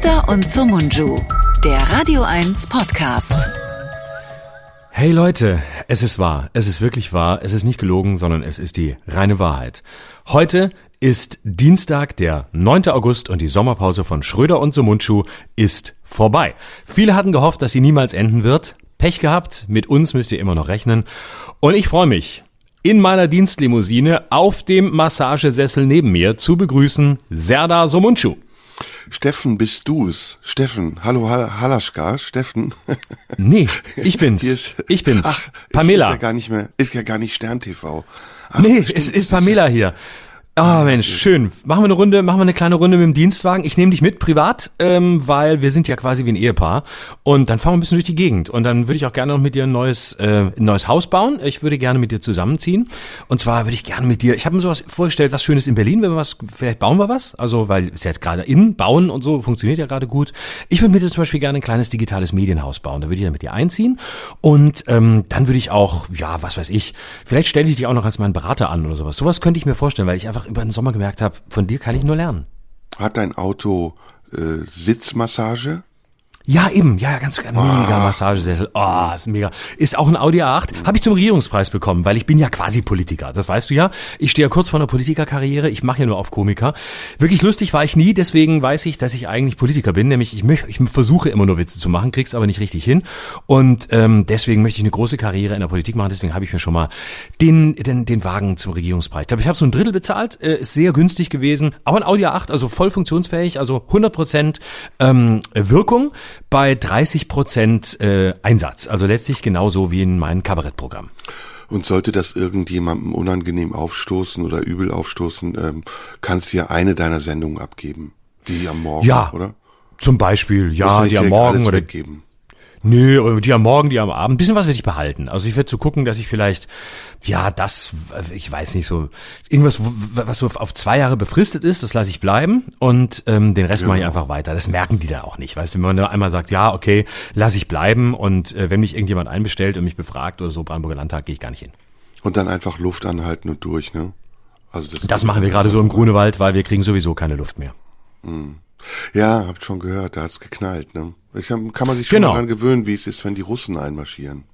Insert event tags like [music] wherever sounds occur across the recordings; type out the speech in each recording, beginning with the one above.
Schröder und Sumunju, der Radio 1 Podcast. Hey Leute, es ist wahr, es ist wirklich wahr, es ist nicht gelogen, sondern es ist die reine Wahrheit. Heute ist Dienstag, der 9. August und die Sommerpause von Schröder und Sumunchu ist vorbei. Viele hatten gehofft, dass sie niemals enden wird. Pech gehabt, mit uns müsst ihr immer noch rechnen. Und ich freue mich, in meiner Dienstlimousine auf dem Massagesessel neben mir zu begrüßen Serda Somunchu. Steffen, bist du's? Steffen, hallo Halaschka, Steffen. Nee, ich [laughs] bin's. Ist, ich bin's. Ach, Pamela. Ist ja gar nicht mehr, ist ja gar nicht Stern TV. Ach, nee, stimmt, es ist Pamela hier. Ah, Mensch, schön. Machen wir eine Runde, machen wir eine kleine Runde mit dem Dienstwagen. Ich nehme dich mit privat, ähm, weil wir sind ja quasi wie ein Ehepaar. Und dann fahren wir ein bisschen durch die Gegend. Und dann würde ich auch gerne noch mit dir ein neues, äh, ein neues Haus bauen. Ich würde gerne mit dir zusammenziehen. Und zwar würde ich gerne mit dir, ich habe mir sowas vorgestellt, was Schönes in Berlin, wenn wir was, vielleicht bauen wir was. Also, weil es ja jetzt gerade in bauen und so funktioniert ja gerade gut. Ich würde mit dir zum Beispiel gerne ein kleines digitales Medienhaus bauen. Da würde ich dann mit dir einziehen. Und ähm, dann würde ich auch, ja, was weiß ich, vielleicht stelle ich dich auch noch als meinen Berater an oder sowas. Sowas könnte ich mir vorstellen, weil ich einfach über den Sommer gemerkt habe, von dir kann ich nur lernen. Hat dein Auto äh, Sitzmassage? Ja, eben, ja, ganz mega Massagesessel. Oh, ist mega. Ist auch ein Audi A8. Habe ich zum Regierungspreis bekommen, weil ich bin ja quasi Politiker. Das weißt du ja. Ich stehe ja kurz vor einer Politikerkarriere. Ich mache ja nur auf Komiker. Wirklich lustig war ich nie, deswegen weiß ich, dass ich eigentlich Politiker bin. Nämlich ich, möchte, ich versuche immer nur Witze zu machen, krieg's aber nicht richtig hin. Und ähm, deswegen möchte ich eine große Karriere in der Politik machen. Deswegen habe ich mir schon mal den, den, den Wagen zum Regierungspreis. Ich glaube, ich habe so ein Drittel bezahlt. Äh, ist sehr günstig gewesen. Aber ein Audi A8, also voll funktionsfähig, also 100 Prozent ähm, Wirkung bei 30 Prozent äh, Einsatz. Also letztlich genauso wie in meinem Kabarettprogramm. Und sollte das irgendjemandem unangenehm aufstoßen oder übel aufstoßen, ähm, kannst du ja eine deiner Sendungen abgeben. Die am Morgen, Ja. oder? Zum Beispiel, ja, die am Morgen oder weggeben. Nö, aber die am Morgen, die am Abend. Ein bisschen was werde ich behalten. Also ich werde so gucken, dass ich vielleicht, ja, das, ich weiß nicht, so irgendwas, was so auf zwei Jahre befristet ist, das lasse ich bleiben und ähm, den Rest mache ich einfach weiter. Das merken die da auch nicht. Weißt du, wenn man da einmal sagt, ja, okay, lasse ich bleiben und äh, wenn mich irgendjemand einbestellt und mich befragt oder so, Brandenburger Landtag, gehe ich gar nicht hin. Und dann einfach Luft anhalten und durch, ne? Also das, Das machen wir gerade so im Grunewald, weil wir kriegen sowieso keine Luft mehr. Ja, habt schon gehört, da hat's geknallt, ne? Hab- kann man sich schon Genau. daran gewöhnen, wie es ist, wenn die Russen einmarschieren.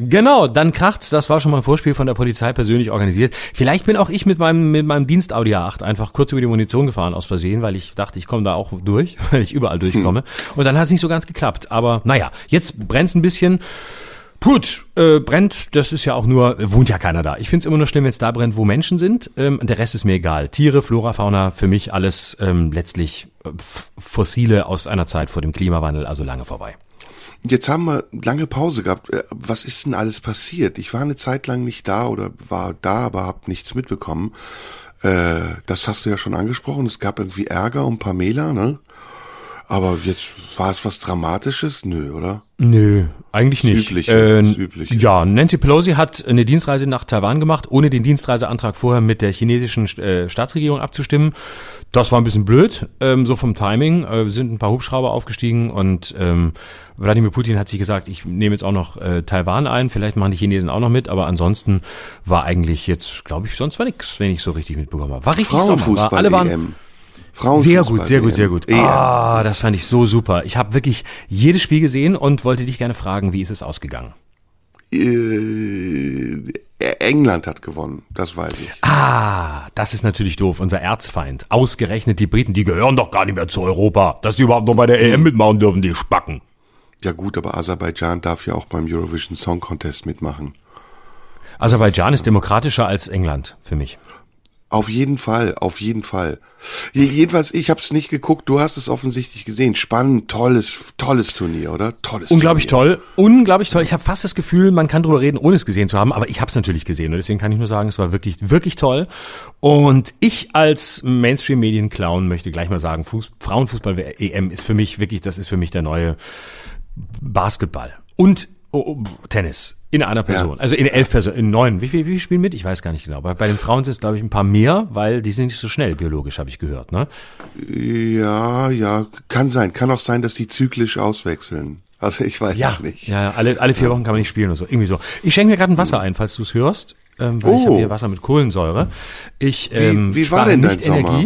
Genau, dann kracht's. Das war schon mal ein Vorspiel von der Polizei persönlich organisiert. Vielleicht bin auch ich mit meinem mit meinem Dienst Audi A8 einfach kurz über die Munition gefahren aus Versehen, weil ich dachte, ich komme da auch durch, [laughs] weil ich überall durchkomme. Und dann hat's nicht so ganz geklappt. Aber naja, jetzt brennt's ein bisschen. Gut, äh, brennt, das ist ja auch nur, wohnt ja keiner da. Ich find's immer nur schlimm, wenn es da brennt, wo Menschen sind. Ähm, der Rest ist mir egal. Tiere, Flora, Fauna, für mich alles ähm, letztlich äh, Fossile aus einer Zeit vor dem Klimawandel, also lange vorbei. Jetzt haben wir lange Pause gehabt. Äh, Was ist denn alles passiert? Ich war eine Zeit lang nicht da oder war da, aber hab nichts mitbekommen. Äh, das hast du ja schon angesprochen. Es gab irgendwie Ärger um Pamela, ne? Aber jetzt war es was Dramatisches? Nö, oder? Nö, eigentlich nicht. Übliche, Äh, das Übliche. Ja, Nancy Pelosi hat eine Dienstreise nach Taiwan gemacht, ohne den Dienstreiseantrag vorher mit der chinesischen äh, Staatsregierung abzustimmen. Das war ein bisschen blöd, ähm, so vom Timing. Äh, sind ein paar Hubschrauber aufgestiegen und ähm, Wladimir Putin hat sich gesagt, ich nehme jetzt auch noch äh, Taiwan ein, vielleicht machen die Chinesen auch noch mit, aber ansonsten war eigentlich jetzt, glaube ich, sonst war nix, wenn ich so richtig mitbekommen habe. War richtig Sommer, war, alle waren Frauenfußball-EM. sehr gut, sehr gut, sehr gut. Ah, das fand ich so super. Ich habe wirklich jedes Spiel gesehen und wollte dich gerne fragen, wie ist es ausgegangen? Äh, England hat gewonnen, das weiß ich. Ah, das ist natürlich doof, unser Erzfeind. Ausgerechnet die Briten, die gehören doch gar nicht mehr zu Europa. Dass die überhaupt noch bei der EM mitmachen dürfen, die Spacken. Ja gut, aber Aserbaidschan darf ja auch beim Eurovision Song Contest mitmachen. Aserbaidschan ist demokratischer als England, für mich. Auf jeden Fall, auf jeden Fall. Je- Jedenfalls, ich habe es nicht geguckt, du hast es offensichtlich gesehen. Spannend, tolles, tolles Turnier, oder? Tolles Unglaublich Turnier. toll, unglaublich toll. Ich habe fast das Gefühl, man kann drüber reden, ohne es gesehen zu haben, aber ich habe es natürlich gesehen und deswegen kann ich nur sagen, es war wirklich, wirklich toll. Und ich als Mainstream-Medien-Clown möchte gleich mal sagen, Fuß, Frauenfußball-EM ist für mich wirklich, das ist für mich der neue Basketball und oh, oh, Tennis in einer Person, also in elf Personen, in neun. Wie viel, wie viel spielen mit? Ich weiß gar nicht genau. Bei, bei den Frauen sind es glaube ich ein paar mehr, weil die sind nicht so schnell biologisch, habe ich gehört. Ne? Ja, ja, kann sein. Kann auch sein, dass die zyklisch auswechseln. Also ich weiß es nicht. Ja, ja, alle, alle vier Wochen kann man nicht spielen oder so. Irgendwie so. Ich schenke mir gerade ein Wasser ein, falls du es hörst. Ähm, weil ich Oh. habe hier Wasser mit Kohlensäure. Ich ähm, wie war denn dein nicht Sommer?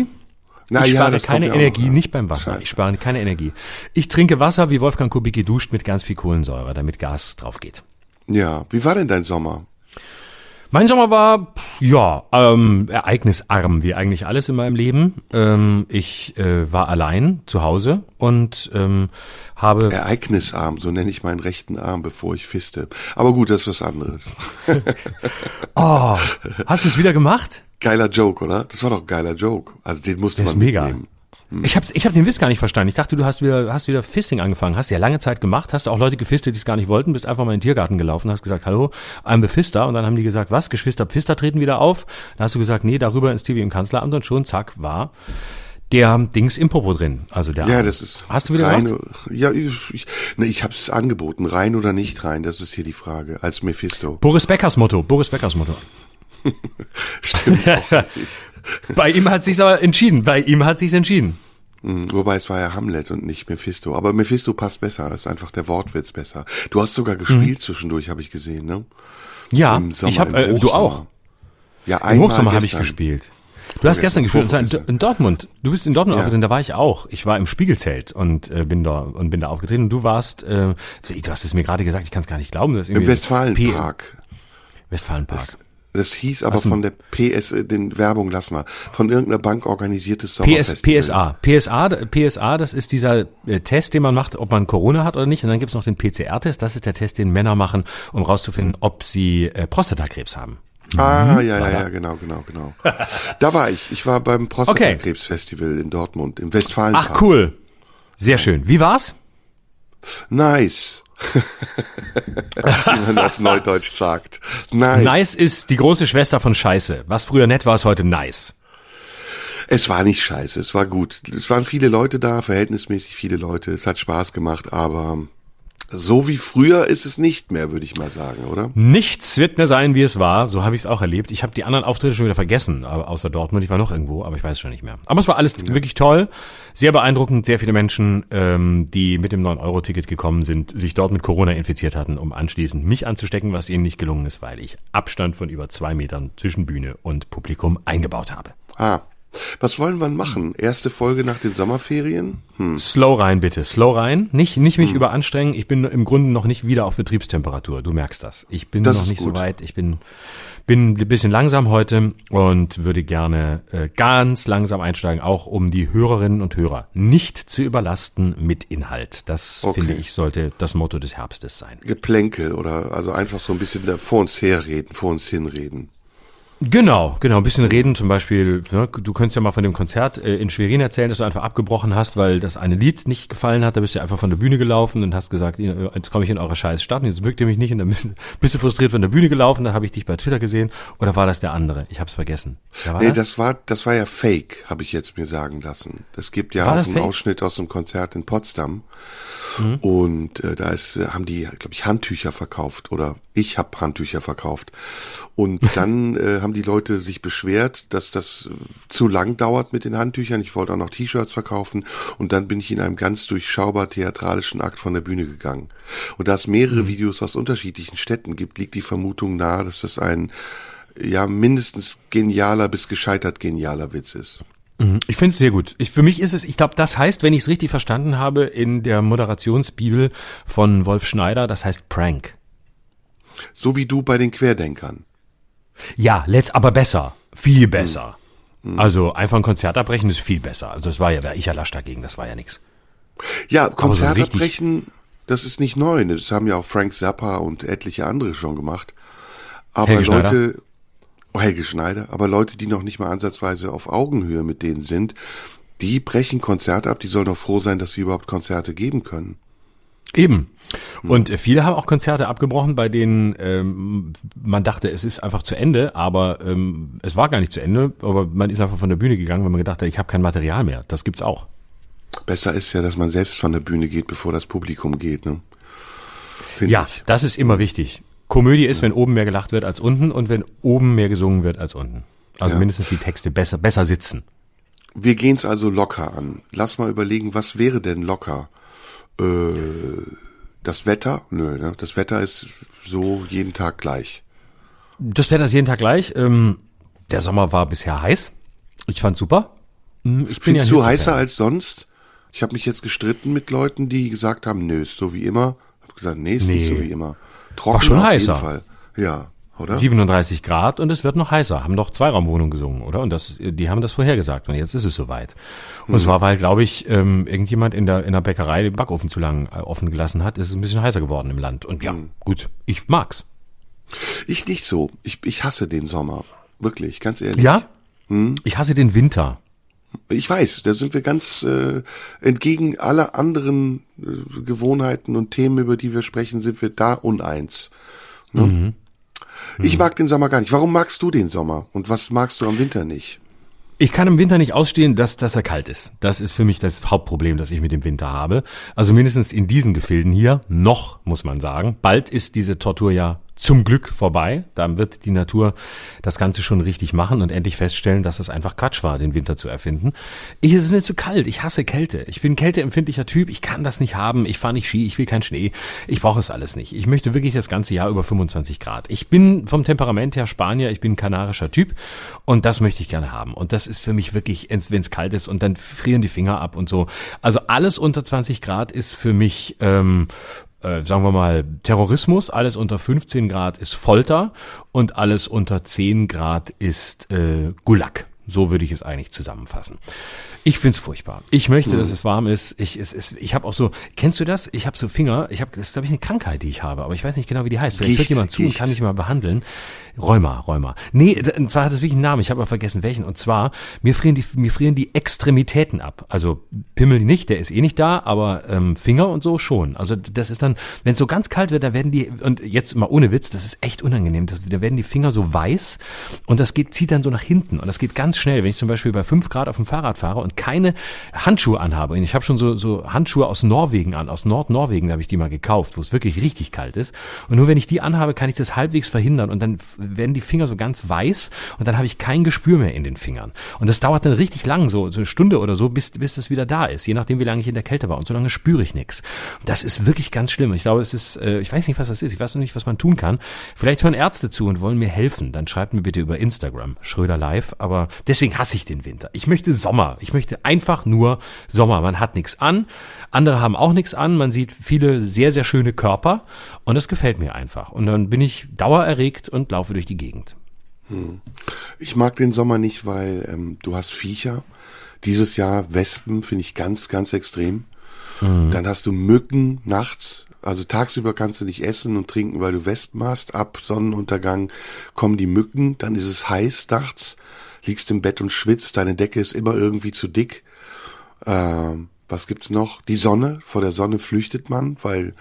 Na ich spare keine ja auch Energie, noch, ja. nicht beim Wasser. Scheiße. Ich spare keine Energie. Ich trinke Wasser, wie Wolfgang Kubicki duscht, mit ganz viel Kohlensäure, damit Gas drauf geht. Ja, wie war denn dein Sommer? Mein Sommer war, ja, ähm, ereignisarm, wie eigentlich alles in meinem Leben. Ähm, ich äh, war allein zu Hause und ähm, habe Ereignisarm, so nenne ich meinen rechten Arm, bevor ich fiste. Aber gut, das ist was anderes. [laughs] Oh, hast du es wieder gemacht? Geiler Joke, oder? Das war doch ein geiler Joke. Also den musste ist man mega. mitnehmen. Ich habe ich hab den Witz gar nicht verstanden. Ich dachte, du hast wieder, hast wieder Fisting angefangen. Hast ja lange Zeit gemacht, hast auch Leute gefistet, die es gar nicht wollten, bist einfach mal in den Tiergarten gelaufen, hast gesagt, hallo, I'm the Fister. Und dann haben die gesagt, was, Geschwister Pfister treten wieder auf? Dann hast du gesagt, nee, darüber ins TV im Kanzleramt und schon, zack, war der Dings im Popo drin. Also der Ja, das ist Hast du wieder rein. gemacht? Ja, ich, ich, ne, ich habe es angeboten, rein oder nicht rein. Das ist hier die Frage. Als Mephisto. Boris Beckers Motto, Boris Beckers Motto. [laughs] Stimmt auch. [laughs] Bei ihm hat sich's aber entschieden. Bei ihm hat sich's entschieden. Mhm, Wobei es war ja Hamlet und nicht Mephisto. Aber Mephisto passt besser. Ist einfach der Wortwitz besser. Du hast sogar gespielt zwischendurch, habe ich gesehen, ne? Ja, Im Sommer, ich habe, im äh, du auch. Ja, Im einmal Hochsommer habe ich gespielt. Du hast gestern gespielt, und zwar in, in Dortmund. Du bist in Dortmund Ja. aufgetreten, da war ich auch. Ich war im Spiegelzelt und äh, bin da und bin da aufgetreten. Und du warst, äh, du hast es mir gerade gesagt, ich kann es gar nicht glauben. Du Im Westfalenpark. P Westfalenpark. Das hieß aber von der PS, äh, den Werbung lass mal, von irgendeiner Bank organisiertes PS, Sommerfestival. PSA. PSA, PSA, das ist dieser äh, Test, den man macht, ob man Corona hat oder nicht. Und dann gibt's noch den PCR-Test. Das ist der Test, den Männer machen, um rauszufinden, ob sie äh, Prostatakrebs haben. Ah, ja, ja, ja, genau, genau, genau. Da war ich. Ich war beim Prostatakrebsfestival in Dortmund, im Westfalenpark. Ach, cool. Sehr schön. Wie war's? Nice. Wie man auf Neudeutsch sagt. Nice. Nice ist die große Schwester von Scheiße. Was früher nett war, ist heute nice. Es war nicht scheiße, es war gut. Es waren viele Leute da, verhältnismäßig viele Leute. Es hat Spaß gemacht, aber so wie früher ist es nicht mehr, würde ich mal sagen, oder? Nichts wird mehr sein, wie es war. So habe ich es auch erlebt. Ich habe die anderen Auftritte schon wieder vergessen, aber außer Dortmund. Ich war noch irgendwo, aber ich weiß schon nicht mehr. Aber es war alles wirklich toll, sehr beeindruckend. Sehr viele Menschen, ähm, die mit dem 9-Euro-Ticket gekommen sind, sich dort mit Corona infiziert hatten, um anschließend mich anzustecken, was ihnen nicht gelungen ist, weil ich Abstand von über zwei Metern zwischen Bühne und Publikum eingebaut habe. Ah. Was wollen wir machen? Erste Folge nach den Sommerferien? Hm. Slow rein, bitte. Slow rein. Nicht, nicht mich überanstrengen. Ich bin im Grunde noch nicht wieder auf Betriebstemperatur. Du merkst das. Ich bin Das noch nicht so gut. weit. Ich bin, bin ein bisschen langsam heute und würde gerne äh, ganz langsam einsteigen, auch um die Hörerinnen und Hörer nicht zu überlasten mit Inhalt. Das Okay. finde ich sollte das Motto des Herbstes sein. Geplänkel oder also einfach so ein bisschen da vor uns herreden, vor uns hinreden. Genau, genau, ein bisschen reden zum Beispiel. Ne, du könntest ja mal von dem Konzert äh, in Schwerin erzählen, dass du einfach abgebrochen hast, weil das eine Lied nicht gefallen hat. Da bist du einfach von der Bühne gelaufen und hast gesagt, ihr- jetzt komme ich in eure scheiß Stadt und jetzt mögt ihr mich nicht und dann bist, [laughs] bist du frustriert von der Bühne gelaufen. Da habe ich dich bei Twitter gesehen oder war das der andere? Ich habe es vergessen. War Nee, das? das war, das war ja Fake, habe ich jetzt mir sagen lassen. Es gibt ja War auch einen Fake? Ausschnitt aus dem Konzert in Potsdam. Mhm. Und äh, da ist, äh, haben die, glaube ich, Handtücher verkauft oder ich habe Handtücher verkauft. Und [laughs] dann äh, haben die Leute sich beschwert, dass das äh, zu lang dauert mit den Handtüchern. Ich wollte auch noch T-Shirts verkaufen. Und dann bin ich in einem ganz durchschaubar theatralischen Akt von der Bühne gegangen. Und da es Mhm. mehrere Videos aus unterschiedlichen Städten gibt, liegt die Vermutung nahe, dass das ein ja mindestens genialer bis gescheitert genialer Witz ist. Ich finde es sehr gut. Ich, für mich ist es, ich glaube, das heißt, wenn ich es richtig verstanden habe, in der Moderationsbibel von Wolf Schneider, das heißt Prank. So wie du bei den Querdenkern. Ja, let's aber besser. Viel besser. Also einfach ein Konzert abbrechen ist viel besser. Also das war ja, wäre ich ja lasch dagegen, das war ja nix. Ja, so Konzert richtig- abbrechen, das ist nicht neu. ne? Das haben ja auch Frank Zappa und etliche andere schon gemacht. Aber Helge Schneider. Leute, oh, Helge Schneider, aber Leute, die noch nicht mal ansatzweise auf Augenhöhe mit denen sind, die brechen Konzerte ab, die sollen doch froh sein, dass sie überhaupt Konzerte geben können. Eben. Und viele haben auch Konzerte abgebrochen, bei denen ähm, man dachte, es ist einfach zu Ende, aber ähm, es war gar nicht zu Ende, aber man ist einfach von der Bühne gegangen, weil man gedacht hat, ich habe kein Material mehr. Das gibt's auch. Besser ist ja, dass man selbst von der Bühne geht, bevor das Publikum geht, ne? Finde Ja, ich. das ist immer wichtig. Komödie ist, wenn oben mehr gelacht wird als unten und wenn oben mehr gesungen wird als unten. Also Ja. mindestens die Texte besser, besser sitzen. Wir gehen's also locker an. Lass mal überlegen, was wäre denn locker? Äh, das Wetter? Nö, ne? Das Wetter ist so jeden Tag gleich. Das Wetter ist jeden Tag gleich. Ähm, der Sommer war bisher heiß. Ich fand's super. Hm, Ich bin Findest ja du heißer als sonst? Ich habe mich jetzt gestritten mit Leuten, die gesagt haben, nö, ist so wie immer. Hab gesagt, nee, ist nicht Nee. so wie immer. Trockener schon auf heißer. jeden Fall. Ja, oder? 37 Grad und es wird noch heißer. Haben doch Zweiraumwohnungen gesungen, oder? Und das, die haben das vorhergesagt und jetzt ist es soweit. Und es war, weil, glaube ich, ähm, irgendjemand in der, in der Bäckerei den Backofen zu lang äh, offen gelassen hat, ist es ein bisschen heißer geworden im Land. Und ja, gut, ich mag's. Ich nicht so. Ich, ich hasse den Sommer. Wirklich, ganz ehrlich. Ja? Ich hasse den Winter. Ich weiß, da sind wir ganz äh, entgegen aller anderen äh, Gewohnheiten und Themen, über die wir sprechen, sind wir da uneins. Ne? Mhm. Ich mag den Sommer gar nicht. Warum magst du den Sommer? Und was magst du am Winter nicht? Ich kann im Winter nicht ausstehen, dass, dass er kalt ist. Das ist für mich das Hauptproblem, das ich mit dem Winter habe. Also mindestens in diesen Gefilden hier, noch, muss man sagen. Bald ist diese Tortur ja zum Glück vorbei. Dann wird die Natur das Ganze schon richtig machen und endlich feststellen, dass es einfach Quatsch war, den Winter zu erfinden. Ich, es ist mir zu kalt. Ich hasse Kälte. Ich bin kälteempfindlicher Typ. Ich kann das nicht haben. Ich fahre nicht Ski. Ich will keinen Schnee. Ich brauche es alles nicht. Ich möchte wirklich das ganze Jahr über 25 Grad. Ich bin vom Temperament her Spanier. Ich bin kanarischer Typ und das möchte ich gerne haben. Und das ist für mich wirklich, wenn es kalt ist und dann frieren die Finger ab und so. Also alles unter 20 Grad ist für mich ähm, äh, sagen wir mal, Terrorismus, alles unter 15 Grad ist Folter und alles unter 10 Grad ist äh, Gulag. So würde ich es eigentlich zusammenfassen. Ich find's furchtbar. Ich möchte, dass es warm ist. Ich, es, es, ich habe auch so, kennst du das? Ich habe so Finger, ich habe, das ist glaube ich eine Krankheit, die ich habe, aber ich weiß nicht genau, wie die heißt. Vielleicht Gicht, hört jemand zu und Gicht. kann mich mal behandeln. Rheuma, Rheuma. Nee, und zwar hat es wirklich einen Namen, ich habe aber vergessen welchen. Und zwar, mir frieren die, mir frieren die Extremitäten ab. Also Pimmel nicht, der ist eh nicht da, aber ähm, Finger und so schon. Also das ist dann, wenn es so ganz kalt wird, da werden die, und jetzt mal ohne Witz, das ist echt unangenehm, das, da werden die Finger so weiß und das geht, zieht dann so nach hinten. Und das geht ganz schnell, wenn ich zum Beispiel bei 5 Grad auf dem Fahrrad fahre und keine Handschuhe anhabe. Und ich habe schon so, so Handschuhe aus Norwegen an, aus Nordnorwegen habe ich die mal gekauft, wo es wirklich richtig kalt ist. Und nur wenn ich die anhabe, kann ich das halbwegs verhindern und dann werden die Finger so ganz weiß und dann habe ich kein Gespür mehr in den Fingern. Und das dauert dann richtig lang, so, so eine Stunde oder so, bis, bis das wieder da ist, je nachdem, wie lange ich in der Kälte war. Und so lange spüre ich nichts. Das ist wirklich ganz schlimm. Ich glaube, es ist, äh, ich weiß nicht, was das ist. Ich weiß noch nicht, was man tun kann. Vielleicht hören Ärzte zu und wollen mir helfen. Dann schreibt mir bitte über Instagram, Schröder Live. Aber deswegen hasse ich den Winter. Ich möchte Sommer. Ich möchte einfach nur Sommer. Man hat nichts an. Andere haben auch nichts an. Man sieht viele sehr, sehr schöne Körper. Und das gefällt mir einfach. Und dann bin ich dauererregt und laufe durch die Gegend. Ich mag den Sommer nicht, weil ähm, du hast Viecher. Dieses Jahr Wespen finde ich ganz, ganz extrem. Dann hast du Mücken nachts. Also tagsüber kannst du nicht essen und trinken, weil du Wespen hast. Ab Sonnenuntergang kommen die Mücken. Dann ist es heiß nachts. Liegst im Bett und schwitzt. Deine Decke ist immer irgendwie zu dick. Ähm, was gibt's noch? Die Sonne. Vor der Sonne flüchtet man, weil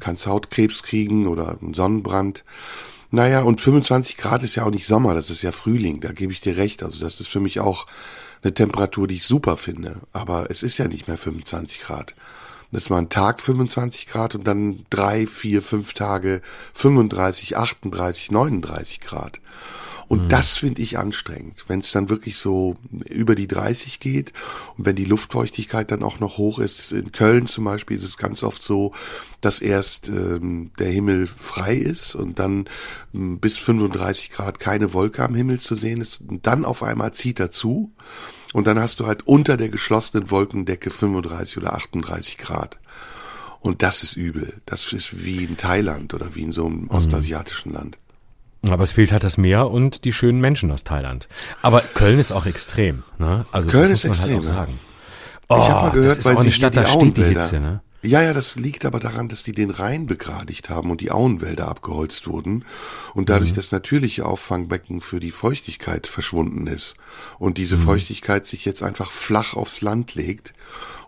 kannst Hautkrebs kriegen oder einen Sonnenbrand. Naja, und 25 Grad ist ja auch nicht Sommer, das ist ja Frühling, da gebe ich dir recht. Also das ist für mich auch eine Temperatur, die ich super finde. Aber es ist ja nicht mehr 25 Grad. Das ist mal ein Tag 25 Grad und dann drei, vier, fünf Tage 35, 38, 39 Grad. Und das finde ich anstrengend, wenn es dann wirklich so über die 30 geht und wenn die Luftfeuchtigkeit dann auch noch hoch ist. In Köln zum Beispiel ist es ganz oft so, dass erst ähm, der Himmel frei ist und dann ähm, bis 35 Grad keine Wolke am Himmel zu sehen ist und dann auf einmal zieht er zu und dann hast du halt unter der geschlossenen Wolkendecke 35 oder 38 Grad. Und das ist übel. Das ist wie in Thailand oder wie in so einem ostasiatischen Land. Aber es fehlt halt das Meer und die schönen Menschen aus Thailand. Aber Köln ist auch extrem. Ne? Also Köln ist halt extrem, ja. sagen. Oh, ich habe mal gehört, weil sie Stadt, hier da die steht die Auenwälder. Hitze. Ne? Ja, ja, das liegt aber daran, dass die den Rhein begradigt haben und die Auenwälder abgeholzt wurden und Mhm. dadurch das natürliche Auffangbecken für die Feuchtigkeit verschwunden ist und diese Mhm. Feuchtigkeit sich jetzt einfach flach aufs Land legt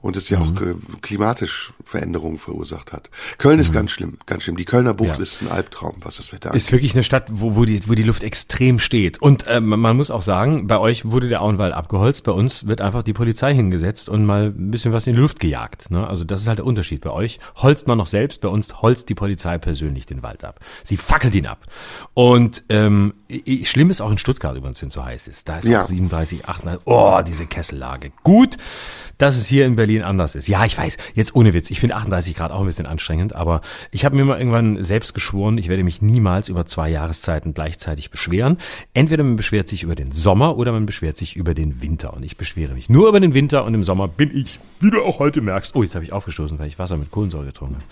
und es ja Mhm. auch äh, klimatisch Veränderungen verursacht hat. Köln ist ganz schlimm, ganz schlimm. Die Kölner Bucht Mhm. Ja. ist ein Albtraum, was das Wetter angeht. Ist wirklich eine Stadt, wo, wo, die, wo die Luft extrem steht. Und äh, man muss auch sagen, bei euch wurde der Auenwald abgeholzt, bei uns wird einfach die Polizei hingesetzt und mal ein bisschen was in die Luft gejagt. Ne? Also das ist halt der Unterschied. Bei euch holzt man noch selbst, bei uns holzt die Polizei persönlich den Wald ab. Sie fackelt ihn ab. Und ähm, schlimm ist auch in Stuttgart übrigens, wenn es so heiß ist. Da ist Ja. auch 37, 38, oh, diese Kessellage. Gut, dass es hier in Berlin anders ist. Ja, ich weiß, jetzt ohne Witz, ich finde 38 Grad auch ein bisschen anstrengend, aber ich habe mir mal irgendwann selbst geschworen, ich werde mich niemals über zwei Jahreszeiten gleichzeitig beschweren. Entweder man beschwert sich über den Sommer oder man beschwert sich über den Winter. Und ich beschwere mich nur über den Winter und im Sommer bin ich, wie du auch heute merkst, oh, jetzt habe ich aufgestoßen, weil ich Wasser mit Kohlensäure getrunken habe.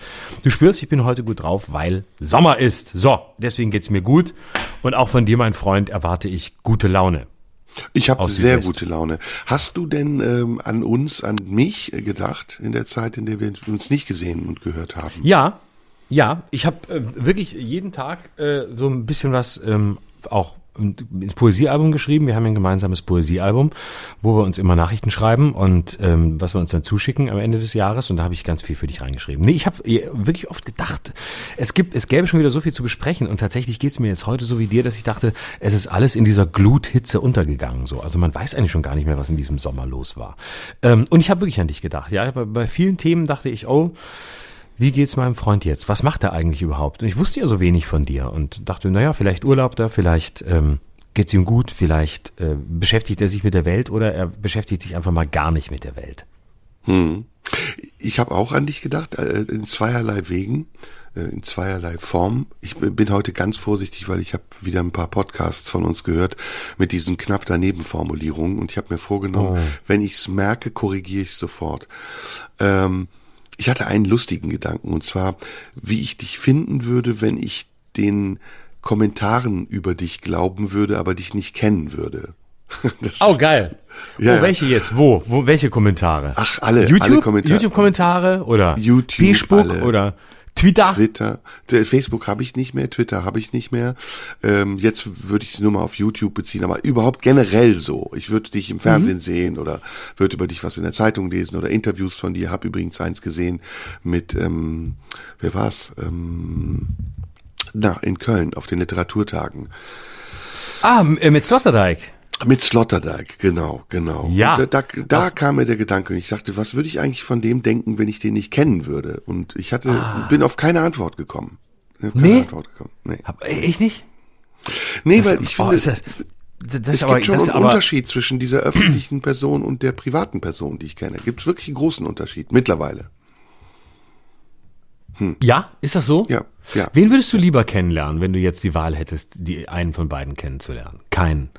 Du spürst, ich bin heute gut drauf, weil Sommer ist. So, deswegen geht's mir gut. Und auch von dir, mein Freund, erwarte ich gute Laune. Ich habe sehr gute Laune. Hast du denn ähm, an uns, an mich äh, gedacht in der Zeit, in der wir uns nicht gesehen und gehört haben? Ja, ja, ich habe äh, wirklich jeden Tag äh, so ein bisschen was ähm, auch ins Poesiealbum geschrieben. Wir haben ein gemeinsames Poesiealbum, wo wir uns immer Nachrichten schreiben und ähm, was wir uns dann zuschicken am Ende des Jahres. Und da habe ich ganz viel für dich reingeschrieben. Nee, ich habe wirklich oft gedacht, es gibt, es gäbe schon wieder so viel zu besprechen. Und tatsächlich geht's mir jetzt heute so wie dir, dass ich dachte, es ist alles in dieser Gluthitze untergegangen. So, also man weiß eigentlich schon gar nicht mehr, was in diesem Sommer los war. Ähm, und ich habe wirklich an dich gedacht. Ja, bei, bei vielen Themen dachte ich, oh wie geht's meinem Freund jetzt? Was macht er eigentlich überhaupt? Und ich wusste ja so wenig von dir und dachte, naja, vielleicht urlaubt er, vielleicht ähm, geht's ihm gut, vielleicht äh, beschäftigt er sich mit der Welt oder er beschäftigt sich einfach mal gar nicht mit der Welt. Hm. Ich habe auch an dich gedacht, äh, in zweierlei Wegen, äh, in zweierlei Form. Ich bin heute ganz vorsichtig, weil ich habe wieder ein paar Podcasts von uns gehört mit diesen knapp daneben Formulierungen und ich habe mir vorgenommen, wenn ich's merke, korrigiere ich sofort. Ähm, ich hatte einen lustigen Gedanken und zwar, wie ich dich finden würde, wenn ich den Kommentaren über dich glauben würde, aber dich nicht kennen würde. [laughs] Das- Oh, geil. Ja, oh, welche jetzt? Wo? Wo? Welche Kommentare? Ach, alle- YouTube? alle Kommentare. YouTube-Kommentare oder YouTube, Facebook alle. oder Twitter? Twitter, Facebook habe ich nicht mehr, Twitter habe ich nicht mehr. Ähm, jetzt würde ich es nur mal auf YouTube beziehen, aber überhaupt generell so. Ich würde dich im Fernsehen Mhm. sehen oder würde über dich was in der Zeitung lesen oder Interviews von dir. Habe übrigens eins gesehen mit, ähm, wer war's? Ähm, na, in Köln auf den Literaturtagen. Ah, äh, mit Sloterdijk. Mit Sloterdijk, genau, genau. Ja. Und da, da, da kam mir der Gedanke und ich dachte, was würde ich eigentlich von dem denken, wenn ich den nicht kennen würde? Und ich hatte, bin auf keine Antwort gekommen. Ich keine Ah. Nee? Antwort gekommen. Nee, Hab, äh, ich nicht? nee weil ich oh, finde, ist das, das es aber, gibt schon das einen Unterschied zwischen dieser öffentlichen Person und der privaten Person, die ich kenne. Gibt es wirklich einen großen Unterschied mittlerweile. Ja, ist das so? Ja, ja. Wen würdest du lieber kennenlernen, wenn du jetzt die Wahl hättest, die einen von beiden kennenzulernen? Keinen.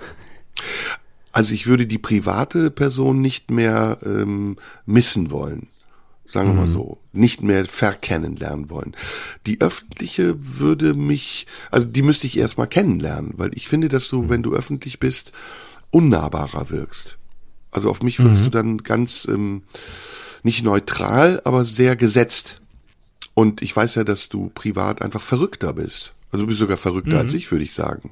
Also ich würde die private Person nicht mehr ähm, missen wollen. Sagen wir mal so. Nicht mehr verkennen lernen wollen. Die öffentliche würde mich, also die müsste ich erstmal kennenlernen, weil ich finde, dass du, wenn du öffentlich bist, unnahbarer wirkst. Also auf mich wirkst du dann ganz ähm, nicht neutral, aber sehr gesetzt. Und ich weiß ja, dass du privat einfach verrückter bist. Also du bist sogar verrückter als ich, würde ich sagen.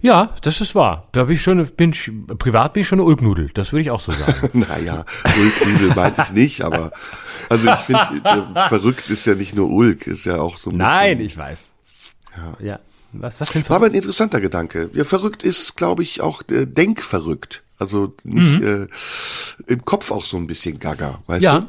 Ja, das ist wahr. Da bin ich schon, bin ich, privat bin ich schon eine Ulknudel. Das würde ich auch so sagen. [laughs] Naja, Ulknudel meinte ich nicht, aber also ich finde, äh, verrückt ist ja nicht nur Ulk, ist ja auch so ein Nein, bisschen. ich weiß. Ja. ja. Was, was denn War für, aber ein interessanter Gedanke. Ja, verrückt ist, glaube ich, auch äh, denkverrückt. Also nicht Mhm. äh, im Kopf auch so ein bisschen gaga, weißt ja. du?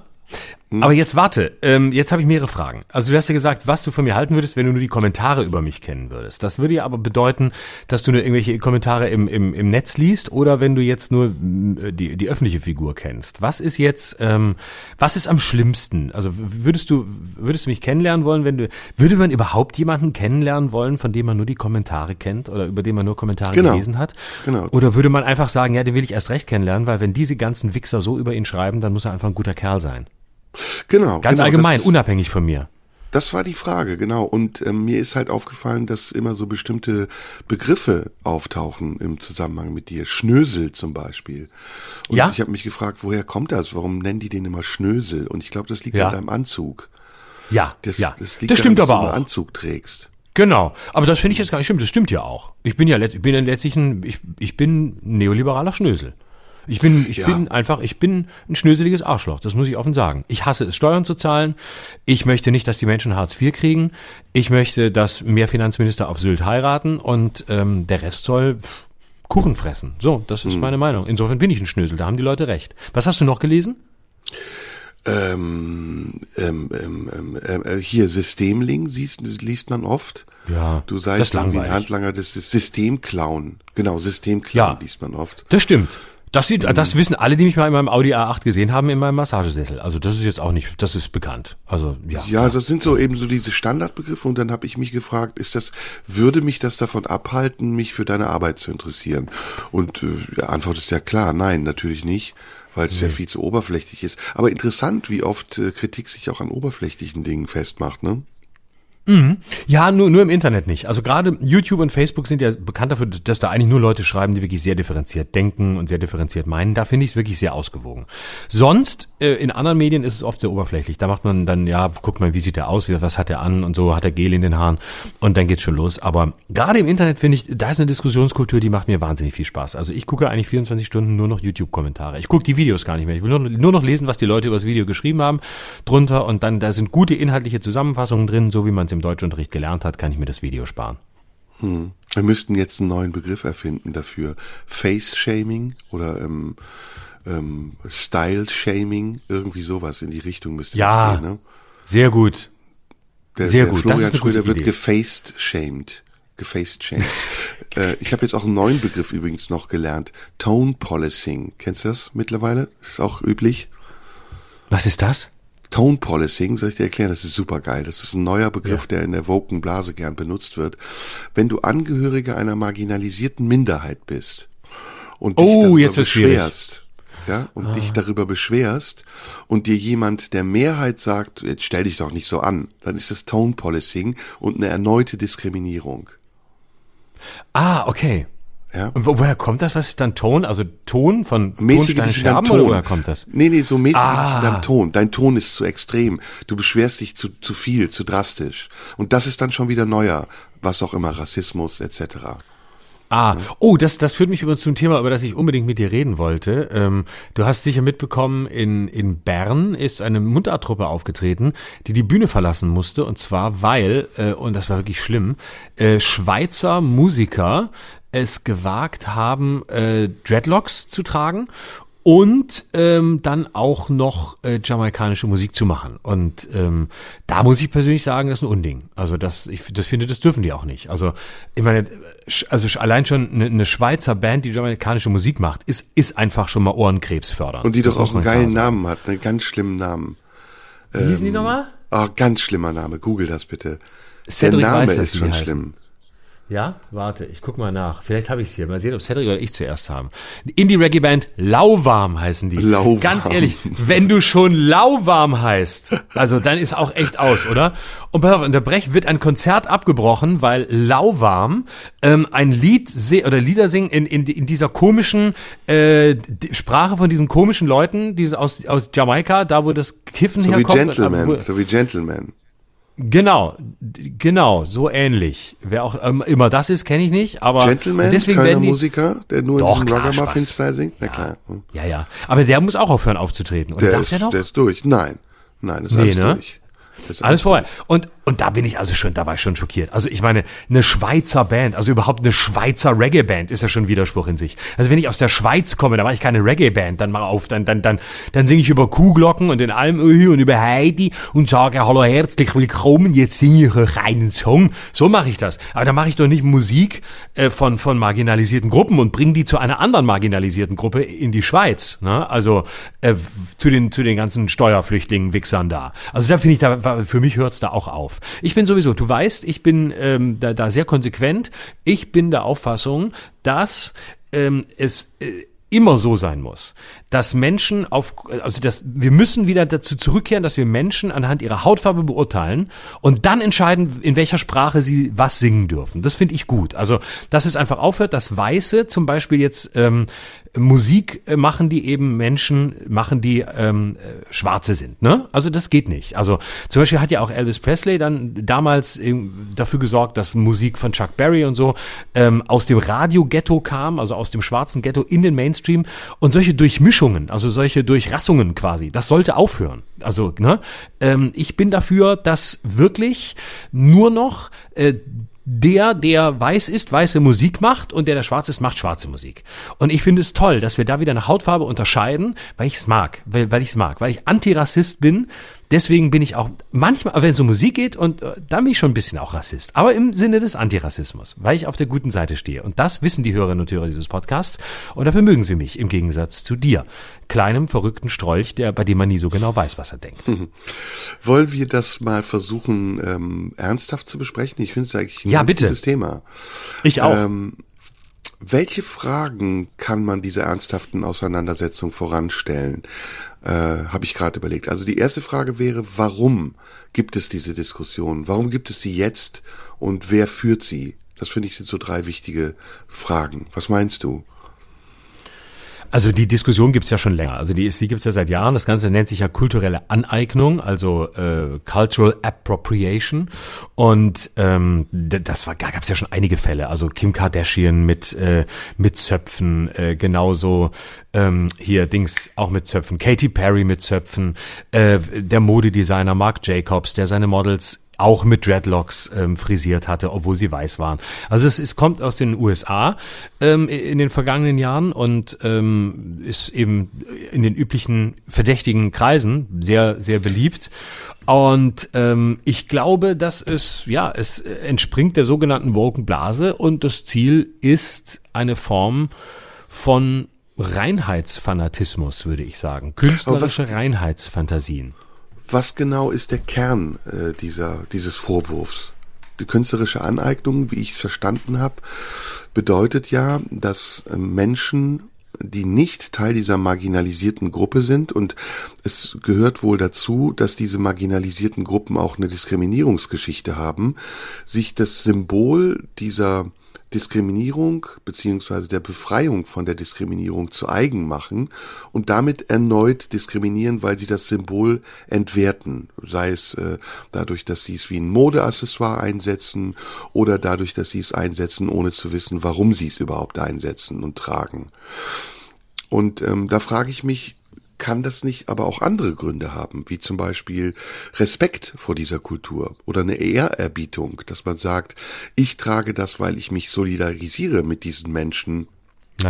Aber jetzt warte, ähm, jetzt habe ich mehrere Fragen. Also du hast ja gesagt, was du von mir halten würdest, wenn du nur die Kommentare über mich kennen würdest. Das würde ja aber bedeuten, dass du nur irgendwelche Kommentare im, im, im Netz liest oder wenn du jetzt nur mm, die, die öffentliche Figur kennst. Was ist jetzt, ähm, was ist am schlimmsten? Also würdest du, würdest du mich kennenlernen wollen, wenn du, würde man überhaupt jemanden kennenlernen wollen, von dem man nur die Kommentare kennt oder über den man nur Kommentare Genau. gelesen hat? Genau. Oder würde man einfach sagen, ja, den will ich erst recht kennenlernen, weil wenn diese ganzen Wichser so über ihn schreiben, dann muss er einfach ein guter Kerl sein. Genau. Ganz genau, allgemein, ist, unabhängig von mir. das war die Frage, genau. Und ähm, mir ist halt aufgefallen, dass immer so bestimmte Begriffe auftauchen im Zusammenhang mit dir. Schnösel zum Beispiel. Und Ja? ich habe mich gefragt, woher kommt das? Warum nennen die den immer Schnösel? Und ich glaube, das liegt Ja. an deinem Anzug. Ja, Das, ja. das, liegt das daran, stimmt dass aber du einen auch. Anzug trägst. Genau. Aber das finde ich jetzt gar nicht stimmt. Das stimmt ja auch. Ich bin ja letzt, ich bin ja letztlich ein, ich, ich bin neoliberaler Schnösel. Ich bin, ich Ja. bin einfach, ich bin ein schnöseliges Arschloch. Das muss ich offen sagen. Ich hasse es, Steuern zu zahlen. Ich möchte nicht, dass die Menschen Hartz IV kriegen. Ich möchte, dass mehr Finanzminister auf Sylt heiraten und ähm, der Rest soll Kuchen fressen. So, das ist meine Meinung. Insofern bin ich ein Schnösel. Da haben die Leute recht. Was hast du noch gelesen? Ähm, ähm, ähm, ähm, äh, hier Systemling siehst, liest man oft. Ja, Du das seist ist irgendwie ein. Handlanger des Systemclown. Genau, Systemclown Ja. liest man oft. Das stimmt. Das, sieht, das wissen alle, die mich mal in meinem Audi A8 gesehen haben, in meinem Massagesessel. Also das ist jetzt auch nicht, das ist bekannt. Also ja. Ja, das sind so eben so diese Standardbegriffe und dann habe ich mich gefragt, ist das, würde mich das davon abhalten, mich für deine Arbeit zu interessieren? Und äh, die Antwort ist ja klar, nein, natürlich nicht, weil es ja viel zu oberflächlich ist. Aber interessant, wie oft äh, Kritik sich auch an oberflächlichen Dingen festmacht, ne? Ja, nur, nur im Internet nicht. Also gerade YouTube und Facebook sind ja bekannt dafür, dass da eigentlich nur Leute schreiben, die wirklich sehr differenziert denken und sehr differenziert meinen. Da finde ich es wirklich sehr ausgewogen. Sonst, äh, in anderen Medien ist es oft sehr oberflächlich. Da macht man dann, ja, guckt mal, wie sieht der aus, was hat er an und so, hat er Gel in den Haaren und dann geht's schon los. Aber gerade im Internet finde ich, da ist eine Diskussionskultur, die macht mir wahnsinnig viel Spaß. Also ich gucke eigentlich 24 Stunden nur noch YouTube-Kommentare. Ich gucke die Videos gar nicht mehr. Ich will nur, nur noch lesen, was die Leute über das Video geschrieben haben drunter und dann, da sind gute inhaltliche zusammenfassungen drin, so wie man im Deutschunterricht gelernt hat, kann ich mir das Video sparen. Wir müssten jetzt einen neuen Begriff erfinden dafür. Face-Shaming oder ähm, ähm, Style-Shaming, irgendwie sowas in die Richtung müsste Ja. das gehen, ne? Sehr gut. Der, Sehr der gut, Florian Schröder wird Idee. gefaced shamed. Gefaced shamed. [laughs] äh, ich habe jetzt auch einen neuen Begriff übrigens noch gelernt. Tone Policing. Kennst du das mittlerweile? Ist auch üblich. Was ist das? Tone Policing, soll ich dir erklären, das ist super geil. Das ist ein neuer Begriff, der in der woken Blase gern benutzt wird. Wenn du Angehöriger einer marginalisierten Minderheit bist und dich Oh, darüber beschwerst, ja, und dich darüber beschwerst und dir jemand der Mehrheit sagt, jetzt stell dich doch nicht so an, dann ist das Tone Policing und eine erneute Diskriminierung. Ah, okay. Ja. Und wo, woher kommt das? Was ist dann Ton? Also Ton von Mäßige Tonsteine dich sterben Ton. oder woher kommt das? Nee, nee, so mäßige dich Ah. deinem Ton. Dein Ton ist zu extrem. Du beschwerst dich zu, zu viel, zu drastisch. Und das ist dann schon wieder neuer, was auch immer, Rassismus etc. Ah, oh, das, das führt mich übrigens zum Thema, über das ich unbedingt mit dir reden wollte. Ähm, du hast sicher mitbekommen, in, in Bern ist eine Mundarttruppe aufgetreten, die die Bühne verlassen musste. Und zwar, weil, äh, und das war wirklich schlimm, äh, Schweizer Musiker es gewagt haben, äh, Dreadlocks zu tragen und ähm, dann auch noch äh, jamaikanische Musik zu machen. Und ähm, da muss ich persönlich sagen, das ist ein Unding. Also das, ich das finde, das dürfen die auch nicht. Also ich meine, also allein schon eine, eine Schweizer Band, die jamaikanische Musik macht, ist ist einfach schon mal Ohrenkrebs fördern. Und die Das doch muss auch einen geilen. Namen hat, einen ganz schlimmen Namen. Wie hießen die nochmal? Ah, ganz schlimmer Name. Google das bitte. Cedric Der Name weiß das, ist schon schlimm. Ja, warte, ich guck mal nach. Vielleicht habe ich es hier. Mal sehen, ob Cedric oder ich zuerst haben. Indie-Reggae-Band Lauwarm heißen die. Lauwarm. Ganz ehrlich, wenn du schon Lauwarm heißt, also dann ist auch echt aus, oder? Und pass auf, unterbrech wird ein Konzert abgebrochen, weil Lauwarm ähm, ein Lied oder Lieder singen in, in, in dieser komischen äh, Sprache von diesen komischen Leuten, diese aus, aus Jamaika, da wo das Kiffen So wie herkommt. Gentleman. Wo- So wie Gentleman. Genau, genau, so ähnlich. Wer auch ähm, immer das ist, kenne ich nicht, aber Gentleman, deswegen Kölner die, Musiker, der nur Doch, in diesem Spaß. Ruggermuffin-Style singt. Na klar. Ja, ja. Aber der muss auch aufhören aufzutreten. Oder Der darf ist, der noch? der ist durch. Nein. Nein, ist Nee, alles ne? durch. Das ist Alles vorbei. Und, und da bin ich also schon, da war ich schon schockiert. Also ich meine, eine Schweizer Band, also überhaupt eine Schweizer Reggae-Band ist ja schon Widerspruch in sich. Also wenn ich aus der Schweiz komme, dann mache ich keine Reggae-Band, dann mach auf, dann, dann, dann, dann singe ich über Kuhglocken und den Almöhi und über Heidi und sage Hallo herzlich willkommen, jetzt singe ich euch einen Song. So mache ich das. Aber da mache ich doch nicht Musik äh, von, von marginalisierten Gruppen und bringe die zu einer anderen marginalisierten Gruppe in die Schweiz. Ne? Also äh, zu den, zu den ganzen Steuerflüchtlingen, Wichsern da. Also da finde ich, da, für mich hört's da auch auf. Ich bin sowieso, du weißt, ich bin ähm, da, da sehr konsequent. Ich bin der Auffassung, dass ähm, es äh, immer so sein muss, dass Menschen auf, also dass wir müssen wieder dazu zurückkehren, dass wir Menschen anhand ihrer Hautfarbe beurteilen und dann entscheiden, in welcher Sprache sie was singen dürfen. Das finde ich gut. Also, dass es einfach aufhört, dass Weiße zum Beispiel jetzt ähm, Musik äh, machen, die eben Menschen machen, die ähm, äh, Schwarze sind. Ne? Also das geht nicht. Also zum Beispiel hat ja auch Elvis Presley dann damals dafür gesorgt, dass Musik von Chuck Berry und so ähm, aus dem Radio-Ghetto kam, also aus dem schwarzen Ghetto in den Mainstream und solche Durchmischungen, also solche Durchrassungen quasi, das sollte aufhören. Also ne, ähm, ich bin dafür, dass wirklich nur noch äh, der, der weiß ist, weiße Musik macht und der, der schwarz ist, macht schwarze Musik. Und ich finde es toll, dass wir da wieder eine Hautfarbe unterscheiden, weil ich es mag, weil, weil ich es mag, weil ich Antirassist bin. Deswegen bin ich auch manchmal, wenn es um Musik geht, und äh, da bin ich schon ein bisschen auch Rassist, aber im Sinne des Antirassismus, weil ich auf der guten Seite stehe. Und das wissen die Hörerinnen und Hörer dieses Podcasts. Und dafür mögen sie mich, im Gegensatz zu dir, kleinem, verrückten Strolch, der, bei dem man nie so genau weiß, was er denkt. Mhm. Wollen wir das mal versuchen, ähm, ernsthaft zu besprechen? Ich finde es eigentlich ein ja, gutes Thema. Ich auch. Ähm, welche Fragen kann man dieser ernsthaften Auseinandersetzung voranstellen? Äh, Habe ich gerade überlegt. Also die erste Frage wäre, warum gibt es diese Diskussion? Warum gibt es sie jetzt und wer führt sie? Das finde ich sind so drei wichtige Fragen. Was meinst du? Also die Diskussion gibt's ja schon länger. Also die, die gibt's ja seit Jahren. Das Ganze nennt sich ja kulturelle Aneignung, also äh, Cultural Appropriation. Und ähm, das war, gab's ja schon einige Fälle. Also Kim Kardashian mit äh, mit Zöpfen, äh, genauso ähm, hier Dings auch mit Zöpfen, Katy Perry mit Zöpfen, äh, der Modedesigner Marc Jacobs, der seine Models auch mit Dreadlocks ähm, frisiert hatte, obwohl sie weiß waren. Also es, es kommt aus den USA ähm, in den vergangenen Jahren und ähm, ist eben in den üblichen verdächtigen Kreisen sehr, sehr beliebt. Und ähm, ich glaube, dass es, ja, es entspringt der sogenannten Wolkenblase und das Ziel ist eine Form von Reinheitsfanatismus, würde ich sagen. Künstlerische Reinheitsfantasien. Was genau ist der Kern äh, dieser, dieses Vorwurfs? Die künstlerische Aneignung, wie ich es verstanden habe, bedeutet ja, dass äh, Menschen, die nicht Teil dieser marginalisierten Gruppe sind, und es gehört wohl dazu, dass diese marginalisierten Gruppen auch eine Diskriminierungsgeschichte haben, sich das Symbol dieser Diskriminierung beziehungsweise der Befreiung von der Diskriminierung zu eigen machen und damit erneut diskriminieren, weil sie das Symbol entwerten, sei es äh, dadurch, dass sie es wie ein Modeaccessoire einsetzen oder dadurch, dass sie es einsetzen, ohne zu wissen, warum sie es überhaupt einsetzen und tragen. Und ähm, da frage ich mich, kann das nicht aber auch andere Gründe haben, wie zum Beispiel Respekt vor dieser Kultur oder eine Ehrerbietung, dass man sagt, ich trage das, weil ich mich solidarisiere mit diesen Menschen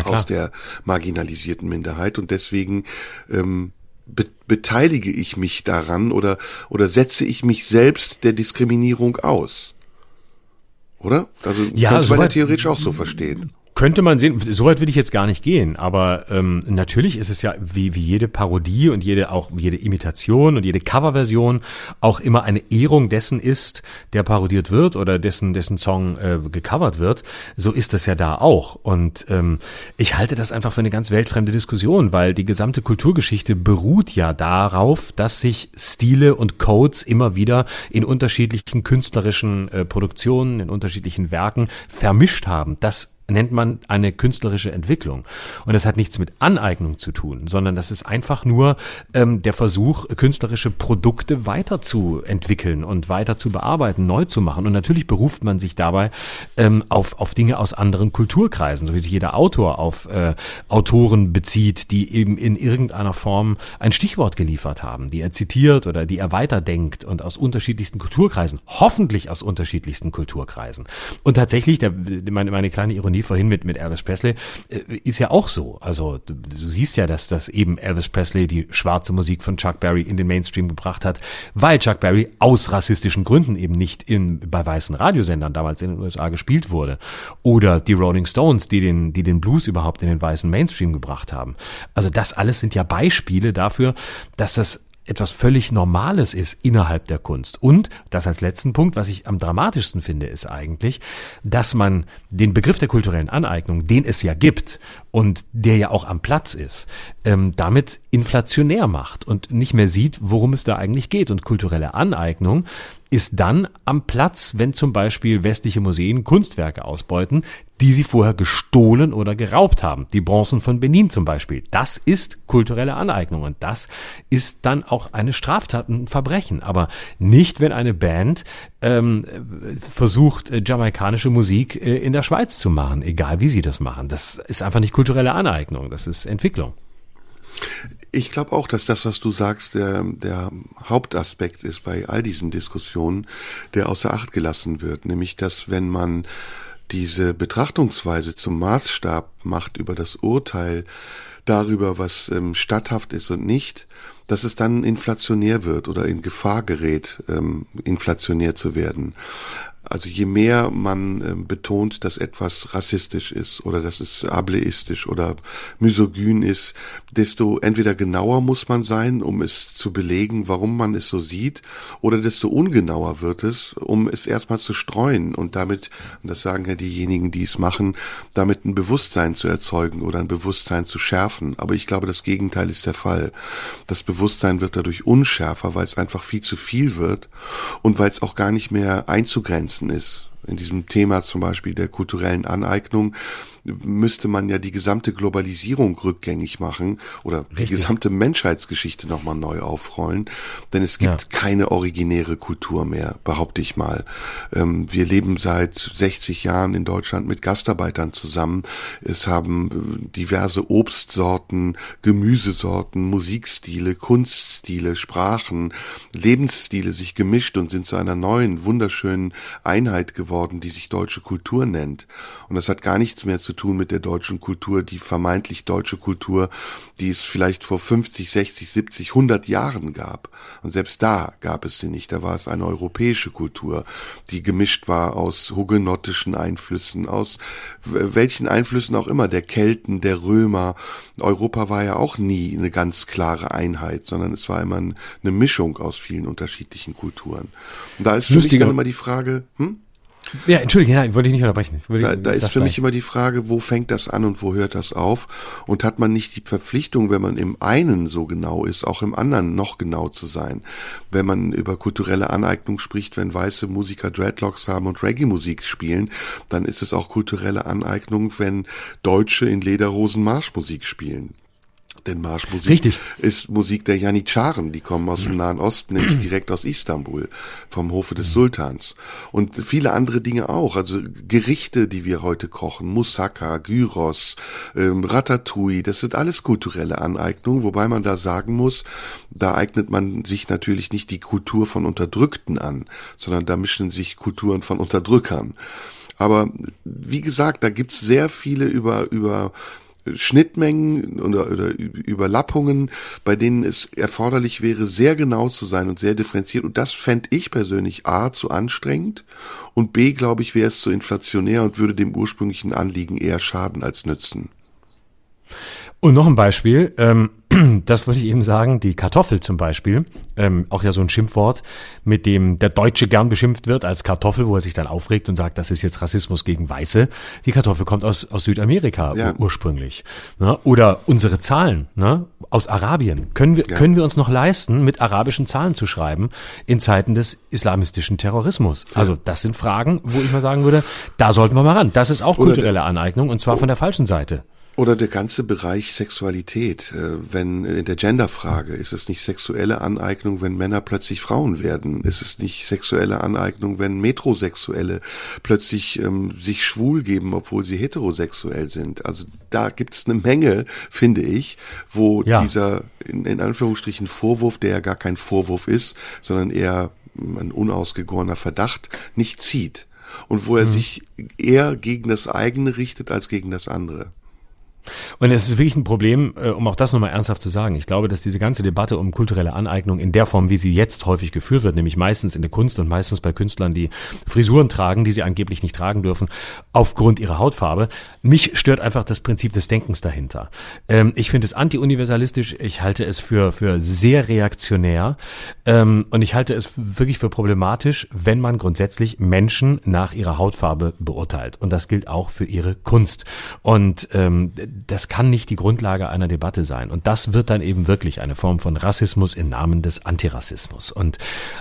aus der marginalisierten Minderheit und deswegen ähm, be beteilige ich mich daran oder oder setze ich mich selbst der Diskriminierung aus. Oder? Also ja, könnte man ja theoretisch auch so verstehen. Könnte man sehen, soweit will ich jetzt gar nicht gehen, aber ähm, natürlich ist es ja wie, wie jede Parodie und jede auch jede Imitation und jede Coverversion auch immer eine Ehrung dessen ist, der parodiert wird oder dessen dessen Song äh, gecovert wird. So ist das ja da auch und ähm, ich halte das einfach für eine ganz weltfremde Diskussion, weil die gesamte Kulturgeschichte beruht ja darauf, dass sich Stile und Codes immer wieder in unterschiedlichen künstlerischen äh, Produktionen, in unterschiedlichen Werken vermischt haben. Das nennt man eine künstlerische Entwicklung. Und das hat nichts mit Aneignung zu tun, sondern das ist einfach nur ähm, der Versuch, künstlerische Produkte weiterzuentwickeln und weiter zu bearbeiten, neu zu machen. Und natürlich beruft man sich dabei ähm, auf, auf Dinge aus anderen Kulturkreisen, so wie sich jeder Autor auf äh, Autoren bezieht, die eben in irgendeiner Form ein Stichwort geliefert haben, die er zitiert oder die er weiterdenkt und aus unterschiedlichsten Kulturkreisen, hoffentlich aus unterschiedlichsten Kulturkreisen. Und tatsächlich, der, meine, meine kleine Ironie vorhin mit, mit Elvis Presley, äh, ist ja auch so. Also du, du siehst ja, dass das eben Elvis Presley die schwarze Musik von Chuck Berry in den Mainstream gebracht hat, weil Chuck Berry aus rassistischen Gründen eben nicht in, bei weißen Radiosendern damals in den USA gespielt wurde. Oder die Rolling Stones, die den, die den Blues überhaupt in den weißen Mainstream gebracht haben. Also das alles sind ja Beispiele dafür, dass das etwas völlig Normales ist innerhalb der Kunst. Und das als letzten Punkt, was ich am dramatischsten finde, ist eigentlich, dass man den Begriff der kulturellen Aneignung, den es ja gibt und der ja auch am Platz ist, ähm, damit inflationär macht und nicht mehr sieht, worum es da eigentlich geht. Und kulturelle Aneignung ist dann am Platz, wenn zum Beispiel westliche Museen Kunstwerke ausbeuten, die sie vorher gestohlen oder geraubt haben. Die Bronzen von Benin zum Beispiel. Das ist kulturelle Aneignung und das ist dann auch eine Straftat, ein Verbrechen. Aber nicht, wenn eine Band ähm, versucht, äh, jamaikanische Musik äh, in der Schweiz zu machen, egal wie sie das machen. Das ist einfach nicht kulturelle Aneignung, das ist Entwicklung. Ich glaube auch, dass das, was du sagst, der, der Hauptaspekt ist bei all diesen Diskussionen, der außer Acht gelassen wird. Nämlich, dass wenn man diese Betrachtungsweise zum Maßstab macht über das Urteil darüber, was ähm, statthaft ist und nicht, dass es dann inflationär wird oder in Gefahr gerät, ähm, inflationär zu werden. Also je mehr man äh, betont, dass etwas rassistisch ist oder dass es ableistisch oder misogyn ist, desto entweder genauer muss man sein, um es zu belegen, warum man es so sieht, oder desto ungenauer wird es, um es erstmal zu streuen und damit, und das sagen ja diejenigen, die es machen, damit ein Bewusstsein zu erzeugen oder ein Bewusstsein zu schärfen. Aber ich glaube, das Gegenteil ist der Fall. Das Bewusstsein wird dadurch unschärfer, weil es einfach viel zu viel wird und weil es auch gar nicht mehr einzugrenzen Grenzen ist. In diesem Thema zum Beispiel der kulturellen Aneignung müsste man ja die gesamte Globalisierung rückgängig machen oder Richtig. die gesamte Menschheitsgeschichte nochmal neu aufrollen, denn es gibt ja. keine originäre Kultur mehr, behaupte ich mal. Ähm, wir leben seit 60 Jahren in Deutschland mit Gastarbeitern zusammen. Es haben äh, diverse Obstsorten, Gemüsesorten, Musikstile, Kunststile, Sprachen, Lebensstile sich gemischt und sind zu einer neuen, wunderschönen Einheit geworden, die sich deutsche Kultur nennt. Und das hat gar nichts mehr zu tun mit der deutschen Kultur, die vermeintlich deutsche Kultur, die es vielleicht vor 50, 60, 70, 100 Jahren gab. Und selbst da gab es sie nicht. Da war es eine europäische Kultur, die gemischt war aus hugenottischen Einflüssen, aus welchen Einflüssen auch immer, der Kelten, der Römer. Europa war ja auch nie eine ganz klare Einheit, sondern es war immer eine Mischung aus vielen unterschiedlichen Kulturen. Und da ist für mich dann immer die Frage, hm? Ja, entschuldige, nein, wollte ich nicht unterbrechen. Wollte, da, da ist für gleich. mich immer die Frage, wo fängt das an und wo hört das auf? Und hat man nicht die Verpflichtung, wenn man im einen so genau ist, auch im anderen noch genau zu sein? Wenn man über kulturelle Aneignung spricht, wenn weiße Musiker Dreadlocks haben und Reggae-Musik spielen, dann ist es auch kulturelle Aneignung, wenn Deutsche in Lederhosen Marschmusik spielen. Denn Marschmusik Richtig. ist Musik der Janitscharen, die kommen aus dem Nahen Osten, nämlich direkt aus Istanbul, vom Hofe des Sultans. Und viele andere Dinge auch, also Gerichte, die wir heute kochen, Moussaka, Gyros, ähm, Ratatouille, das sind alles kulturelle Aneignungen, wobei man da sagen muss, da eignet man sich natürlich nicht die Kultur von Unterdrückten an, sondern da mischen sich Kulturen von Unterdrückern. Aber wie gesagt, da gibt's sehr viele über, über Schnittmengen oder, oder Überlappungen, bei denen es erforderlich wäre, sehr genau zu sein und sehr differenziert. Und das fände ich persönlich A zu anstrengend und B, glaube ich, wäre es zu inflationär und würde dem ursprünglichen Anliegen eher schaden als nützen. Und noch ein Beispiel, ähm, [clears throat] das würde ich eben sagen, die Kartoffel zum Beispiel, ähm, auch ja so ein Schimpfwort, mit dem der Deutsche gern beschimpft wird als Kartoffel, wo er sich dann aufregt und sagt, das ist jetzt Rassismus gegen Weiße. Die Kartoffel kommt aus, aus Südamerika ja. ursprünglich. Ne? Oder unsere Zahlen ne? aus Arabien. Können wir, ja. können wir uns noch leisten, mit arabischen Zahlen zu schreiben in Zeiten des islamistischen Terrorismus? Ja. Also das sind Fragen, wo ich mal sagen würde, da sollten wir mal ran. Das ist auch kulturelle Aneignung und zwar von der falschen Seite. Oder der ganze Bereich Sexualität. Äh, wenn in der Genderfrage ist es nicht sexuelle Aneignung, wenn Männer plötzlich Frauen werden. Ist es nicht sexuelle Aneignung, wenn Metrosexuelle plötzlich ähm, sich schwul geben, obwohl sie heterosexuell sind. Also da gibt's eine Menge, finde ich, wo ja. dieser in, in Anführungsstrichen Vorwurf, der ja gar kein Vorwurf ist, sondern eher ein unausgegorener Verdacht, nicht zieht. Und wo er mhm. sich eher gegen das eigene richtet als gegen das andere. Und es ist wirklich ein Problem, äh, um auch das nochmal ernsthaft zu sagen. Ich glaube, dass diese ganze Debatte um kulturelle Aneignung in der Form, wie sie jetzt häufig geführt wird, nämlich meistens in der Kunst und meistens bei Künstlern, die Frisuren tragen, die sie angeblich nicht tragen dürfen, aufgrund ihrer Hautfarbe, mich stört einfach das Prinzip des Denkens dahinter. Ähm, ich finde es anti-universalistisch, ich halte es für, für sehr reaktionär ähm, und ich halte es wirklich für problematisch, wenn man grundsätzlich Menschen nach ihrer Hautfarbe beurteilt. Und das gilt auch für ihre Kunst. Und ähm, das kann nicht die Grundlage einer Debatte sein. Und das wird dann eben wirklich eine Form von Rassismus im Namen des Antirassismus. Und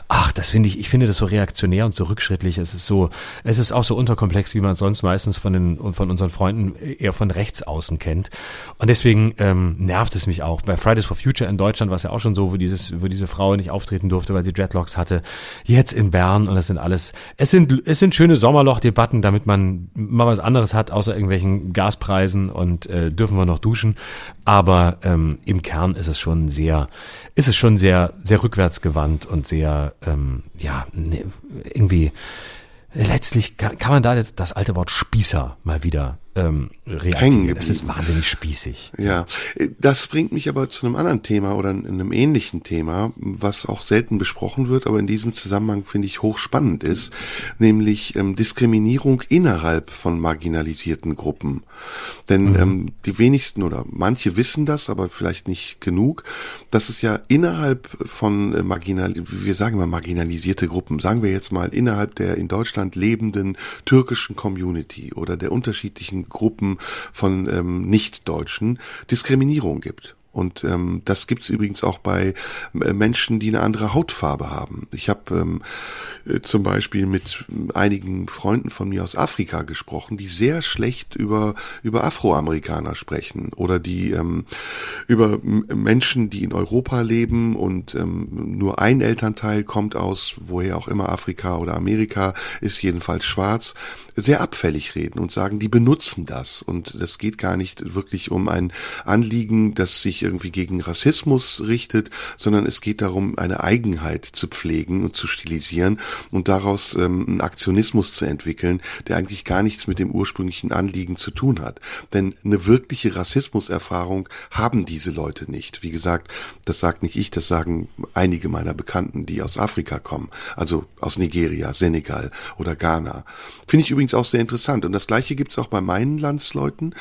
ach, das finde ich, ich finde das so reaktionär und so rückschrittlich. Es ist so, es ist auch so unterkomplex, wie man sonst meistens von den, von unseren Freunden eher von rechts außen kennt. Und deswegen ähm, nervt es mich auch. Bei Fridays for Future in Deutschland war es ja auch schon so, wo dieses, wo diese Frau nicht auftreten durfte, weil sie Dreadlocks hatte. Jetzt in Bern und das sind alles, es sind, es sind schöne Sommerlochdebatten, damit man mal was anderes hat, außer irgendwelchen Gaspreisen und äh, dürfen wir noch duschen. Aber ähm, im Kern ist es schon sehr, ist es schon sehr, sehr rückwärtsgewandt und sehr, ähm, ja, ne, irgendwie letztlich kann, man da das alte Wort Spießer mal wieder ähm, reaktivieren. Es ist wahnsinnig spießig. Ja, das bringt mich aber zu einem anderen Thema oder einem ähnlichen Thema, was auch selten besprochen wird, aber in diesem Zusammenhang finde ich hochspannend ist, nämlich ähm, Diskriminierung innerhalb von marginalisierten Gruppen. Denn mhm. ähm, die wenigsten oder manche wissen das, aber vielleicht nicht genug, dass es ja innerhalb von äh, marginal, wir sagen mal marginalisierte Gruppen, sagen wir jetzt mal innerhalb der in Deutschland lebenden türkischen Community oder der unterschiedlichen Gruppen von ähm, Nichtdeutschen Diskriminierung gibt. Und ähm, das gibt's übrigens auch bei äh, Menschen, die eine andere Hautfarbe haben. Ich habe ähm, äh, zum Beispiel mit einigen Freunden von mir aus Afrika gesprochen, die sehr schlecht über über Afroamerikaner sprechen oder die ähm, über Menschen, die in Europa leben und ähm, nur ein Elternteil kommt aus, woher auch immer Afrika oder Amerika, ist jedenfalls schwarz sehr abfällig reden und sagen, die benutzen das. Und es geht gar nicht wirklich um ein Anliegen, das sich irgendwie gegen Rassismus richtet, sondern es geht darum, eine Eigenheit zu pflegen und zu stilisieren und daraus ähm, einen Aktionismus zu entwickeln, der eigentlich gar nichts mit dem ursprünglichen Anliegen zu tun hat. Denn eine wirkliche Rassismuserfahrung haben diese Leute nicht. Wie gesagt, das sagt nicht ich, das sagen einige meiner Bekannten, die aus Afrika kommen, also aus Nigeria, Senegal oder Ghana. Finde ich übrigens auch sehr interessant. Und das Gleiche gibt es auch bei meinen Landsleuten.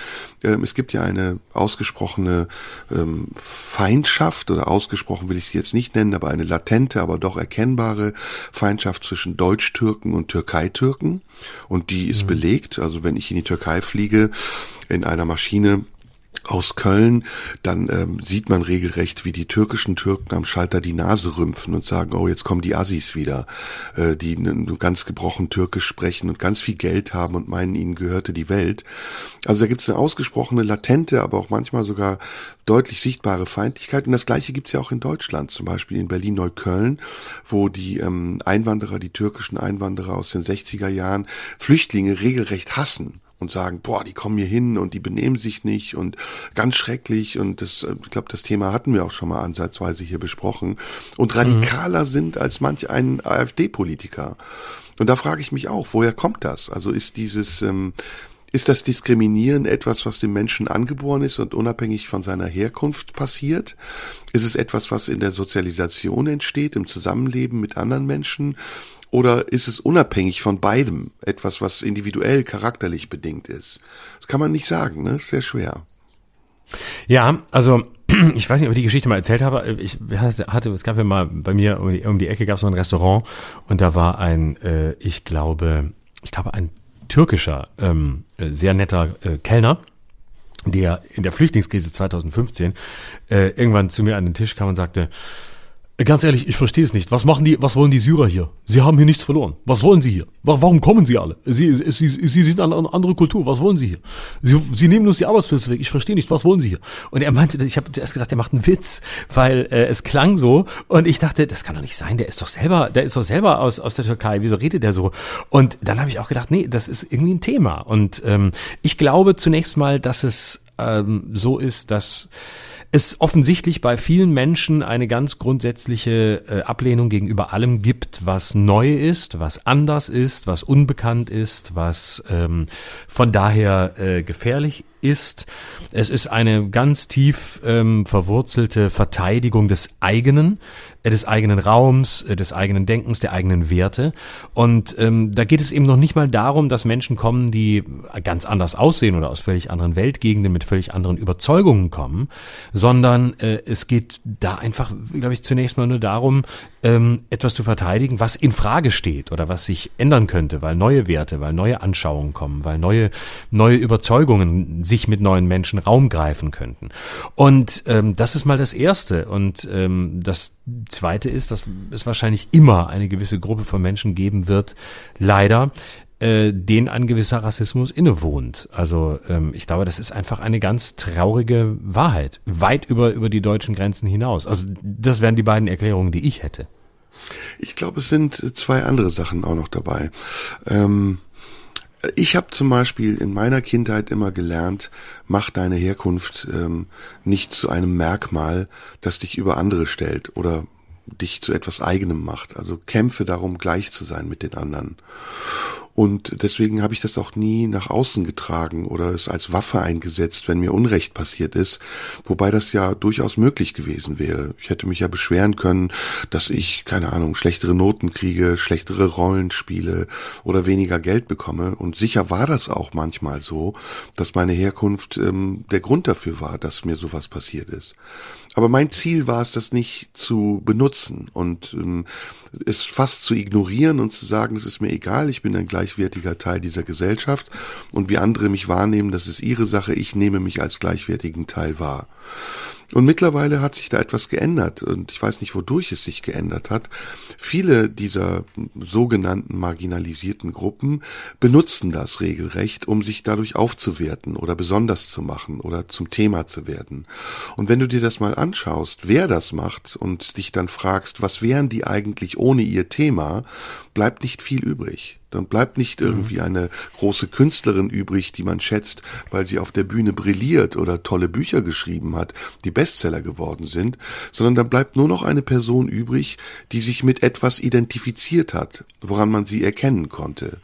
Ähm, es gibt ja eine ausgesprochene ähm, Feindschaft oder ausgesprochen will ich sie jetzt nicht nennen, aber eine latente, aber doch erkennbare Feindschaft zwischen Deutsch-Türken und Türkei-Türken. Und die ist mhm. belegt. Also wenn ich in die Türkei fliege, in einer Maschine, aus Köln, dann ähm, sieht man regelrecht, wie die türkischen Türken am Schalter die Nase rümpfen und sagen, oh, jetzt kommen die Assis wieder, äh, die ganz gebrochen Türkisch sprechen und ganz viel Geld haben und meinen, ihnen gehörte die Welt. Also da gibt es eine ausgesprochene, latente, aber auch manchmal sogar deutlich sichtbare Feindlichkeit. Und das Gleiche gibt es ja auch in Deutschland, zum Beispiel in Berlin-Neukölln, wo die ähm, Einwanderer, die türkischen Einwanderer aus den 60er Jahren Flüchtlinge regelrecht hassen und sagen, boah, die kommen hier hin und die benehmen sich nicht und ganz schrecklich und das, äh, ich glaube, das Thema hatten wir auch schon mal ansatzweise hier besprochen und radikaler mhm. sind als manch ein AfD-Politiker. Und da frage ich mich auch, woher kommt das? Also ist dieses, ähm, ist das Diskriminieren etwas, was dem Menschen angeboren ist und unabhängig von seiner Herkunft passiert? Ist es etwas, was in der Sozialisation entsteht, im Zusammenleben mit anderen Menschen? Oder ist es unabhängig von beidem etwas, was individuell charakterlich bedingt ist? Das kann man nicht sagen, ne? Ist sehr schwer. Ja, also [clears throat] ich weiß nicht, ob ich die Geschichte mal erzählt habe. Ich hatte, es gab ja mal bei mir um die, um die Ecke gab es mal ein Restaurant und da war ein, äh, ich glaube, ich glaube ein türkischer, ähm, sehr netter äh, Kellner, der in der Flüchtlingskrise 2015 äh, irgendwann zu mir an den Tisch kam und sagte, Ganz ehrlich, ich verstehe es nicht. Was machen die, was wollen die Syrer hier? Sie haben hier nichts verloren. Was wollen sie hier? Warum kommen sie alle? Sie, sie, sie sind eine andere Kultur. Was wollen sie hier? Sie, sie nehmen uns die Arbeitsplätze weg. Ich verstehe nicht. Was wollen sie hier? Und er meinte, ich habe erst gedacht, der macht einen Witz, weil äh, es klang so. Und ich dachte, das kann doch nicht sein. Der ist doch selber, der ist doch selber aus, aus der Türkei. Wieso redet der so? Und dann habe ich auch gedacht, nee, das ist irgendwie ein Thema. Und ähm, ich glaube zunächst mal, dass es ähm, so ist, dass es offensichtlich bei vielen Menschen eine ganz grundsätzliche äh, Ablehnung gegenüber allem gibt, was neu ist, was anders ist, was unbekannt ist, was ähm, von daher äh, gefährlich ist. Es ist eine ganz tief ähm, verwurzelte Verteidigung des eigenen, äh, des eigenen Raums, äh, des eigenen Denkens, der eigenen Werte. Und ähm, da geht es eben noch nicht mal darum, dass Menschen kommen, die ganz anders aussehen oder aus völlig anderen Weltgegenden mit völlig anderen Überzeugungen kommen, sondern äh, es geht da einfach, glaube ich, zunächst mal nur darum, ähm, etwas zu verteidigen, was in Frage steht oder was sich ändern könnte, weil neue Werte, weil neue Anschauungen kommen, weil neue neue Überzeugungen sich mit neuen Menschen Raum greifen könnten. Und ähm, das ist mal das Erste. Und ähm, das Zweite ist, dass es wahrscheinlich immer eine gewisse Gruppe von Menschen geben wird, leider, äh, ein gewisser Rassismus innewohnt. Also ähm, ich glaube, das ist einfach eine ganz traurige Wahrheit, weit über, über die deutschen Grenzen hinaus. Also das wären die beiden Erklärungen, die ich hätte. Ich glaube, es sind zwei andere Sachen auch noch dabei. Ähm Ich habe zum Beispiel in meiner Kindheit immer gelernt, mach deine Herkunft ähm, nicht zu einem Merkmal, das dich über andere stellt oder dich zu etwas eigenem macht. Also kämpfe darum, gleich zu sein mit den anderen. Und deswegen habe ich das auch nie nach außen getragen oder es als Waffe eingesetzt, wenn mir Unrecht passiert ist, wobei das ja durchaus möglich gewesen wäre. Ich hätte mich ja beschweren können, dass ich, keine Ahnung, schlechtere Noten kriege, schlechtere Rollen spiele oder weniger Geld bekomme. Und sicher war das auch manchmal so, dass meine Herkunft ähm, der Grund dafür war, dass mir sowas passiert ist. Aber mein Ziel war es, das nicht zu benutzen und ähm, es fast zu ignorieren und zu sagen, es ist mir egal, ich bin ein gleichwertiger Teil dieser Gesellschaft und wie andere mich wahrnehmen, das ist ihre Sache, ich nehme mich als gleichwertigen Teil wahr. Und mittlerweile hat sich da etwas geändert und ich weiß nicht, wodurch es sich geändert hat. Viele dieser sogenannten marginalisierten Gruppen benutzen das regelrecht, um sich dadurch aufzuwerten oder besonders zu machen oder zum Thema zu werden. Und wenn du dir das mal anschaust, wer das macht und dich dann fragst, was wären die eigentlich ohne ihr Thema, bleibt nicht viel übrig. Dann bleibt nicht mhm. irgendwie eine große Künstlerin übrig, die man schätzt, weil sie auf der Bühne brilliert oder tolle Bücher geschrieben hat, die Bestseller geworden sind, sondern dann bleibt nur noch eine Person übrig, die sich mit etwas identifiziert hat, woran man sie erkennen konnte.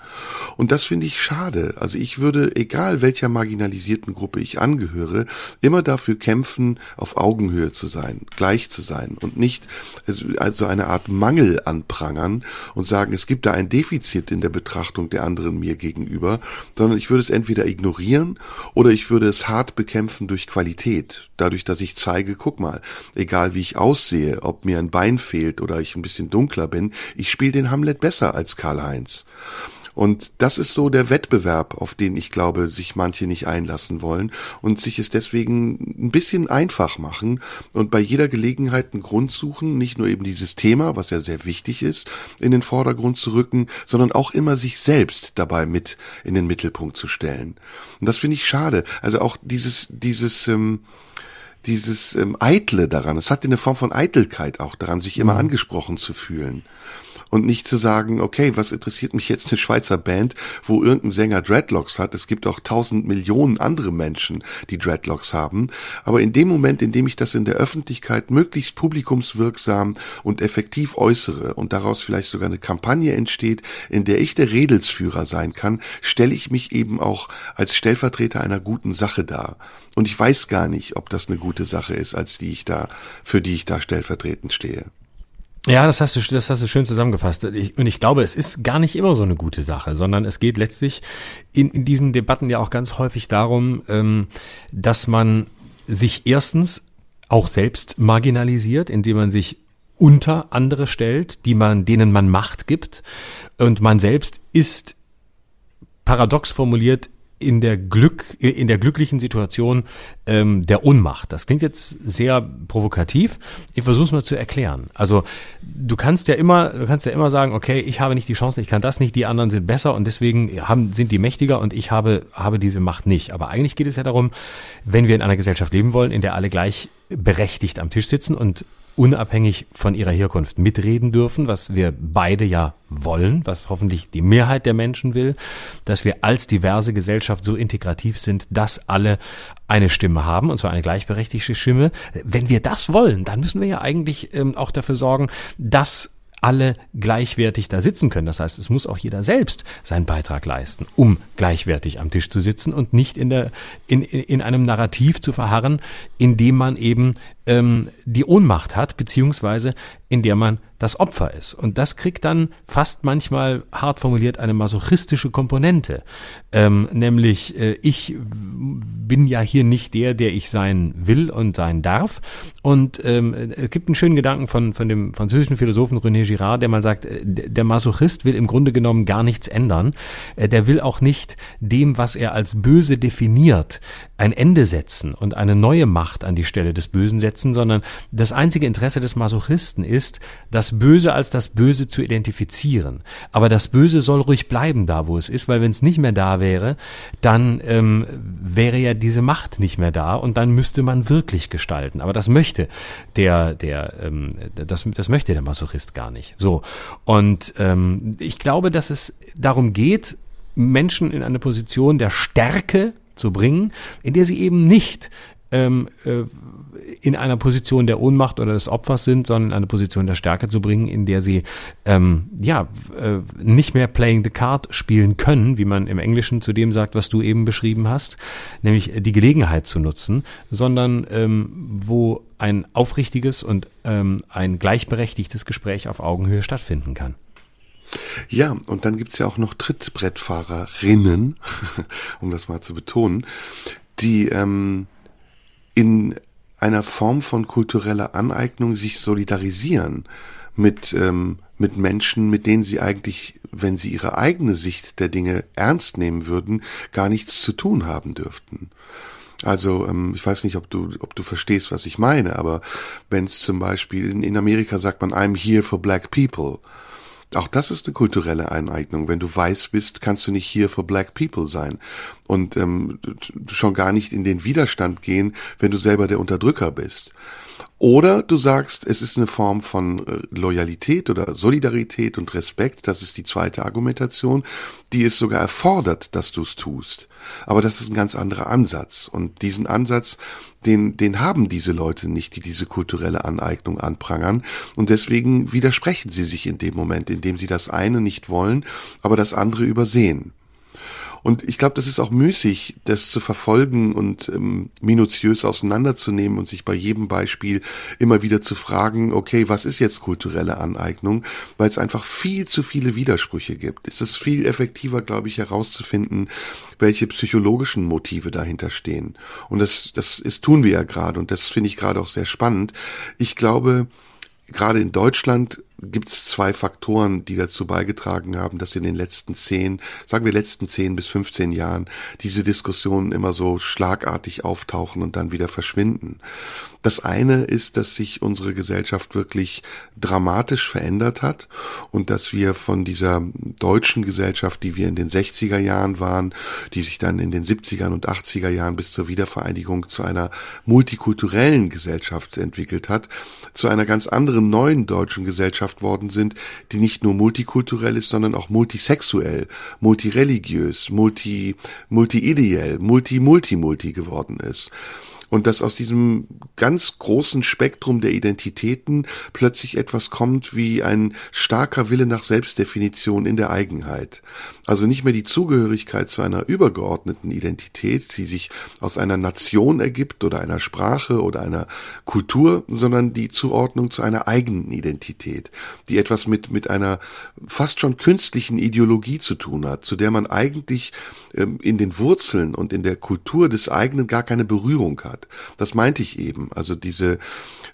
Und das finde ich schade. Also ich würde, egal welcher marginalisierten Gruppe ich angehöre, immer dafür kämpfen, auf Augenhöhe zu sein, gleich zu sein und nicht also eine Art Mangel anprangern und sagen, es gibt da ein Defizit in der Betrachtung der anderen mir gegenüber, sondern ich würde es entweder ignorieren oder ich würde es hart bekämpfen durch Qualität, dadurch, dass ich zeige, guck mal, egal wie ich aussehe, ob mir ein Bein fehlt oder ich ein bisschen dunkler bin, ich spiele den Hamlet besser als Karl-Heinz. Und das ist so der Wettbewerb, auf den ich glaube, sich manche nicht einlassen wollen und sich es deswegen ein bisschen einfach machen und bei jeder Gelegenheit einen Grund suchen, nicht nur eben dieses Thema, was ja sehr wichtig ist, in den Vordergrund zu rücken, sondern auch immer sich selbst dabei mit in den Mittelpunkt zu stellen. Und das finde ich schade. Also auch dieses, dieses, ähm, dieses ähm, Eitle daran, es hat eine Form von Eitelkeit auch daran, sich immer mhm. angesprochen zu fühlen und nicht zu sagen, okay, was interessiert mich jetzt eine Schweizer Band, wo irgendein Sänger Dreadlocks hat. Es gibt auch tausend Millionen andere Menschen, die Dreadlocks haben. Aber in dem Moment, in dem ich das in der Öffentlichkeit möglichst publikumswirksam und effektiv äußere und daraus vielleicht sogar eine Kampagne entsteht, in der ich der Redelsführer sein kann, stelle ich mich eben auch als Stellvertreter einer guten Sache dar. Und ich weiß gar nicht, ob das eine gute Sache ist, als die ich da, für die ich da stellvertretend stehe. Ja, das hast du, das hast du schön zusammengefasst. Ich, und ich glaube, es ist gar nicht immer so eine gute Sache, sondern es geht letztlich in, in diesen Debatten ja auch ganz häufig darum, ähm, dass man sich erstens auch selbst marginalisiert, indem man sich unter andere stellt, die man, denen man Macht gibt. Und man selbst ist paradox formuliert in der Glück, in der glücklichen Situation ähm, der Ohnmacht. Das klingt jetzt sehr provokativ. Ich versuche es mal zu erklären. Also du kannst ja immer, du kannst ja immer sagen, okay, ich habe nicht die Chance, ich kann das nicht, die anderen sind besser und deswegen haben, sind die mächtiger und ich habe, habe diese Macht nicht. Aber eigentlich geht es ja darum, wenn wir in einer Gesellschaft leben wollen, in der alle gleich berechtigt am Tisch sitzen und unabhängig von ihrer Herkunft mitreden dürfen, was wir beide ja wollen, was hoffentlich die Mehrheit der Menschen will, dass wir als diverse Gesellschaft so integrativ sind, dass alle eine Stimme haben, und zwar eine gleichberechtigte Stimme. Wenn wir das wollen, dann müssen wir ja eigentlich ähm, auch dafür sorgen, dass alle gleichwertig da sitzen können. Das heißt, es muss auch jeder selbst seinen Beitrag leisten, um gleichwertig am Tisch zu sitzen und nicht in, der, in, in einem Narrativ zu verharren, in dem man eben ähm, die Ohnmacht hat, beziehungsweise in der man das Opfer ist. Und das kriegt dann fast manchmal hart formuliert eine masochistische Komponente. Ähm, nämlich, äh, ich bin ja hier nicht der, der ich sein will und sein darf. Und ähm, es gibt einen schönen Gedanken von, von dem französischen Philosophen René Girard, der mal sagt, äh, der Masochist will im Grunde genommen gar nichts ändern. Äh, der will auch nicht dem, was er als böse definiert, ein Ende setzen und eine neue Macht an die Stelle des Bösen setzen, sondern das einzige Interesse des Masochisten ist, das Böse als das Böse zu identifizieren. Aber das Böse soll ruhig bleiben da, wo es ist, weil wenn es nicht mehr da wäre, dann ähm, wäre ja diese Macht nicht mehr da und dann müsste man wirklich gestalten. Aber das möchte der, der, ähm, das, das möchte der Masochist gar nicht. So und ähm, ich glaube, dass es darum geht, Menschen in eine Position der Stärke zu bringen, in der sie eben nicht ähm, äh, in einer Position der Ohnmacht oder des Opfers sind, sondern in eine Position der Stärke zu bringen, in der sie ähm, ja äh, nicht mehr playing the card spielen können, wie man im Englischen zu dem sagt, was du eben beschrieben hast, nämlich die Gelegenheit zu nutzen, sondern ähm, wo ein aufrichtiges und ähm, ein gleichberechtigtes Gespräch auf Augenhöhe stattfinden kann. Ja, und dann gibt's ja auch noch Trittbrettfahrerinnen, [laughs] um das mal zu betonen, die ähm, in einer Form von kultureller Aneignung sich solidarisieren mit, ähm, mit Menschen, mit denen sie eigentlich, wenn sie ihre eigene Sicht der Dinge ernst nehmen würden, gar nichts zu tun haben dürften. Also ähm, ich weiß nicht, ob du, ob du verstehst, was ich meine, aber wenn es zum Beispiel in, in Amerika sagt man, I'm here for black people. Auch das ist eine kulturelle Eineignung. Wenn du weiß bist, kannst du nicht hier for black people sein und ähm, schon gar nicht in den Widerstand gehen, wenn du selber der Unterdrücker bist. Oder du sagst, es ist eine Form von äh, Loyalität oder Solidarität und Respekt, das ist die zweite Argumentation, die es sogar erfordert, dass du es tust. Aber das ist ein ganz anderer Ansatz. Und diesen Ansatz, den, den haben diese Leute nicht, die diese kulturelle Aneignung anprangern. Und deswegen widersprechen sie sich in dem Moment, in dem sie das eine nicht wollen, aber das andere übersehen. Und ich glaube, das ist auch müßig, das zu verfolgen und ähm, minutiös auseinanderzunehmen und sich bei jedem Beispiel immer wieder zu fragen, okay, was ist jetzt kulturelle Aneignung? Weil es einfach viel zu viele Widersprüche gibt. Es ist viel effektiver, glaube ich, herauszufinden, welche psychologischen Motive dahinter stehen. Und das, das ist, tun wir ja gerade und das finde ich gerade auch sehr spannend. Ich glaube, gerade in Deutschland gibt es zwei Faktoren, die dazu beigetragen haben, dass in den letzten zehn, sagen wir letzten zehn bis 15 Jahren diese Diskussionen immer so schlagartig auftauchen und dann wieder verschwinden. Das eine ist, dass sich unsere Gesellschaft wirklich dramatisch verändert hat und dass wir von dieser deutschen Gesellschaft, die wir in den 60er Jahren waren, die sich dann in den 70er und 80er Jahren bis zur Wiedervereinigung zu einer multikulturellen Gesellschaft entwickelt hat, zu einer ganz anderen neuen deutschen Gesellschaft worden sind, die nicht nur multikulturell ist, sondern auch multisexuell, multireligiös, multi, multi-ideell, multi-multi-multi geworden ist und dass aus diesem ganz großen Spektrum der Identitäten plötzlich etwas kommt wie ein starker Wille nach Selbstdefinition in der Eigenheit. Also nicht mehr die Zugehörigkeit zu einer übergeordneten Identität, die sich aus einer Nation ergibt oder einer Sprache oder einer Kultur, sondern die Zuordnung zu einer eigenen Identität, die etwas mit, mit einer fast schon künstlichen Ideologie zu tun hat, zu der man eigentlich ähm, in den Wurzeln und in der Kultur des eigenen gar keine Berührung hat. Das meinte ich eben. Also diese,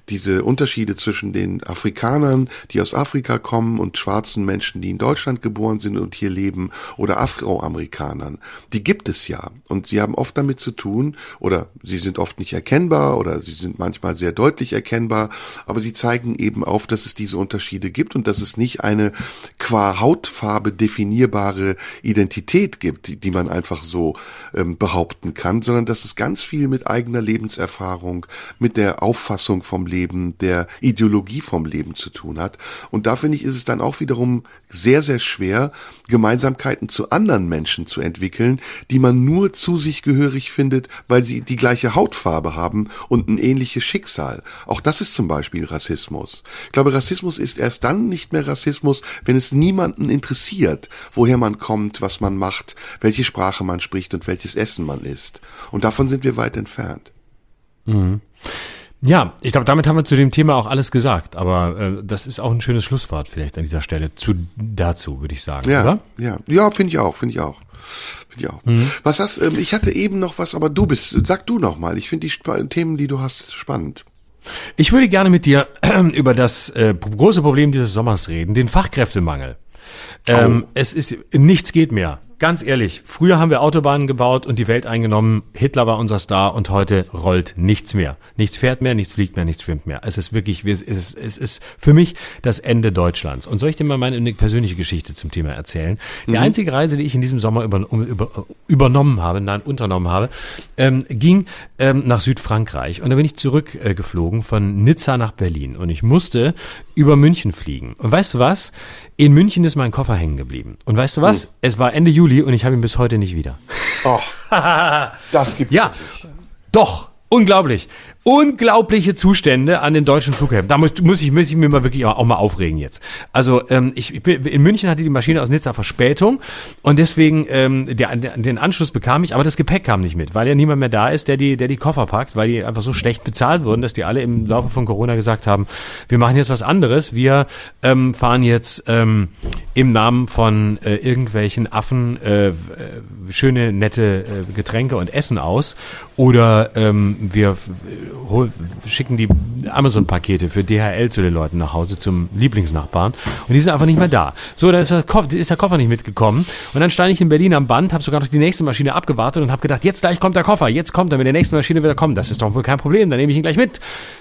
diese Unterschiede zwischen den Afrikanern, die aus Afrika kommen und schwarzen Menschen, die in Deutschland geboren sind und hier leben oder Afroamerikanern, die gibt es ja. Und sie haben oft damit zu tun, oder sie sind oft nicht erkennbar oder sie sind manchmal sehr deutlich erkennbar, aber sie zeigen eben auf, dass es diese Unterschiede gibt und dass es nicht eine qua Hautfarbe definierbare Identität gibt, die, man einfach so ähm, behaupten kann, sondern dass es ganz viel mit eigener Lebenserfahrung, mit der Auffassung vom der Ideologie vom Leben zu tun hat. Und da finde ich, ist es dann auch wiederum sehr, sehr schwer, Gemeinsamkeiten zu anderen Menschen zu entwickeln, die man nur zu sich gehörig findet, weil sie die gleiche Hautfarbe haben und ein ähnliches Schicksal. Auch das ist zum Beispiel Rassismus. Ich glaube, Rassismus ist erst dann nicht mehr Rassismus, wenn es niemanden interessiert, woher man kommt, was man macht, welche Sprache man spricht und welches Essen man isst. Und davon sind wir weit entfernt. Mhm. Ja, ich glaube, damit haben wir zu dem Thema auch alles gesagt. Aber äh, das ist auch ein schönes Schlusswort vielleicht an dieser Stelle zu dazu, würde ich sagen. Ja, oder? ja, ja, finde ich auch, finde ich auch. Finde ich auch. Mhm. Was hast? Ähm, ich hatte eben noch was, aber du bist. Sag du noch mal. Ich finde die Themen, die du hast, spannend. Ich würde gerne mit dir [clears throat] über das äh, große Problem dieses Sommers reden, den Fachkräftemangel. Ähm, oh. Es ist nichts geht mehr ganz ehrlich, früher haben wir Autobahnen gebaut und die Welt eingenommen. Hitler war unser Star und heute rollt nichts mehr. Nichts fährt mehr, nichts fliegt mehr, nichts schwimmt mehr. Es ist wirklich, es ist, es ist für mich das Ende Deutschlands. Und soll ich dir mal meine persönliche Geschichte zum Thema erzählen? Die mhm. einzige Reise, die ich in diesem Sommer über, über, übernommen habe, nein, unternommen habe, ähm, ging ähm, nach Südfrankreich. Und da bin ich zurückgeflogen äh, von Nizza nach Berlin. Und ich musste über München fliegen. Und weißt du was? In München ist mein Koffer hängen geblieben. Und weißt du was? Mhm. Es war Ende Juli Pulli und ich habe ihn bis heute nicht wieder. Oh, [laughs] das gibt's Ja, doch, unglaublich. Unglaubliche Zustände an den deutschen Flughäfen. Da muss, muss, ich, muss ich mir mal wirklich auch mal aufregen jetzt. Also ähm, ich, ich bin, in München hatte die Maschine aus Nizza Verspätung und deswegen ähm, der, den Anschluss bekam ich, aber das Gepäck kam nicht mit, weil ja niemand mehr da ist, der die, der die Koffer packt, weil die einfach so schlecht bezahlt wurden, dass die alle im Laufe von Corona gesagt haben, wir machen jetzt was anderes, wir ähm, fahren jetzt ähm, im Namen von äh, irgendwelchen Affen äh, äh, schöne, nette äh, Getränke und Essen aus oder ähm, wir hol, schicken die Amazon-Pakete für DHL zu den Leuten nach Hause zum Lieblingsnachbarn und die sind einfach nicht mehr da. So, dann ist der, Koffer, ist der Koffer nicht mitgekommen und dann stand ich in Berlin am Band, habe sogar noch die nächste Maschine abgewartet und habe gedacht, jetzt gleich kommt der Koffer, jetzt kommt er mit der nächsten Maschine wieder kommen. Das ist doch wohl kein Problem, dann nehme ich ihn gleich mit.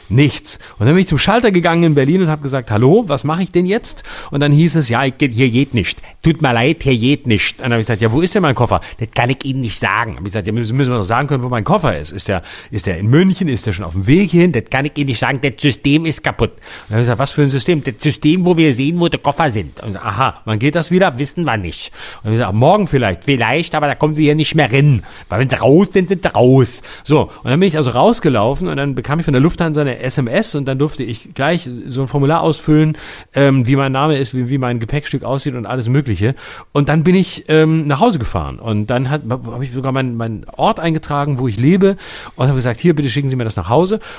Nichts. Und dann bin ich zum Schalter gegangen in Berlin und habe gesagt, hallo, was mache ich denn jetzt? Und dann hieß es, ja, hier geht nicht. Tut mir leid, hier geht nicht. Und dann habe ich gesagt, ja, wo ist denn mein Koffer? Das kann ich Ihnen nicht sagen. Hab ich gesagt, ja, müssen wir doch sagen können, wo mein Koffer ist. Ist der, ist der in München? Ist der schon auf dem Weg hin? Das kann ich Ihnen nicht sagen. Das System ist kaputt. Und dann habe ich gesagt, was für ein System? Das System, wo wir sehen, wo die Koffer sind. Und aha, wann geht das wieder? Wissen wir nicht. Und dann habe ich gesagt, morgen vielleicht, vielleicht, aber da kommen Sie hier nicht mehr rein. Weil wenn Sie raus sind, sind Sie raus. So, und dann bin ich also rausgelaufen und dann bekam ich von der Lufthansa eine SMS und dann durfte ich gleich so ein Formular ausfüllen, ähm, wie mein Name ist, wie, wie mein Gepäckstück aussieht und alles Mögliche. Und dann bin ich ähm, nach Hause gefahren und dann habe ich sogar meinen mein Ort eingetragen, wo ich lebe und habe gesagt, hier bitte schicken Sie mir das nach Hause.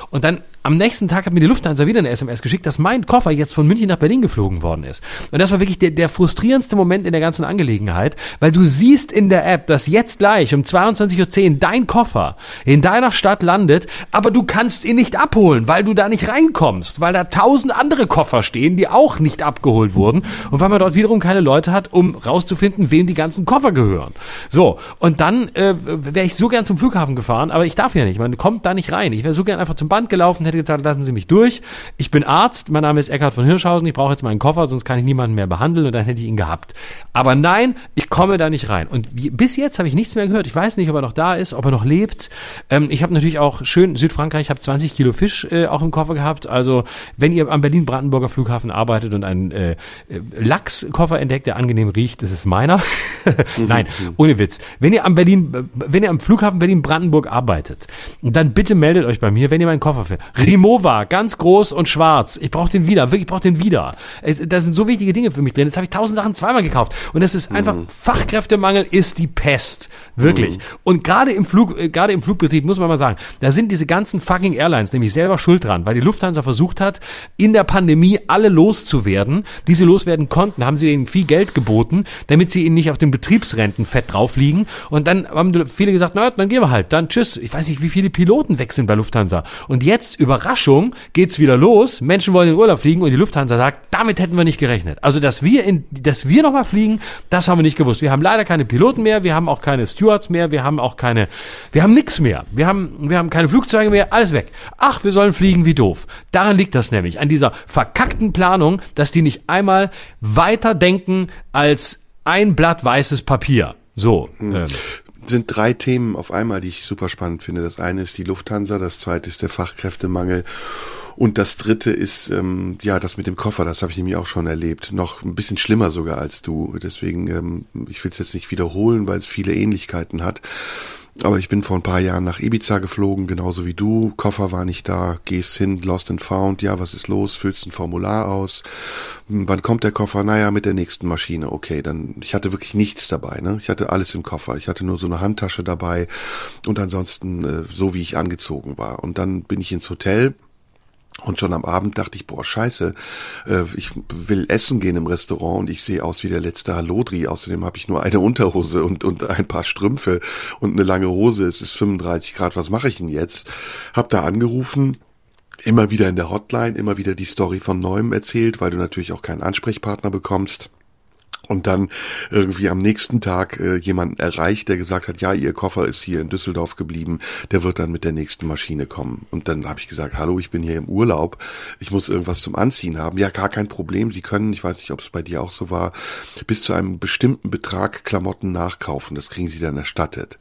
Und dann am nächsten Tag hat mir die Lufthansa wieder eine SMS geschickt, dass mein Koffer jetzt von München nach Berlin geflogen worden ist. Und das war wirklich der, der frustrierendste Moment in der ganzen Angelegenheit, weil du siehst in der App, dass jetzt gleich um 22.10 Uhr dein Koffer in deiner Stadt landet, aber du kannst ihn nicht abholen, weil du da nicht reinkommst, weil da tausend andere Koffer stehen, die auch nicht abgeholt wurden und weil man dort wiederum keine Leute hat, um rauszufinden, wem die ganzen Koffer gehören. So, und dann äh, wäre ich so gern zum Flughafen gefahren, aber ich darf ja nicht, man kommt da nicht rein. Ich wäre so gern einfach zum Band gelaufen, hätte gesagt, lassen Sie mich durch. Ich bin Arzt, mein Name ist Eckhard von Hirschhausen, ich brauche jetzt meinen Koffer, sonst kann ich niemanden mehr behandeln und dann hätte ich ihn gehabt. Aber nein, ich komme da nicht rein. Und wie, bis jetzt habe ich nichts mehr gehört. Ich weiß nicht, ob er noch da ist, ob er noch lebt. Ähm, ich habe natürlich auch schön Südfrankreich, ich habe 20 Kilo Fisch äh, auch im Koffer gehabt. Also wenn ihr am Berlin-Brandenburger Flughafen arbeitet und einen äh, Lachskoffer entdeckt, der angenehm riecht, das ist meiner. [laughs] Nein, ohne Witz. Wenn ihr am Berlin, wenn ihr am Flughafen Berlin-Brandenburg arbeitet, dann bitte meldet euch bei mir, wenn ihr meinen Koffer findet. Rimowa, ganz groß und schwarz. Ich brauche den wieder, wirklich, ich brauche den wieder. Es, da sind so wichtige Dinge für mich drin. Jetzt habe ich tausend Sachen zweimal gekauft. Und das ist einfach, mhm. Fachkräftemangel ist die Pest. Wirklich. Mhm. Und gerade im Flug, äh, gerade im Flugbetrieb muss man mal sagen, da sind diese ganzen fucking Airlines nämlich selber schuld dran, weil die Lufthansa versucht hat, in der Pandemie alle loszuwerden. Diese loswerden konnten, haben sie ihnen viel Geld geboten, damit sie ihnen nicht auf den Betriebsrenten fett drauf liegen. Und dann haben viele gesagt, na, dann gehen wir halt, dann tschüss. Ich weiß nicht, wie viele Piloten wechseln bei Lufthansa. Und jetzt, Überraschung, geht's wieder los. Menschen wollen in den Urlaub fliegen und die Lufthansa sagt, damit hätten wir nicht gerechnet. Also, dass wir in, dass wir nochmal fliegen, das haben wir nicht gewusst. Wir haben leider keine Piloten mehr, wir haben auch keine Stewards mehr, wir haben auch keine, wir haben nichts mehr. Wir haben, wir haben keine Flugzeuge mehr, alles weg. Ach, wir sollen fliegen wie doof. Daran liegt das nämlich, an dieser verkackten Planung, dass die nicht einmal weiter denken als ein Blatt weißes Papier. So. Hm. Ähm sind drei Themen auf einmal, die ich super spannend finde. Das eine ist die Lufthansa, das zweite ist der Fachkräftemangel und das dritte ist, ähm, ja, das mit dem Koffer, das habe ich nämlich auch schon erlebt. Noch ein bisschen schlimmer sogar als du. Deswegen, ähm, ich will es jetzt nicht wiederholen, weil es viele Ähnlichkeiten hat. Aber ich bin vor ein paar Jahren nach Ibiza geflogen, genauso wie du. Koffer war nicht da, gehst hin, lost and found. Ja, was ist los? Füllst ein Formular aus. Hm, wann kommt der Koffer? Naja, mit der nächsten Maschine. Okay, dann, ich hatte wirklich nichts dabei, ne? Ich hatte alles im Koffer. Ich hatte nur so eine Handtasche dabei und ansonsten äh, so, wie ich angezogen war. Und dann bin ich ins Hotel und schon am Abend dachte ich, boah, scheiße, äh, ich will essen gehen im Restaurant und ich sehe aus wie der letzte Halodri. Außerdem habe ich nur eine Unterhose und, und ein paar Strümpfe und eine lange Hose. Es ist 35 Grad, was mache ich denn jetzt? Hab da angerufen, immer wieder in der Hotline, immer wieder die Story von Neuem erzählt, weil du natürlich auch keinen Ansprechpartner bekommst und dann irgendwie am nächsten Tag äh, jemanden erreicht, der gesagt hat, ja, ihr Koffer ist hier in Düsseldorf geblieben, der wird dann mit der nächsten Maschine kommen. Und dann habe ich gesagt, hallo, ich bin hier im Urlaub, ich muss irgendwas zum Anziehen haben. Ja, gar kein Problem, Sie können, ich weiß nicht, ob es bei dir auch so war, bis zu einem bestimmten Betrag Klamotten nachkaufen, das kriegen Sie dann erstattet.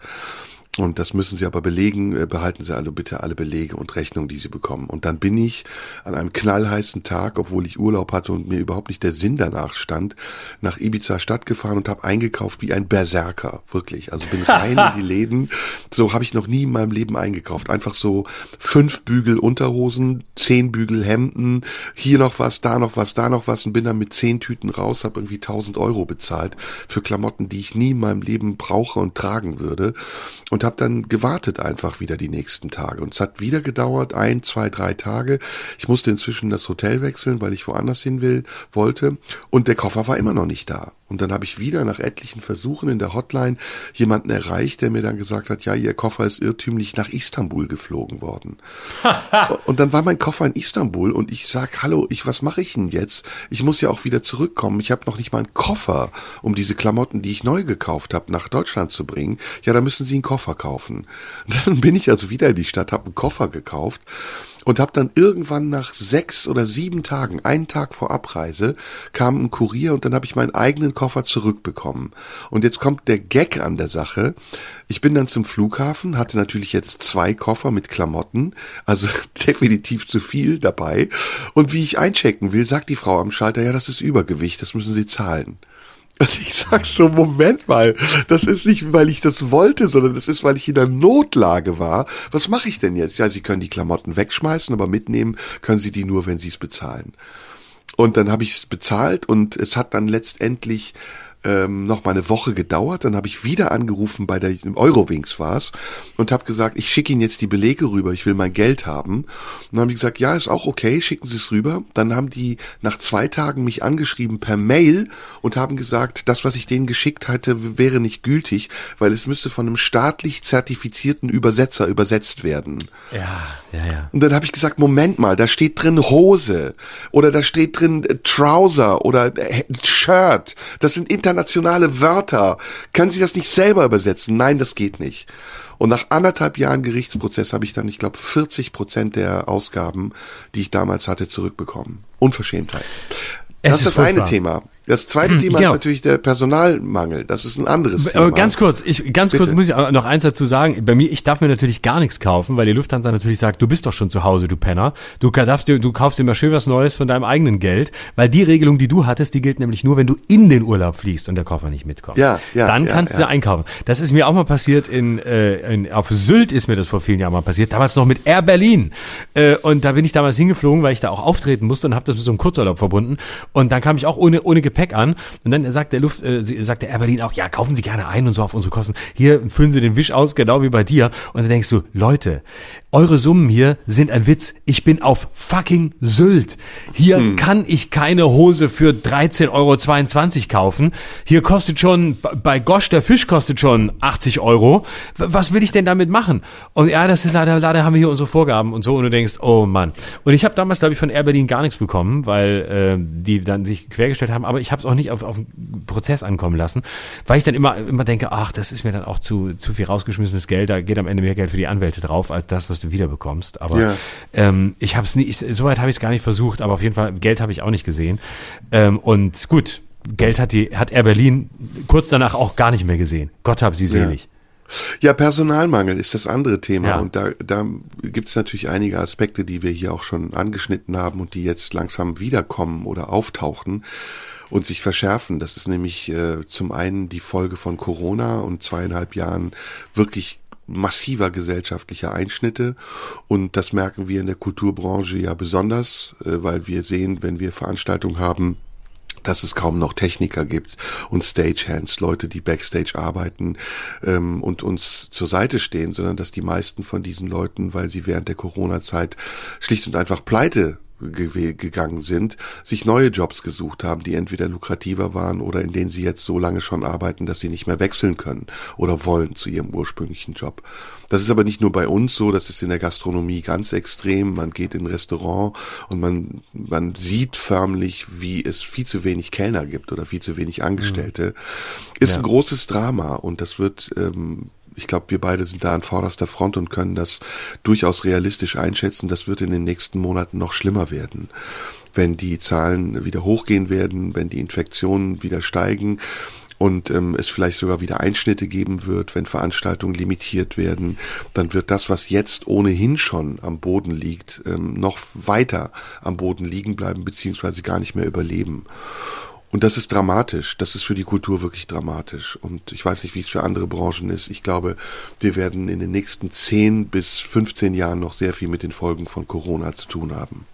Und das müssen Sie aber belegen. Äh, behalten Sie alle bitte alle Belege und Rechnungen, die Sie bekommen. Und dann bin ich an einem knallheißen Tag, obwohl ich Urlaub hatte und mir überhaupt nicht der Sinn danach stand, nach Ibiza Stadt gefahren und habe eingekauft wie ein Berserker. Wirklich. Also bin rein in die [laughs] Läden. So habe ich noch nie in meinem Leben eingekauft. Einfach so fünf Bügel Unterhosen, zehn Bügel Hemden, hier noch was, da noch was, da noch was und bin dann mit zehn Tüten raus, habe irgendwie 1000 Euro bezahlt für Klamotten, die ich nie in meinem Leben brauche und tragen würde. Und und habe dann gewartet einfach wieder die nächsten Tage. Und es hat wieder gedauert, ein, zwei, drei Tage. Ich musste inzwischen das Hotel wechseln, weil ich woanders hin will, wollte. Und der Koffer war immer noch nicht da. Und dann habe ich wieder nach etlichen Versuchen in der Hotline jemanden erreicht, der mir dann gesagt hat, ja, Ihr Koffer ist irrtümlich nach Istanbul geflogen worden. [laughs] und dann war mein Koffer in Istanbul und ich sag, hallo, ich, was mache ich denn jetzt? Ich muss ja auch wieder zurückkommen. Ich habe noch nicht mal einen Koffer, um diese Klamotten, die ich neu gekauft habe, nach Deutschland zu bringen. Ja, da müssen Sie einen Koffer kaufen. Und [laughs] dann bin ich also wieder in die Stadt, habe einen Koffer gekauft und habe dann irgendwann nach sechs oder sieben Tagen, einen Tag vor Abreise, kam ein Kurier und dann habe ich meinen eigenen Koffer zurückbekommen. Und jetzt kommt der Gag an der Sache. Ich bin dann zum Flughafen, hatte natürlich jetzt zwei Koffer mit Klamotten, also [laughs] definitiv zu viel dabei. Und wie ich einchecken will, sagt die Frau am Schalter, ja, das ist Übergewicht, das müssen Sie zahlen. Und ich sag so, Moment mal, das ist nicht, weil ich das wollte, sondern das ist, weil ich in der Notlage war. Was mache ich denn jetzt? Ja, Sie können die Klamotten wegschmeißen, aber mitnehmen können Sie die nur, wenn Sie es bezahlen. Und dann habe ich es bezahlt und es hat dann letztendlich ähm, noch mal eine Woche gedauert. Dann habe ich wieder angerufen bei der Eurowings war's und habe gesagt, ich schicke Ihnen jetzt die Belege rüber, ich will mein Geld haben. Und dann haben die gesagt, ja, ist auch okay, schicken Sie es rüber. Dann haben die nach zwei Tagen mich angeschrieben per Mail und haben gesagt, das, was ich denen geschickt hatte, wäre nicht gültig, weil es müsste von einem staatlich zertifizierten Übersetzer übersetzt werden. Ja, ja, ja. Und dann habe ich gesagt, Moment mal, da steht drin Hose oder da steht drin Trouser oder äh, Shirt. Das sind Inter internationale Wörter. Können Sie das nicht selber übersetzen? Nein, das geht nicht. Und nach anderthalb Jahren Gerichtsprozess habe ich dann, ich glaube, 40 Prozent der Ausgaben, die ich damals hatte, zurückbekommen. Unverschämtheit. Es das ist das furchtbar. eine Thema. Das zweite Thema genau. ist natürlich der Personalmangel. Das ist ein anderes Thema. Aber ganz kurz, ich, ganz Bitte. kurz muss ich noch eins dazu sagen. Bei mir, ich darf mir natürlich gar nichts kaufen, weil die Lufthansa natürlich sagt, du bist doch schon zu Hause, du Penner. Du darfst dir, du kaufst dir mal schön was Neues von deinem eigenen Geld, weil die Regelung, die du hattest, die gilt nämlich nur, wenn du in den Urlaub fliegst und der Koffer nicht mitkommt. Ja, ja. Dann ja, kannst ja. du einkaufen. Das ist mir auch mal passiert in, äh, in, auf Sylt ist mir das vor vielen Jahren mal passiert. Damals noch mit Air Berlin. Äh, und da bin ich damals hingeflogen, weil ich da auch auftreten musste und habe das mit so einem Kurzurlaub verbunden. Und dann kam ich auch ohne, ohne Gepäck an. Und dann sagt der Luft, äh, sagt der Air Berlin auch, ja, kaufen Sie gerne ein und so auf unsere Kosten. Hier füllen Sie den Wisch aus, genau wie bei dir. Und dann denkst du, Leute, eure Summen hier sind ein Witz. Ich bin auf fucking Sylt. Hier hm. kann ich keine Hose für 13,22 Euro kaufen. Hier kostet schon, bei Gosch, der Fisch kostet schon 80 Euro. Was will ich denn damit machen? Und ja, das ist leider, leider haben wir hier unsere Vorgaben und so. Und du denkst, oh Mann. Und ich habe damals, glaube ich, von Air Berlin gar nichts bekommen, weil äh, die dann sich quergestellt haben. Aber ich habe es auch nicht auf, auf einen Prozess ankommen lassen, weil ich dann immer, immer denke, ach, das ist mir dann auch zu, zu viel rausgeschmissenes Geld. Da geht am Ende mehr Geld für die Anwälte drauf, als das, was du wiederbekommst. Aber ja. ähm, ich habe es nicht, soweit habe ich es gar nicht versucht, aber auf jeden Fall Geld habe ich auch nicht gesehen. Ähm, und gut, Geld hat die hat Air Berlin kurz danach auch gar nicht mehr gesehen. Gott hab sie selig. Ja. Ja, Personalmangel ist das andere Thema. Ja. Und da, da gibt es natürlich einige Aspekte, die wir hier auch schon angeschnitten haben und die jetzt langsam wiederkommen oder auftauchen und sich verschärfen. Das ist nämlich äh, zum einen die Folge von Corona und zweieinhalb Jahren wirklich massiver gesellschaftlicher Einschnitte. Und das merken wir in der Kulturbranche ja besonders, äh, weil wir sehen, wenn wir Veranstaltungen haben, dass es kaum noch Techniker gibt und Stagehands, Leute, die Backstage arbeiten ähm, und uns zur Seite stehen, sondern dass die meisten von diesen Leuten, weil sie während der Corona-Zeit schlicht und einfach pleite gegangen sind, sich neue Jobs gesucht haben, die entweder lukrativer waren oder in denen sie jetzt so lange schon arbeiten, dass sie nicht mehr wechseln können oder wollen zu ihrem ursprünglichen Job. Das ist aber nicht nur bei uns so, das ist in der Gastronomie ganz extrem. Man geht in ein Restaurant und man, man sieht förmlich, wie es viel zu wenig Kellner gibt oder viel zu wenig Angestellte. Mhm. Ist ja. ein großes Drama und das wird ähm, ich glaube, wir beide sind da an vorderster Front und können das durchaus realistisch einschätzen. Das wird in den nächsten Monaten noch schlimmer werden. Wenn die Zahlen wieder hochgehen werden, wenn die Infektionen wieder steigen und ähm, es vielleicht sogar wieder Einschnitte geben wird, wenn Veranstaltungen limitiert werden, dann wird das, was jetzt ohnehin schon am Boden liegt, ähm, noch weiter am Boden liegen bleiben, beziehungsweise gar nicht mehr überleben. Und das ist dramatisch. Das ist für die Kultur wirklich dramatisch. Und ich weiß nicht, wie es für andere Branchen ist. Ich glaube, wir werden in den nächsten 10 bis 15 Jahren noch sehr viel mit den Folgen von Corona zu tun haben.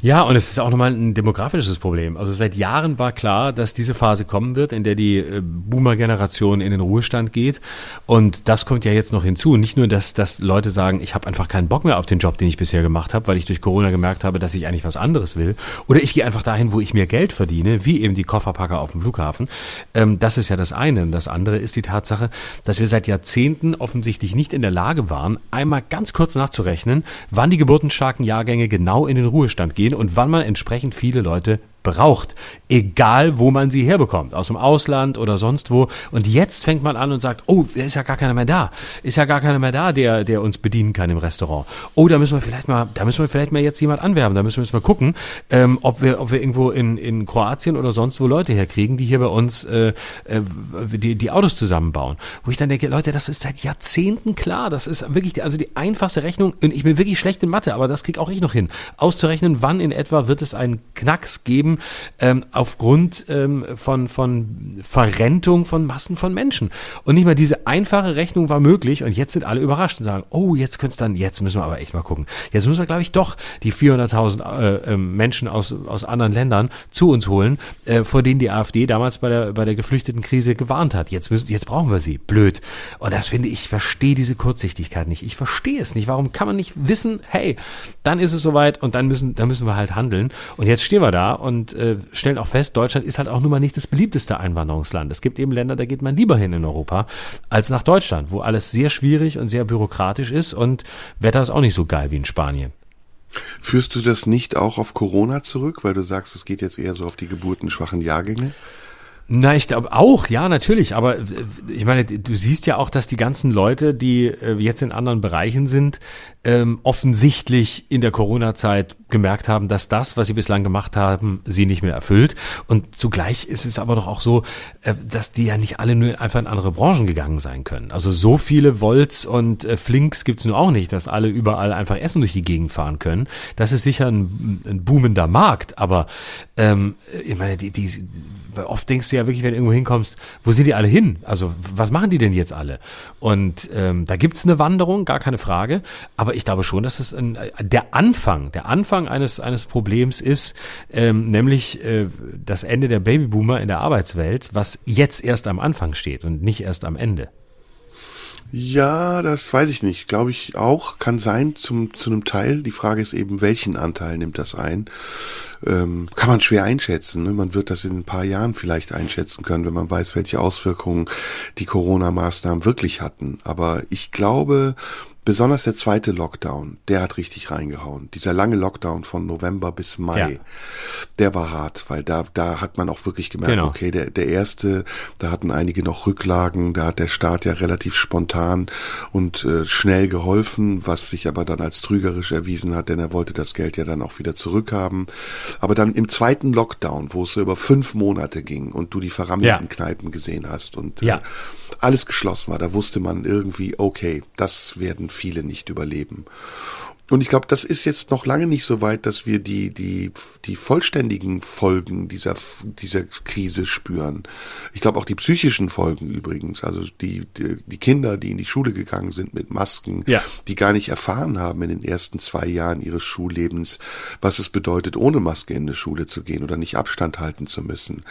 Ja, und es ist auch nochmal ein demografisches Problem. Also seit Jahren war klar, dass diese Phase kommen wird, in der die äh, Boomer-Generation in den Ruhestand geht. Und das kommt ja jetzt noch hinzu. Nicht nur, dass, dass Leute sagen, ich habe einfach keinen Bock mehr auf den Job, den ich bisher gemacht habe, weil ich durch Corona gemerkt habe, dass ich eigentlich was anderes will. Oder ich gehe einfach dahin, wo ich mehr Geld verdiene, wie eben die Kofferpacker auf dem Flughafen. Ähm, das ist ja das eine. Und das andere ist die Tatsache, dass wir seit Jahrzehnten offensichtlich nicht in der Lage waren, einmal ganz kurz nachzurechnen, wann die geburtenstarken Jahrgänge genau in den Ruhestand gehen und wann man entsprechend viele Leute braucht, egal wo man sie herbekommt, aus dem Ausland oder sonst wo. Und jetzt fängt man an und sagt, oh, ist ja gar keiner mehr da, ist ja gar keiner mehr da, der, der uns bedienen kann im Restaurant. Oh, da müssen wir vielleicht mal, da müssen wir vielleicht mal jetzt jemand anwerben, da müssen wir jetzt mal gucken, ähm, ob wir, ob wir irgendwo in, in Kroatien oder sonst wo Leute herkriegen, die hier bei uns äh, äh, die, die Autos zusammenbauen. Wo ich dann denke, Leute, das ist seit Jahrzehnten klar, das ist wirklich, also die einfachste Rechnung, und ich bin wirklich schlecht in Mathe, aber das krieg auch ich noch hin, auszurechnen, wann in etwa wird es einen Knacks geben, ähm, aufgrund ähm, von, von Verrentung von Massen von Menschen. Und nicht mal diese einfache Rechnung war möglich und jetzt sind alle überrascht und sagen, oh, jetzt könnte es dann, jetzt müssen wir aber echt mal gucken. Jetzt müssen wir, glaube ich, doch die 400.000 äh, äh, Menschen aus, aus anderen Ländern zu uns holen, äh, vor denen die AfD damals bei der, bei der geflüchteten Krise gewarnt hat. Jetzt müssen, jetzt brauchen wir sie. Blöd. Und das finde ich verstehe diese Kurzsichtigkeit nicht. Ich verstehe es nicht. Warum kann man nicht wissen, hey, dann ist es soweit und dann müssen, dann müssen wir halt handeln. Und jetzt stehen wir da und und äh, stellen auch fest, Deutschland ist halt auch nun mal nicht das beliebteste Einwanderungsland. Es gibt eben Länder, da geht man lieber hin in Europa als nach Deutschland, wo alles sehr schwierig und sehr bürokratisch ist und Wetter ist auch nicht so geil wie in Spanien. Führst du das nicht auch auf Corona zurück, weil du sagst, es geht jetzt eher so auf die geburtenschwachen Jahrgänge? Na, ich glaube auch, ja, natürlich. Aber äh, ich meine, du siehst ja auch, dass die ganzen Leute, die äh, jetzt in anderen Bereichen sind, ähm, offensichtlich in der Corona-Zeit gemerkt haben, dass das, was sie bislang gemacht haben, sie nicht mehr erfüllt. Und zugleich ist es aber doch auch so, äh, dass die ja nicht alle nur einfach in andere Branchen gegangen sein können. Also so viele Volts und äh, Flinks gibt's nur auch nicht, dass alle überall einfach Essen durch die Gegend fahren können. Das ist sicher ein, ein boomender Markt, aber ähm, ich meine, die, die oft denkst du ja wirklich, wenn du irgendwo hinkommst, wo sind die alle hin? Also was machen die denn jetzt alle? Und ähm, da gibt's eine Wanderung, gar keine Frage. Aber ich glaube schon, dass es ein, der Anfang, der Anfang eines eines Problems ist, ähm, nämlich äh, das Ende der Babyboomer in der Arbeitswelt, was jetzt erst am Anfang steht und nicht erst am Ende. Ja, das weiß ich nicht. Glaube ich auch. Kann sein zum, zu einem Teil. Die Frage ist eben, welchen Anteil nimmt das ein? Ähm, kann man schwer einschätzen. Ne? Man wird das in ein paar Jahren vielleicht einschätzen können, wenn man weiß, welche Auswirkungen die Corona-Maßnahmen wirklich hatten. Aber ich glaube, Besonders der zweite Lockdown, der hat richtig reingehauen. Dieser lange Lockdown von November bis Mai, ja. der war hart, weil da, da hat man auch wirklich gemerkt, genau. okay, der, der erste, da hatten einige noch Rücklagen, da hat der Staat ja relativ spontan und äh, schnell geholfen, was sich aber dann als trügerisch erwiesen hat, denn er wollte das Geld ja dann auch wieder zurückhaben. Aber dann im zweiten Lockdown, wo es so über fünf Monate ging und du die verrammelten ja. Kneipen gesehen hast und äh, ja. alles geschlossen war, da wusste man irgendwie, okay, das werden viele nicht überleben. Und ich glaube, das ist jetzt noch lange nicht so weit, dass wir die, die, die vollständigen Folgen dieser, dieser Krise spüren. Ich glaube auch die psychischen Folgen übrigens. Also die, die, die Kinder, die in die Schule gegangen sind mit Masken, ja. die gar nicht erfahren haben in den ersten zwei Jahren ihres Schullebens, was es bedeutet, ohne Maske in die Schule zu gehen oder nicht Abstand halten zu müssen.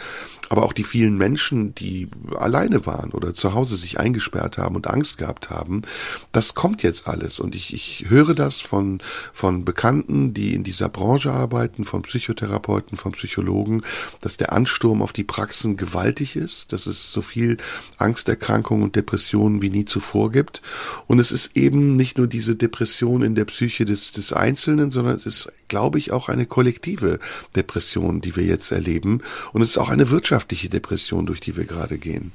Aber auch die vielen Menschen, die alleine waren oder zu Hause sich eingesperrt haben und Angst gehabt haben, das kommt jetzt alles. Und ich, ich höre das von von, von Bekannten, die in dieser Branche arbeiten, von Psychotherapeuten, von Psychologen, dass der Ansturm auf die Praxen gewaltig ist, dass es so viel Angsterkrankungen und Depressionen wie nie zuvor gibt. Und es ist eben nicht nur diese Depression in der Psyche des, des Einzelnen, sondern es ist, glaube ich, auch eine kollektive Depression, die wir jetzt erleben. Und es ist auch eine wirtschaftliche Depression, durch die wir gerade gehen.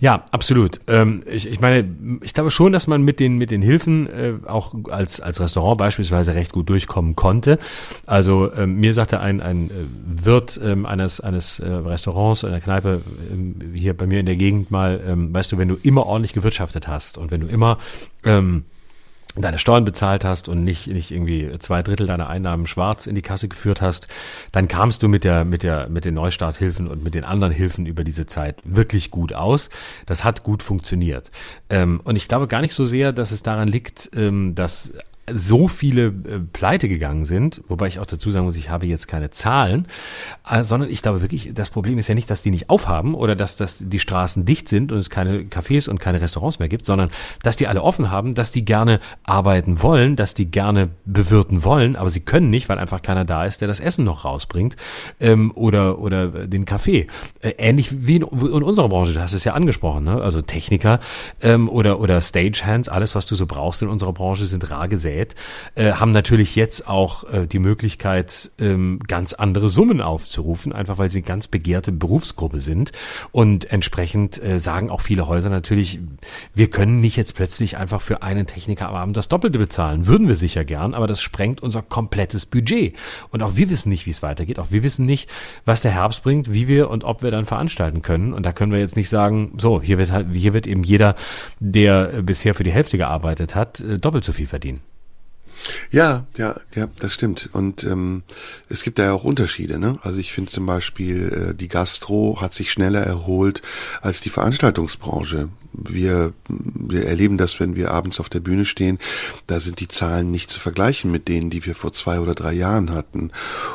Ja, absolut. Ähm, ich, ich meine, ich glaube schon, dass man mit den mit den Hilfen äh, auch als als Restaurant beispielsweise recht gut durchkommen konnte. Also ähm, mir sagte ein ein äh, Wirt ähm, eines eines äh, Restaurants einer Kneipe ähm, hier bei mir in der Gegend mal, ähm, weißt du, wenn du immer ordentlich gewirtschaftet hast und wenn du immer ähm, deine Steuern bezahlt hast und nicht, nicht irgendwie zwei Drittel deiner Einnahmen schwarz in die Kasse geführt hast, dann kamst du mit der, mit der, mit den Neustarthilfen und mit den anderen Hilfen über diese Zeit wirklich gut aus. Das hat gut funktioniert. Ähm, und ich glaube gar nicht so sehr, dass es daran liegt, ähm, dass so viele äh, pleite gegangen sind, wobei ich auch dazu sagen muss, ich habe jetzt keine Zahlen, äh, sondern ich glaube wirklich, das Problem ist ja nicht, dass die nicht aufhaben oder dass, dass die Straßen dicht sind und es keine Cafés und keine Restaurants mehr gibt, sondern dass die alle offen haben, dass die gerne arbeiten wollen, dass die gerne bewirten wollen, aber sie können nicht, weil einfach keiner da ist, der das Essen noch rausbringt ähm, oder, oder den Kaffee. Äh, ähnlich wie in, in, unserer Branche, du hast es ja angesprochen, ne? also Techniker ähm, oder, oder Stagehands, alles, was du so brauchst in unserer Branche, sind rar gesät Qualität, äh, haben natürlich jetzt auch äh, die Möglichkeit, ähm, ganz andere Summen aufzurufen, einfach weil sie eine ganz begehrte Berufsgruppe sind. Und entsprechend äh, sagen auch viele Häuser natürlich, wir können nicht jetzt plötzlich einfach für einen Techniker am Abend das Doppelte bezahlen. Würden wir sicher gern, aber das sprengt unser komplettes Budget. Und auch wir wissen nicht, wie es weitergeht. Auch wir wissen nicht, was der Herbst bringt, wie wir und ob wir dann veranstalten können. Und da können wir jetzt nicht sagen, so, hier wird halt, hier wird eben jeder, der bisher für die Hälfte gearbeitet hat, doppelt so viel verdienen. Ja, ja, ja, das stimmt. Und ähm, es gibt da ja auch Unterschiede. Ne? Also ich finde zum Beispiel, äh, die Gastro hat sich schneller erholt als die Veranstaltungsbranche. Wir, wir erleben das, wenn wir abends auf der Bühne stehen. Da sind die Zahlen nicht zu vergleichen mit denen, die wir vor zwei oder drei Jahren hatten.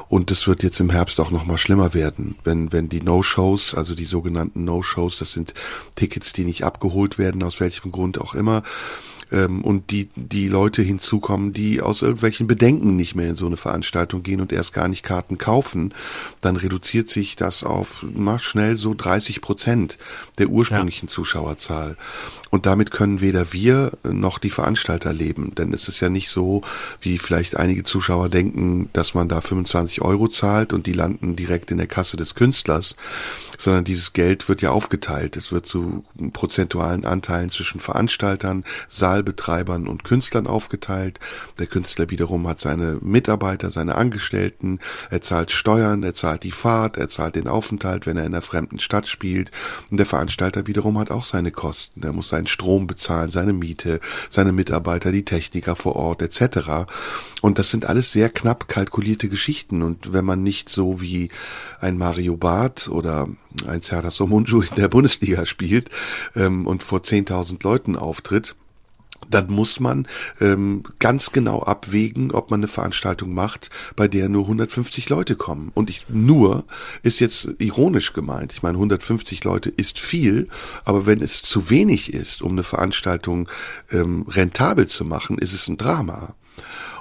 Und es wird jetzt im Herbst auch noch mal schlimmer werden, wenn wenn die No-Shows, also die sogenannten No-Shows, das sind Tickets, die nicht abgeholt werden, aus welchem Grund auch immer ähm, und die, die Leute hinzukommen, die aus irgendwelchen Bedenken nicht mehr in so eine Veranstaltung gehen und erst gar nicht Karten kaufen, dann reduziert sich das auf mal schnell so 30 Prozent der ursprünglichen ja. Zuschauerzahl. Und damit können weder wir noch die Veranstalter leben. Denn es ist ja nicht so, wie vielleicht einige Zuschauer denken, dass man da 25 Euro zahlt und die landen direkt in der Kasse des Künstlers, sondern dieses Geld wird ja aufgeteilt. Es wird zu prozentualen Anteilen zwischen Veranstaltern, Saalbetreibern und Künstlern aufgeteilt. Der Künstler wiederum hat seine Mitarbeiter, seine Angestellten, er zahlt Steuern, er zahlt die Fahrt, er zahlt den Aufenthalt, wenn er in einer fremden Stadt spielt. Und der Veranstalter wiederum hat auch seine Kosten. Der muss sein seinen Strom bezahlen, seine Miete, seine Mitarbeiter, die Techniker vor Ort etc. Und das sind alles sehr knapp kalkulierte Geschichten. Und wenn man nicht so wie ein Mario Barth oder ein Serdar Somunju in der Bundesliga spielt ähm, und vor 10.000 Leuten auftritt, dann muss man ähm, ganz genau abwägen, ob man eine Veranstaltung macht, bei der nur 150 Leute kommen. Und ich nur ist jetzt ironisch gemeint. Ich meine, 150 Leute ist viel, aber wenn es zu wenig ist, um eine Veranstaltung ähm, rentabel zu machen, ist es ein Drama.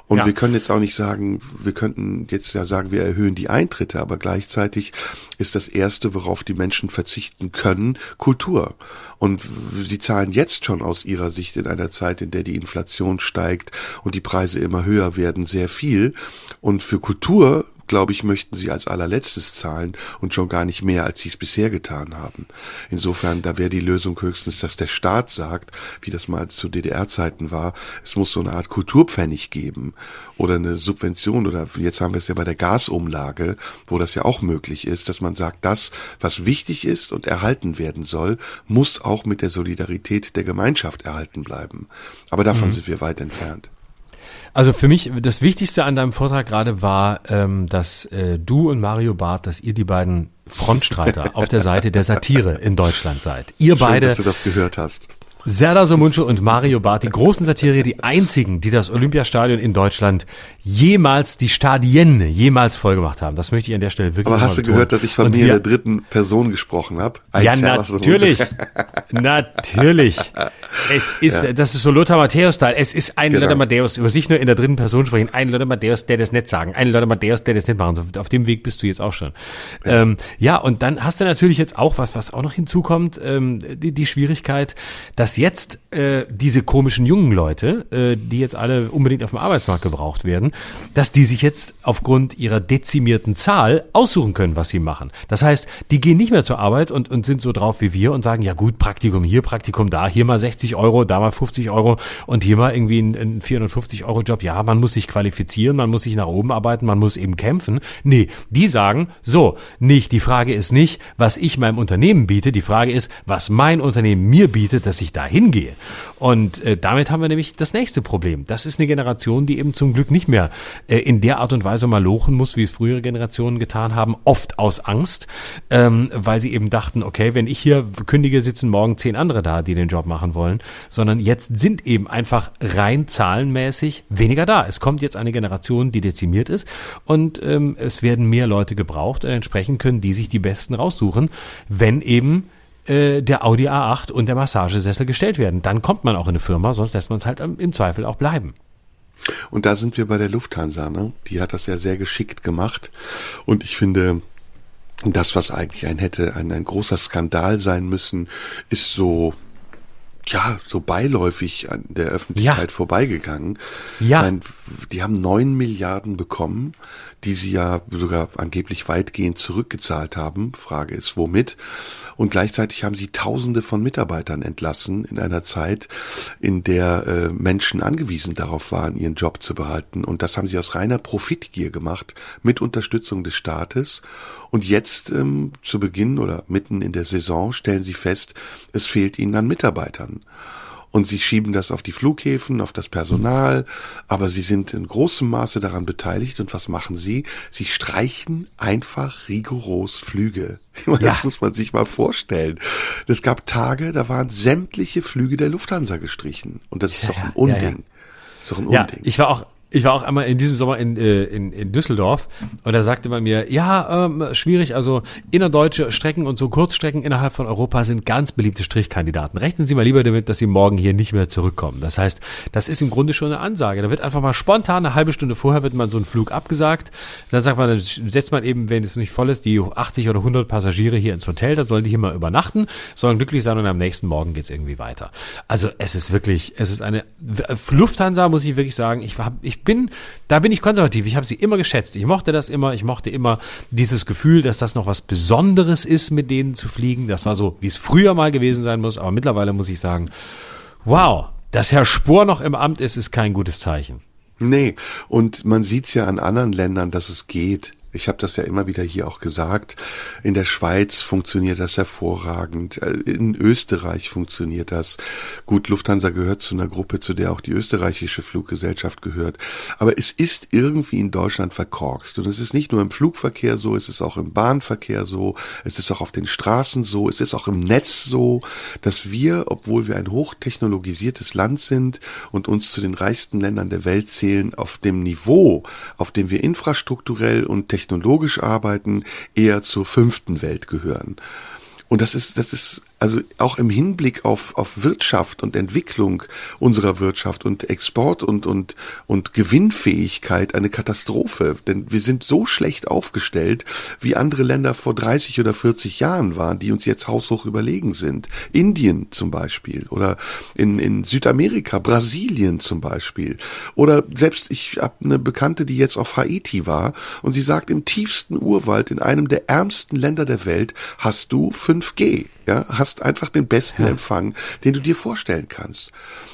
Und ja. wir können jetzt auch nicht sagen, wir könnten jetzt ja sagen, wir erhöhen die Eintritte, aber gleichzeitig ist das Erste, worauf die Menschen verzichten können, Kultur. Und sie zahlen jetzt schon aus ihrer Sicht in einer Zeit, in der die Inflation steigt und die Preise immer höher werden, sehr viel. Und für Kultur glaube ich, möchten sie als allerletztes zahlen und schon gar nicht mehr, als sie es bisher getan haben. Insofern, da wäre die Lösung höchstens, dass der Staat sagt, wie das mal zu DDR-Zeiten war, es muss so eine Art Kulturpfennig geben oder eine Subvention oder jetzt haben wir es ja bei der Gasumlage, wo das ja auch möglich ist, dass man sagt, das, was wichtig ist und erhalten werden soll, muss auch mit der Solidarität der Gemeinschaft erhalten bleiben. Aber davon mhm. sind wir weit entfernt. Also für mich das Wichtigste an deinem Vortrag gerade war, ähm, dass äh, du und Mario Barth, dass ihr die beiden Frontstreiter auf der Seite der Satire in Deutschland seid. Ihr Schön, beide, dass du das gehört hast. Serdar Somuncu und Mario Barth, die großen Satirier, die einzigen, die das Olympiastadion in Deutschland jemals, die Stadien jemals vollgemacht haben. Das möchte ich an der Stelle wirklich Aber hast du tun. gehört, dass ich von und mir in der dritten Person gesprochen habe? Ja, natürlich. [laughs] natürlich. Es ist, ja. das ist so Lothar Matthäus-Style. Es ist ein genau. Lothar Matthäus, über sich nur in der dritten Person sprechen. Ein Lothar Matthäus, der das nicht sagen. Ein Lothar Matthäus, der das nicht machen. Auf dem Weg bist du jetzt auch schon. Ja, ähm, ja und dann hast du natürlich jetzt auch was, was auch noch hinzukommt, ähm, die, die Schwierigkeit, dass dass jetzt äh, diese komischen jungen Leute, äh, die jetzt alle unbedingt auf dem Arbeitsmarkt gebraucht werden, dass die sich jetzt aufgrund ihrer dezimierten Zahl aussuchen können, was sie machen. Das heißt, die gehen nicht mehr zur Arbeit und, und sind so drauf wie wir und sagen, ja gut, Praktikum hier, Praktikum da, hier mal 60 Euro, da mal 50 Euro und hier mal irgendwie ein, ein 450 Euro Job. Ja, man muss sich qualifizieren, man muss sich nach oben arbeiten, man muss eben kämpfen. Nee, die sagen, so, nicht, die Frage ist nicht, was ich meinem Unternehmen biete, die Frage ist, was mein Unternehmen mir bietet, dass ich da hingehe. Und äh, damit haben wir nämlich das nächste Problem. Das ist eine Generation, die eben zum Glück nicht mehr äh, in der Art und Weise mal lochen muss, wie es frühere Generationen getan haben, oft aus Angst, ähm, weil sie eben dachten, okay, wenn ich hier kündige, sitzen morgen zehn andere da, die den Job machen wollen, sondern jetzt sind eben einfach rein zahlenmäßig weniger da. Es kommt jetzt eine Generation, die dezimiert ist und ähm, es werden mehr Leute gebraucht und entsprechend können die sich die Besten raussuchen, wenn eben äh, der Audi A8 und der Massagesessel gestellt werden. Dann kommt man auch in eine Firma, sonst lässt man es halt im Zweifel auch bleiben. Und da sind wir bei der Lufthansa, ne? Die hat das ja sehr geschickt gemacht. Und ich finde, das, was eigentlich ein hätte, ein, ein großer Skandal sein müssen, ist so, ja, so beiläufig an der Öffentlichkeit ja. vorbeigegangen. Ja. Meine, die haben neun Milliarden bekommen, die sie ja sogar angeblich weitgehend zurückgezahlt haben. Frage ist, womit? Und gleichzeitig haben sie Tausende von Mitarbeitern entlassen in einer Zeit, in der äh, Menschen angewiesen darauf waren, ihren Job zu behalten. Und das haben sie aus reiner Profitgier gemacht, mit Unterstützung des Staates. Und jetzt ähm, zu Beginn oder mitten in der Saison stellen sie fest, es fehlt ihnen an Mitarbeitern. Und sie schieben das auf die Flughäfen, auf das Personal, aber sie sind in großem Maße daran beteiligt. Und was machen sie? Sie streichen einfach rigoros Flüge. [laughs] Das ja. muss man sich mal vorstellen. Es gab Tage, da waren sämtliche Flüge der Lufthansa gestrichen. Und das ist ja, doch ein Unding. Ja, ja. Das ist doch ein Unding. ich war auch, ich war auch einmal in diesem Sommer in, äh, in, in Düsseldorf und da sagte man mir, ja, ähm, schwierig, also innerdeutsche Strecken und so Kurzstrecken innerhalb von Europa sind ganz beliebte Strichkandidaten. Rechnen Sie mal lieber damit, dass Sie morgen hier nicht mehr zurückkommen. Das heißt, das ist im Grunde schon eine Ansage. Da wird einfach mal spontan eine halbe Stunde vorher wird man so einen Flug abgesagt. Dann sagt man, dann setzt man eben, wenn es nicht voll ist, die 80 oder 100 Passagiere hier ins Hotel, dann sollen die hier mal übernachten, sollen glücklich sein und am nächsten Morgen geht's irgendwie weiter. Also es ist wirklich, es ist eine Lufthansa, muss ich wirklich sagen, ich, hab, ich bin, da bin ich konservativ. Ich habe sie immer geschätzt. Ich mochte das immer. Ich mochte immer dieses Gefühl, dass das noch was Besonderes ist, mit denen zu fliegen. Das war so, wie es früher mal gewesen sein muss. Aber mittlerweile muss ich sagen, wow, dass Herr Spohr noch im Amt ist, ist kein gutes Zeichen. Nee, und man sieht's ja an anderen Ländern, dass es geht. Ich habe das ja immer wieder hier auch gesagt. In der Schweiz funktioniert das hervorragend. Äh, in Österreich funktioniert das. Gut, Lufthansa gehört zu einer Gruppe, zu der auch die österreichische Fluggesellschaft gehört. Aber es ist irgendwie in Deutschland verkorkst. Und es ist nicht nur im Flugverkehr so, es ist auch im Bahnverkehr so, es ist auch auf den Straßen so, es ist auch im Netz so, dass wir, obwohl wir ein hochtechnologisiertes Land sind und uns zu den reichsten Ländern der Welt zählen, auf dem Niveau, auf dem wir infrastrukturell und technologisch technologisch arbeiten, eher zur fünften Welt gehören. Und das ist, das ist also auch im Hinblick auf, auf Wirtschaft und Entwicklung unserer Wirtschaft und Export und, und, und Gewinnfähigkeit eine Katastrophe. Denn wir sind so schlecht aufgestellt, wie andere Länder vor 30 oder 40 Jahren waren, die uns jetzt haushoch überlegen sind. Indien zum Beispiel oder in, in Südamerika, Brasilien zum Beispiel. Oder selbst ich habe eine Bekannte, die jetzt auf Haiti war und sie sagt, im tiefsten Urwald, in einem der ärmsten Länder der Welt, hast du 5G. Ja, hast einfach den besten ja. Empfang, den du dir vorstellen kannst.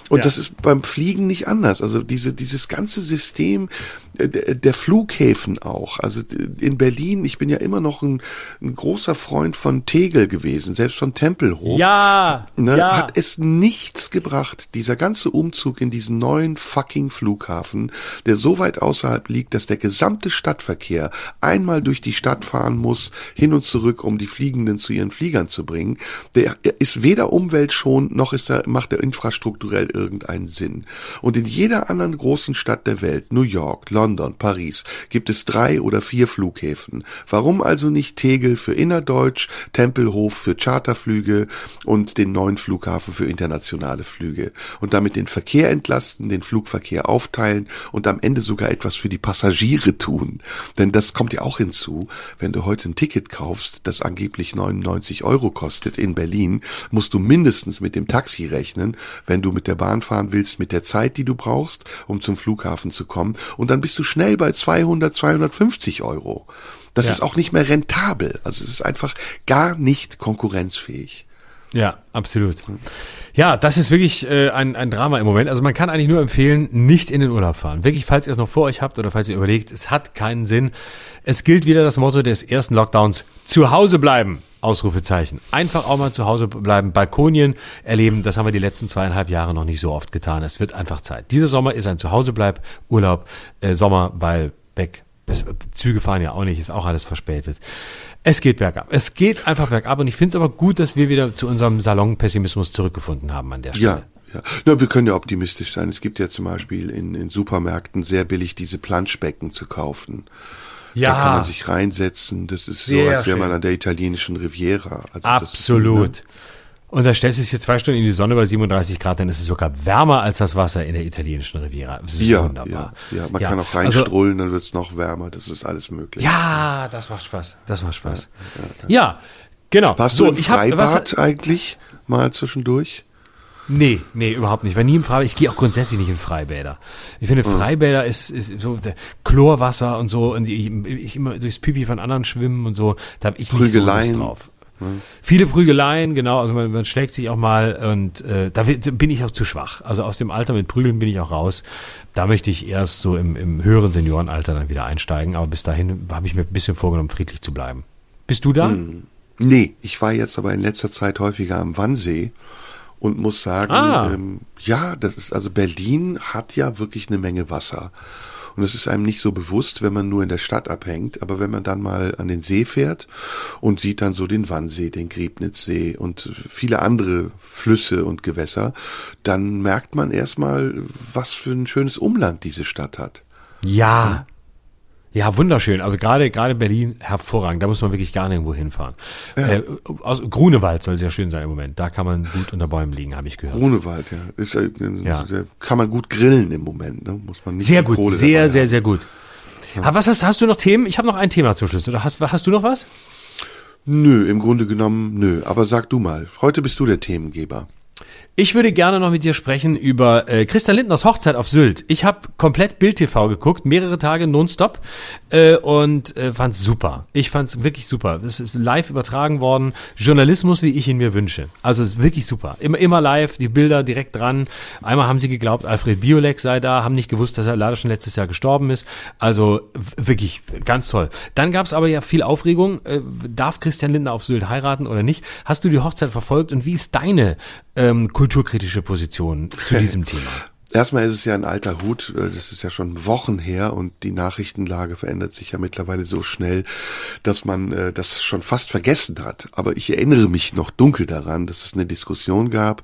Und ja. das ist beim Fliegen nicht anders. Also diese, dieses ganze System der Flughäfen auch. Also in Berlin, ich bin ja immer noch ein, ein großer Freund von Tegel gewesen, selbst von Tempelhof. Ja, ne, ja. Hat es nichts gebracht, dieser ganze Umzug in diesen neuen fucking Flughafen, der so weit außerhalb liegt, dass der gesamte Stadtverkehr einmal durch die Stadt fahren muss, hin und zurück, um die Fliegenden zu ihren Fliegern zu bringen. Der ist weder umweltschonend, noch ist er, macht er infrastrukturell irgendeinen Sinn. Und in jeder anderen großen Stadt der Welt, New York, London, Paris, gibt es drei oder vier Flughäfen. Warum also nicht Tegel für Innerdeutsch, Tempelhof für Charterflüge und den neuen Flughafen für internationale Flüge? Und damit den Verkehr entlasten, den Flugverkehr aufteilen und am Ende sogar etwas für die Passagiere tun. Denn das kommt ja auch hinzu, wenn du heute ein Ticket kaufst, das angeblich 99 Euro kostet in Berlin, musst du mindestens mit dem Taxi rechnen, wenn du mit der Bahn fahren willst, mit der Zeit, die du brauchst, um zum Flughafen zu kommen. Und dann bist du schnell bei 200, 250 Euro. Das Ja. ist auch nicht mehr rentabel. Also es ist einfach gar nicht konkurrenzfähig. Ja, absolut. Ja, das ist wirklich äh, ein, ein Drama im Moment. Also man kann eigentlich nur empfehlen, nicht in den Urlaub fahren. Wirklich, falls ihr es noch vor euch habt oder falls ihr überlegt, es hat keinen Sinn. Es gilt wieder das Motto des ersten Lockdowns. Zu Hause bleiben. Ausrufezeichen. Einfach auch mal zu Hause bleiben, Balkonien erleben. Das haben wir die letzten zweieinhalb Jahre noch nicht so oft getan. Es wird einfach Zeit. Dieser Sommer ist ein Zuhausebleib, Urlaub, äh, Sommer, weil weg. Das, Züge fahren ja auch nicht, ist auch alles verspätet. Es geht bergab. Es geht einfach bergab und ich finde es aber gut, dass wir wieder zu unserem Salon-Pessimismus zurückgefunden haben an der Stelle. Ja, ja. Na, wir können ja optimistisch sein. Es gibt ja zum Beispiel in, in Supermärkten sehr billig diese Planschbecken zu kaufen. Da kann man sich reinsetzen. Das ist so, Sehr als wäre man an der italienischen Riviera. Also ist, Absolut. ne? Und da stellst du dich jetzt zwei Stunden in die Sonne bei 37 Grad, dann ist es sogar wärmer als das Wasser in der italienischen Riviera. Das ist Ja, wunderbar. ja, ja. Man Ja, kann auch also- reinstrullen, dann wird's noch wärmer. Das ist alles möglich. Ja, das macht Spaß. Das macht Spaß. Ja, genau. Warst so, du im ich hab- Freibad was- eigentlich mal zwischendurch? Nee, nee, überhaupt nicht. Ich war nie im Freibad. Ich gehe auch grundsätzlich nicht in Freibäder. Ich finde, Hm. Freibäder ist, ist so Chlorwasser und so und ich, ich immer durchs Pipi von anderen schwimmen und so. Da habe ich nicht so. Lust drauf. Viele Prügeleien, genau. Also man, man schlägt sich auch mal und äh, da bin ich auch zu schwach. Also aus dem Alter mit Prügeln bin ich auch raus. Da möchte ich erst so im, im höheren Seniorenalter dann wieder einsteigen. Aber bis dahin habe ich mir ein bisschen vorgenommen, friedlich zu bleiben. Bist du da? Hm. Nee, ich war jetzt aber in letzter Zeit häufiger am Wannsee und muss sagen, Ah. ähm, ja, das ist, also Berlin hat ja wirklich eine Menge Wasser. Und es ist einem nicht so bewusst, wenn man nur in der Stadt abhängt, aber wenn man dann mal an den See fährt und sieht dann so den Wannsee, den Griebnitzsee und viele andere Flüsse und Gewässer, dann merkt man erstmal, was für ein schönes Umland diese Stadt hat. Ja. Ja, wunderschön. Also gerade gerade Berlin hervorragend. Da muss man wirklich gar nirgendwo hinfahren. Äh, aus Grunewald soll sehr schön sein im Moment. Da kann man gut unter Bäumen liegen, habe ich gehört. Grunewald, ja. Ist, äh, Ja. kann man gut grillen im Moment, ne? Muss man nicht Sehr gut, Kohle sehr, sehr, haben. sehr gut. Aber was hast, hast du noch Themen? Ich habe noch ein Thema zum Schluss. Oder hast, hast du noch was? Nö, im Grunde genommen, nö. Aber sag du mal, heute bist du der Themengeber. Ich würde gerne noch mit dir sprechen über äh, Christian Lindners Hochzeit auf Sylt. Ich habe komplett Bild TV geguckt, mehrere Tage nonstop äh, und äh, fand's super. Ich fand's wirklich super. Es ist live übertragen worden. Journalismus, wie ich ihn mir wünsche. Also ist wirklich super. Immer, immer live, die Bilder direkt dran. Einmal haben sie geglaubt, Alfred Biolek sei da, haben nicht gewusst, dass er leider schon letztes Jahr gestorben ist. Also wirklich ganz toll. Dann gab's aber ja viel Aufregung. Äh, darf Christian Lindner auf Sylt heiraten oder nicht? Hast du die Hochzeit verfolgt und wie ist deine ähm, kulturkritische Position zu [laughs] diesem Thema? Erstmal ist es ja ein alter Hut, äh, das ist ja schon Wochen her und die Nachrichtenlage verändert sich ja mittlerweile so schnell, dass man äh, das schon fast vergessen hat. Aber ich erinnere mich noch dunkel daran, dass es eine Diskussion gab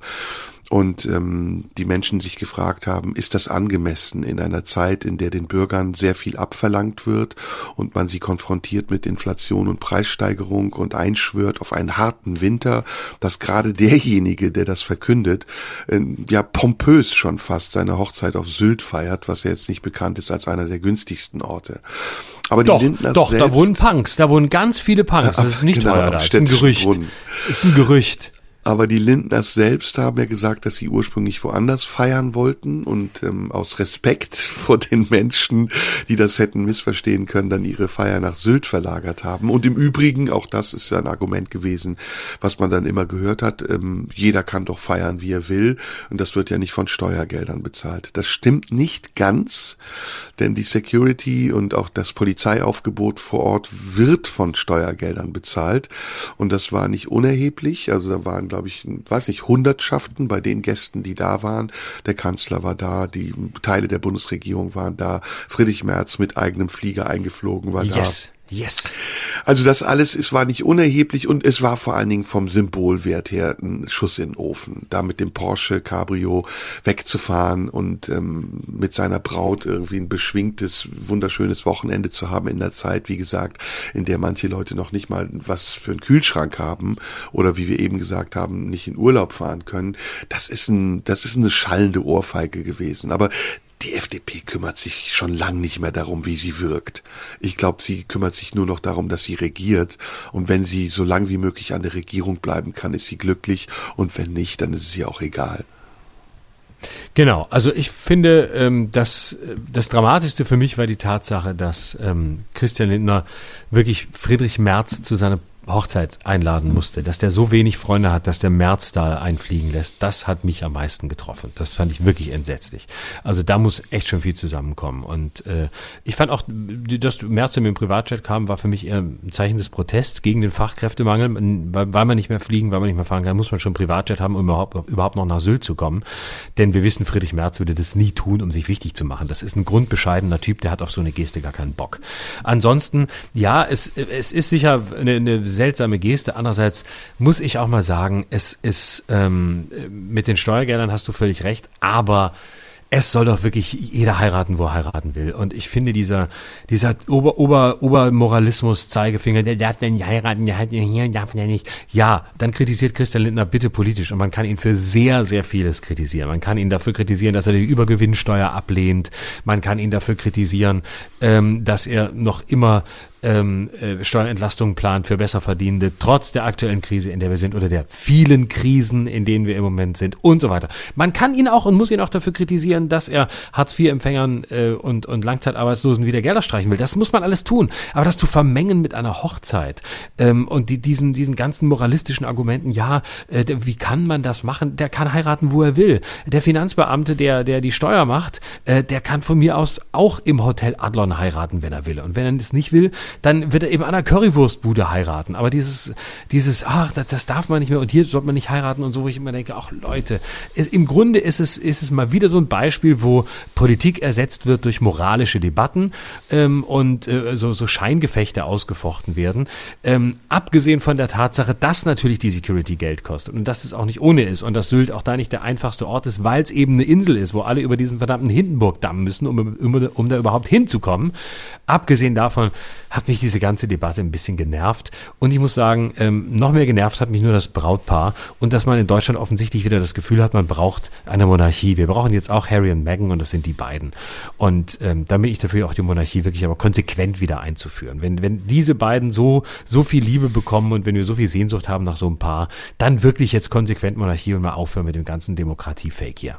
und ähm, die Menschen sich gefragt haben, ist das angemessen in einer Zeit, in der den Bürgern sehr viel abverlangt wird und man sie konfrontiert mit Inflation und Preissteigerung und einschwört auf einen harten Winter, dass gerade derjenige, der das verkündet, äh, ja pompös schon fast seine Hochzeit auf Sylt feiert, was ja jetzt nicht bekannt ist als einer der günstigsten Orte. Aber die Doch, Lindners doch, da selbst, wohnen Punks, da wohnen ganz viele Punks. [laughs] Das ist nicht genau, teuer da, ist ein Gerücht. Brunnen. Ist ein Gerücht. Aber die Lindners selbst haben ja gesagt, dass sie ursprünglich woanders feiern wollten und ähm, aus Respekt [laughs] vor den Menschen, die das hätten missverstehen können, dann ihre Feier nach Sylt verlagert haben. Und im Übrigen, auch das ist ja ein Argument gewesen, was man dann immer gehört hat, ähm, jeder kann doch feiern, wie er will. Und das wird ja nicht von Steuergeldern bezahlt. Das stimmt nicht ganz, denn die Security und auch das Polizeiaufgebot vor Ort wird von Steuergeldern bezahlt. Und das war nicht unerheblich. Also da waren, glaube ich, weiß nicht, Hundertschaften bei den Gästen, die da waren. Der Kanzler war da, die Teile der Bundesregierung waren da. Friedrich Merz mit eigenem Flieger eingeflogen war da. Yes, yes. Also das alles, es war nicht unerheblich und es war vor allen Dingen vom Symbolwert her ein Schuss in den Ofen. Da mit dem Porsche Cabrio wegzufahren und ähm, mit seiner Braut irgendwie ein beschwingtes, wunderschönes Wochenende zu haben in der Zeit, wie gesagt, in der manche Leute noch nicht mal was für einen Kühlschrank haben oder wie wir eben gesagt haben, nicht in Urlaub fahren können. Das ist ein, das ist eine schallende Ohrfeige gewesen. Aber die FDP kümmert sich schon lang nicht mehr darum, wie sie wirkt. Ich glaube, sie kümmert sich nur noch darum, dass sie regiert. Und wenn sie so lang wie möglich an der Regierung bleiben kann, ist sie glücklich. Und wenn nicht, dann ist es ihr auch egal. Genau, also ich finde, ähm, das, das Dramatischste für mich war die Tatsache, dass ähm, Christian Lindner wirklich Friedrich Merz zu seiner Hochzeit einladen musste, dass der so wenig Freunde hat, dass der März da einfliegen lässt, das hat mich am meisten getroffen. Das fand ich wirklich entsetzlich. Also da muss echt schon viel zusammenkommen. Und äh, ich fand auch, dass März in den Privatjet kam, war für mich eher ein Zeichen des Protests gegen den Fachkräftemangel. Weil, weil man nicht mehr fliegen, weil man nicht mehr fahren kann, muss man schon Privatjet haben, um überhaupt, überhaupt noch nach Sylt zu kommen. Denn wir wissen, Friedrich Merz würde das nie tun, um sich wichtig zu machen. Das ist ein grundbescheidener Typ, der hat auf so eine Geste gar keinen Bock. Ansonsten, ja, es, es ist sicher eine, eine seltsame Geste. Andererseits muss ich auch mal sagen, es ist ähm, mit den Steuergeldern hast du völlig recht, aber es soll doch wirklich jeder heiraten, wo er heiraten will. Und ich finde dieser, dieser Ober, Ober, Obermoralismus Zeigefinger, der darf denn nicht heiraten, der hat hier, darf der nicht. Ja, dann kritisiert Christian Lindner bitte politisch und man kann ihn für sehr, sehr vieles kritisieren. Man kann ihn dafür kritisieren, dass er die Übergewinnsteuer ablehnt. Man kann ihn dafür kritisieren, ähm, dass er noch immer ähm, äh, Steuerentlastung plant für Besserverdienende, trotz der aktuellen Krise, in der wir sind, oder der vielen Krisen, in denen wir im Moment sind und so weiter. Man kann ihn auch und muss ihn auch dafür kritisieren, dass er Hartz-IV-Empfängern äh, und, und Langzeitarbeitslosen wieder Gelder streichen will. Das muss man alles tun. Aber das zu vermengen mit einer Hochzeit ähm, und die, diesen, diesen ganzen moralistischen Argumenten, ja, äh, wie kann man das machen? Der kann heiraten, wo er will. Der Finanzbeamte, der, der die Steuer macht, äh, der kann von mir aus auch im Hotel Adlon heiraten, wenn er will. Und wenn er es nicht will, dann wird er eben an einer Currywurstbude heiraten. Aber dieses, dieses, ach, das, das darf man nicht mehr und hier sollte man nicht heiraten und so, wo ich immer denke, ach Leute, es, im Grunde ist es, ist es mal wieder so ein Beispiel, wo Politik ersetzt wird durch moralische Debatten ähm, und äh, so, so Scheingefechte ausgefochten werden. Ähm, abgesehen von der Tatsache, dass natürlich die Security Geld kostet und dass es auch nicht ohne ist und dass Sylt auch da nicht der einfachste Ort ist, weil es eben eine Insel ist, wo alle über diesen verdammten Hindenburgdamm müssen, um, um, um da überhaupt hinzukommen. Abgesehen davon hat mich diese ganze Debatte ein bisschen genervt. Und ich muss sagen, ähm, noch mehr genervt hat mich nur das Brautpaar und dass man in Deutschland offensichtlich wieder das Gefühl hat, man braucht eine Monarchie. Wir brauchen jetzt auch Harry und Meghan und das sind die beiden. Und ähm, da bin ich dafür auch die Monarchie wirklich aber konsequent wieder einzuführen. Wenn, wenn diese beiden so, so viel Liebe bekommen und wenn wir so viel Sehnsucht haben nach so einem Paar, dann wirklich jetzt konsequent Monarchie und mal aufhören mit dem ganzen Demokratie-Fake hier.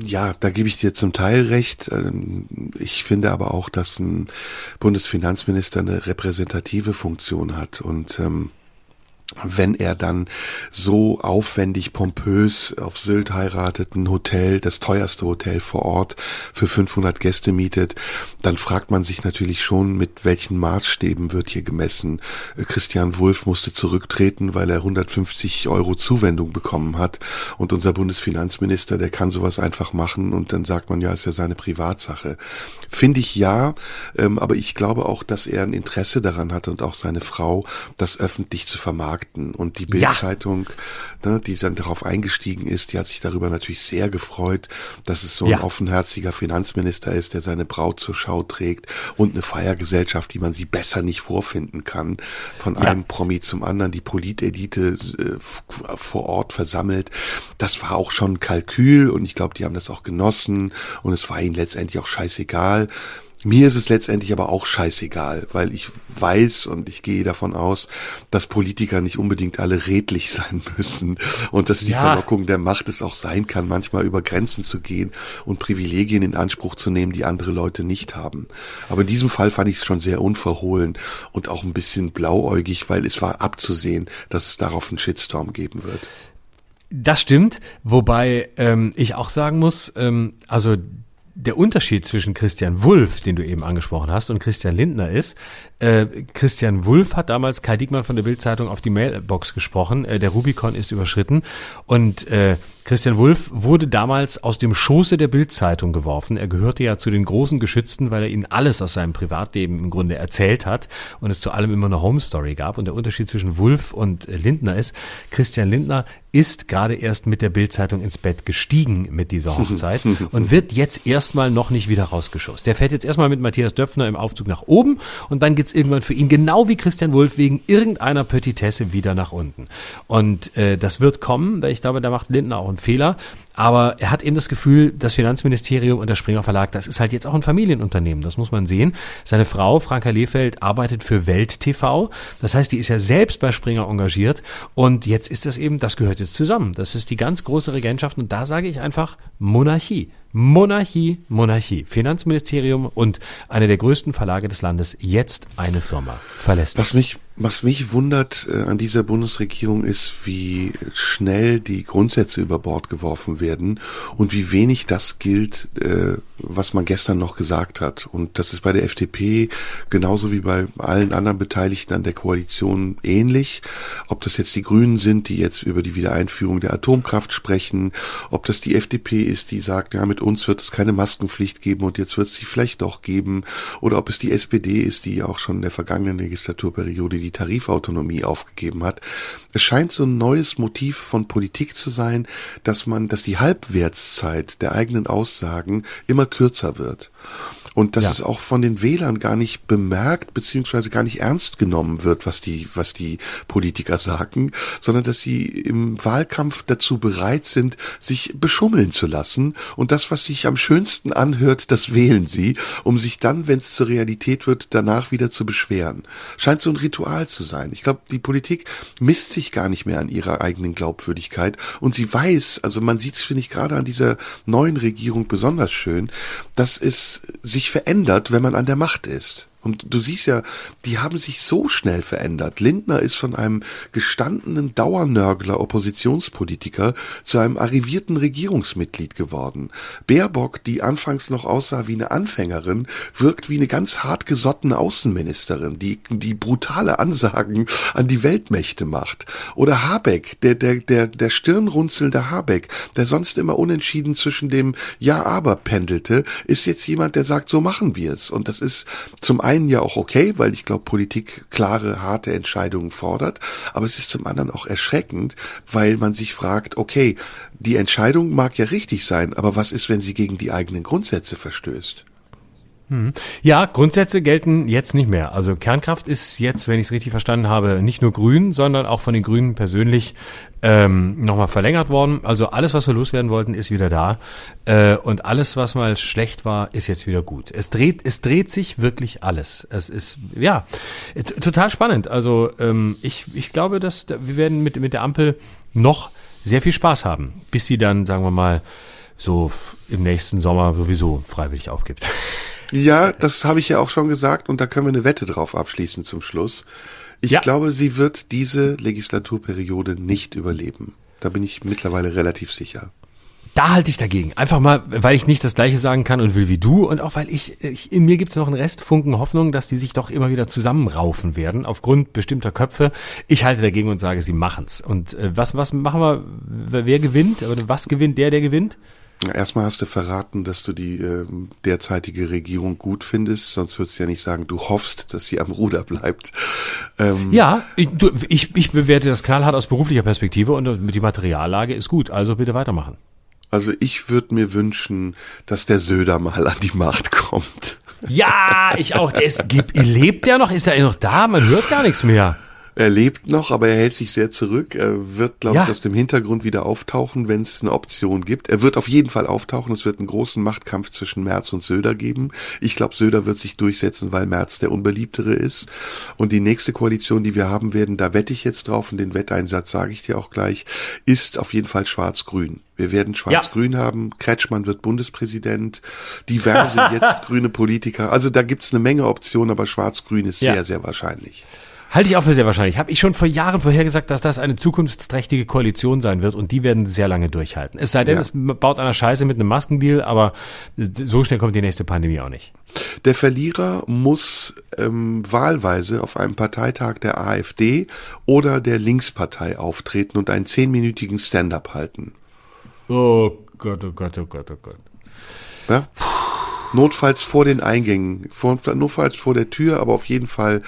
Ja, da gebe ich dir zum Teil recht. Ähm, ich finde aber auch, dass ein Bundesfinanzminister eine repräsentative Funktion hat und ähm, wenn er dann so aufwendig, pompös auf Sylt heiratet, ein Hotel, das teuerste Hotel vor Ort für 500 Gäste mietet, dann fragt man sich natürlich schon, mit welchen Maßstäben wird hier gemessen. Äh, Christian Wulff musste zurücktreten, weil er 150 Euro Zuwendung bekommen hat und unser Bundesfinanzminister, der kann sowas einfach machen und dann sagt man ja, ist ja seine Privatsache. Finde ich ja, ähm, aber ich glaube auch, dass er ein Interesse daran hat und auch seine Frau, das öffentlich zu vermarkten Fakten. Und die Bildzeitung, ja. ne, die dann darauf eingestiegen ist, die hat sich darüber natürlich sehr gefreut, dass es so ein ja. offenherziger Finanzminister ist, der seine Braut zur Schau trägt und eine Feiergesellschaft, die man sie besser nicht vorfinden kann, von ja. einem Promi zum anderen, die Politelite äh, vor Ort versammelt. Das war auch schon ein Kalkül und ich glaube, die haben das auch genossen und es war ihnen letztendlich auch scheißegal. Mir ist es letztendlich aber auch scheißegal, weil ich weiß und ich gehe davon aus, dass Politiker nicht unbedingt alle redlich [laughs] sein müssen und dass die ja. Verlockung der Macht es auch sein kann, manchmal über Grenzen zu gehen und Privilegien in Anspruch zu nehmen, die andere Leute nicht haben. Aber in diesem Fall fand ich es schon sehr unverhohlen und auch ein bisschen blauäugig, weil es war abzusehen, dass es darauf einen Shitstorm geben wird. Das stimmt, wobei ähm, ich auch sagen muss, ähm, also der Unterschied zwischen Christian Wulff, den du eben angesprochen hast, und Christian Lindner ist, äh, Christian Wulff hat damals Kai Diekmann von der Bildzeitung auf die Mailbox gesprochen, äh, der Rubikon ist überschritten und äh, Christian Wulff wurde damals aus dem Schoße der Bildzeitung geworfen. Er gehörte ja zu den großen Geschützten, weil er ihnen alles aus seinem Privatleben im Grunde erzählt hat und es zu allem immer eine Home Story gab. Und der Unterschied zwischen Wulff und Lindner ist, Christian Lindner ist gerade erst mit der Bildzeitung ins Bett gestiegen mit dieser [laughs] Hochzeit und wird jetzt erst erstmal noch nicht wieder rausgeschossen. Der fährt jetzt erstmal mit Matthias Döpfner im Aufzug nach oben und dann geht's irgendwann für ihn genau wie Christian Wulff wegen irgendeiner Petitesse wieder nach unten. Und äh, das wird kommen, weil ich glaube, da macht Lindner auch einen Fehler. Aber er hat eben das Gefühl, das Finanzministerium und der Springer Verlag, das ist halt jetzt auch ein Familienunternehmen. Das muss man sehen. Seine Frau, Franka Lehfeld, arbeitet für Welt TV. Das heißt, die ist ja selbst bei Springer engagiert. Und jetzt ist das eben, das gehört jetzt zusammen. Das ist die ganz große Regentschaft. Und da sage ich einfach Monarchie. Monarchie, Monarchie. Finanzministerium und eine der größten Verlage des Landes jetzt eine Firma verlässt. Was mich, was mich wundert äh, an dieser Bundesregierung ist, wie schnell die Grundsätze über Bord geworfen werden und wie wenig das gilt, äh, was man gestern noch gesagt hat. Und das ist bei der FDP genauso wie bei allen anderen Beteiligten an der Koalition ähnlich. Ob das jetzt die Grünen sind, die jetzt über die Wiedereinführung der Atomkraft sprechen, ob das die FDP ist, die sagt, ja, mit uns wird es keine Maskenpflicht geben und jetzt wird es sie vielleicht doch geben, oder ob es die SPD ist, die auch schon in der vergangenen Legislaturperiode die Tarifautonomie aufgegeben hat. Es scheint so ein neues Motiv von Politik zu sein, dass man, dass die Halbwertszeit der eigenen Aussagen immer kürzer wird und dass ja. es auch von den Wählern gar nicht bemerkt beziehungsweise gar nicht ernst genommen wird, was die was die Politiker sagen, sondern dass sie im Wahlkampf dazu bereit sind, sich beschummeln zu lassen und das, was sich am schönsten anhört, das wählen sie, um sich dann, wenn es zur Realität wird, danach wieder zu beschweren. Scheint so ein Ritual zu sein. Ich glaube, die Politik misst sich gar nicht mehr an ihrer eigenen Glaubwürdigkeit und sie weiß, also man sieht es finde ich gerade an dieser neuen Regierung besonders schön, dass es sich sich verändert, wenn man an der Macht ist. Und du siehst ja, die haben sich so schnell verändert. Lindner ist von einem gestandenen Dauernörgler Oppositionspolitiker zu einem arrivierten Regierungsmitglied geworden. Baerbock, die anfangs noch aussah wie eine Anfängerin, wirkt wie eine ganz hartgesottene Außenministerin, die, die brutale Ansagen an die Weltmächte macht. Oder Habeck, der, der, der, der stirnrunzelnde Habeck, der sonst immer unentschieden zwischen dem Ja-Aber pendelte, ist jetzt jemand, der sagt, so machen wir es. Und das ist zum einen einen ja auch okay, weil ich glaube, Politik klare, harte Entscheidungen fordert. Aber es ist zum anderen auch erschreckend, weil man sich fragt, okay, die Entscheidung mag ja richtig sein, aber was ist, wenn sie gegen die eigenen Grundsätze verstößt? Hm. Ja, Grundsätze gelten jetzt nicht mehr. Also Kernkraft ist jetzt, wenn ich es richtig verstanden habe, nicht nur grün, sondern auch von den Grünen persönlich ähm, nochmal verlängert worden. Also alles, was wir loswerden wollten, ist wieder da. Äh, und alles, was mal schlecht war, ist jetzt wieder gut. Es dreht, es dreht sich wirklich alles. Es ist, ja, total spannend. Also ähm, ich, ich glaube, dass wir werden mit, mit der Ampel noch sehr viel Spaß haben, bis sie dann, sagen wir mal, so im nächsten Sommer sowieso freiwillig aufgibt. [laughs] Ja, das habe ich ja auch schon gesagt und da können wir eine Wette drauf abschließen zum Schluss. Ich ja. glaube, sie wird diese Legislaturperiode nicht überleben. Da bin ich mittlerweile relativ sicher. Da halte ich dagegen. Einfach mal, weil ich nicht das Gleiche sagen kann und will wie du und auch weil ich, ich in mir gibt es noch einen Restfunken Hoffnung, dass die sich doch immer wieder zusammenraufen werden aufgrund bestimmter Köpfe. Ich halte dagegen und sage, sie machen's. Und äh, was was machen wir? Wer gewinnt? Oder was gewinnt der, der gewinnt? Erstmal hast du verraten, dass du die äh, derzeitige Regierung gut findest, sonst würdest du ja nicht sagen, du hoffst, dass sie am Ruder bleibt. Ähm, ja, ich, du, ich, ich bewerte das knallhart aus beruflicher Perspektive und die Materiallage ist gut, also bitte weitermachen. Also ich würde mir wünschen, dass der Söder mal an die Macht kommt. Ja, ich auch. Der ist, lebt der noch? Ist er noch da? Man hört gar nichts mehr. Er lebt noch, aber er hält sich sehr zurück. Er wird, glaube ja. ich, aus dem Hintergrund wieder auftauchen, wenn es eine Option gibt. Er wird auf jeden Fall auftauchen. Es wird einen großen Machtkampf zwischen Merz und Söder geben. Ich glaube, Söder wird sich durchsetzen, weil Merz der unbeliebtere ist. Und die nächste Koalition, die wir haben werden, da wette ich jetzt drauf und den Wetteinsatz sage ich dir auch gleich, ist auf jeden Fall schwarz-grün. Wir werden Schwarz-Grün ja. haben. Kretschmann wird Bundespräsident. Diverse [laughs] jetzt grüne Politiker. Also da gibt's eine Menge Optionen, aber Schwarz-Grün ist ja. sehr, sehr wahrscheinlich. Halte ich auch für sehr wahrscheinlich. Habe ich schon vor Jahren vorhergesagt, dass das eine zukunftsträchtige Koalition sein wird und die werden sehr lange durchhalten. Es sei denn, ja. es baut einer Scheiße mit einem Maskendeal, aber so schnell kommt die nächste Pandemie auch nicht. Der Verlierer muss ähm, wahlweise auf einem Parteitag der AfD oder der Linkspartei auftreten und einen zehnminütigen Stand-up halten. Oh Gott, oh Gott, oh Gott, oh Gott. Ja? Notfalls vor den Eingängen, vor, notfalls vor der Tür, aber auf jeden Fall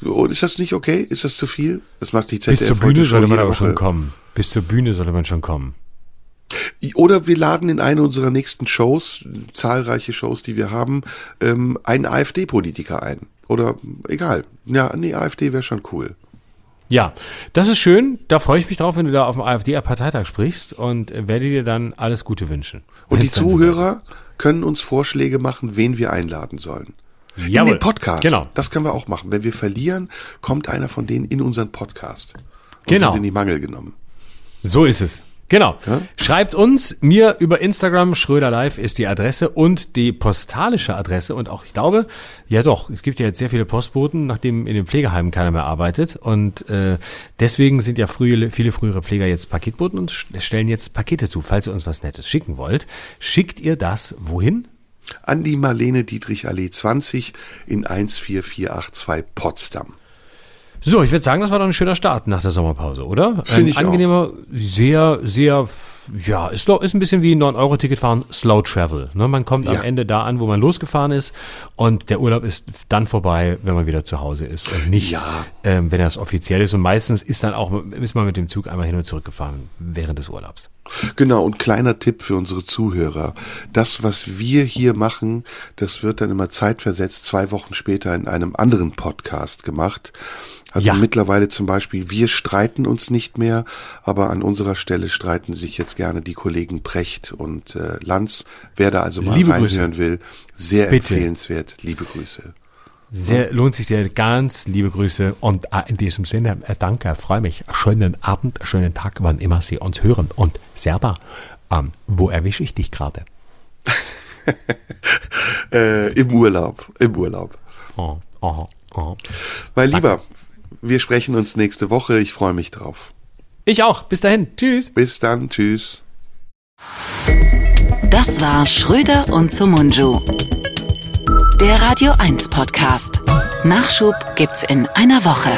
so, ist das nicht okay? Ist das zu viel? Das macht die ZDF Bis zur Bühne sollte man aber Woche. schon kommen. Bis zur Bühne sollte man schon kommen. Oder wir laden in eine unserer nächsten Shows, zahlreiche Shows, die wir haben, ähm, einen AfD-Politiker ein. Oder egal. Ja, nee, AfD wäre schon cool. Ja, das ist schön. Da freue ich mich drauf, wenn du da auf dem AfD-Parteitag sprichst und werde dir dann alles Gute wünschen. Und die Zuhörer können uns Vorschläge machen, wen wir einladen sollen. Jawohl. In den Podcast. Genau. Das können wir auch machen. Wenn wir verlieren, kommt einer von denen in unseren Podcast. Und Genau. wird in die Mangel genommen. So ist es. Genau. Ja? Schreibt uns, mir über Instagram, Schröder Live ist die Adresse und die postalische Adresse. Und auch, ich glaube, ja doch, es gibt ja jetzt sehr viele Postboten, nachdem in den Pflegeheimen keiner mehr arbeitet. Und äh, deswegen sind ja frühe, viele frühere Pfleger jetzt Paketboten und st- stellen jetzt Pakete zu. Falls ihr uns was Nettes schicken wollt, schickt ihr das wohin? An die Marlene Dietrich Allee 20 in 14482 Potsdam. So, ich würde sagen, das war doch ein schöner Start nach der Sommerpause, oder? Finde ein ich auch. angenehmer, sehr, sehr, ja, ist, ist ein bisschen wie ein 9-Euro-Ticket fahren, Slow Travel. Ne? Man kommt am Ja. Ende da an, wo man losgefahren ist und der Urlaub ist dann vorbei, wenn man wieder zu Hause ist und nicht, Ja. ähm, wenn das offiziell ist. Und meistens ist dann auch, ist man mit dem Zug einmal hin und zurück gefahren während des Urlaubs. Genau, und kleiner Tipp für unsere Zuhörer. Das, was wir hier machen, das wird dann immer zeitversetzt zwei Wochen später in einem anderen Podcast gemacht. Also Ja. mittlerweile zum Beispiel, wir streiten uns nicht mehr, aber an unserer Stelle streiten sich jetzt gerne die Kollegen Precht und äh, Lanz. Wer da also mal Liebe reinhören will, sehr Bitte. empfehlenswert. Liebe Grüße. Sehr, lohnt sich sehr. Ganz liebe Grüße und äh, in diesem Sinne, äh, danke, freue mich. Schönen Abend, schönen Tag, wann immer Sie uns hören. Und Serda, ähm, wo erwische ich dich gerade? [laughs] Äh, Im Urlaub, im Urlaub. Oh, oh, oh. Mein Lieber, wir sprechen uns nächste Woche. Ich freue mich drauf. Ich auch. Bis dahin. Tschüss. Bis dann. Tschüss. Das war Schröder und Sumunju. Der Radio 1 Podcast. Nachschub gibt's in einer Woche.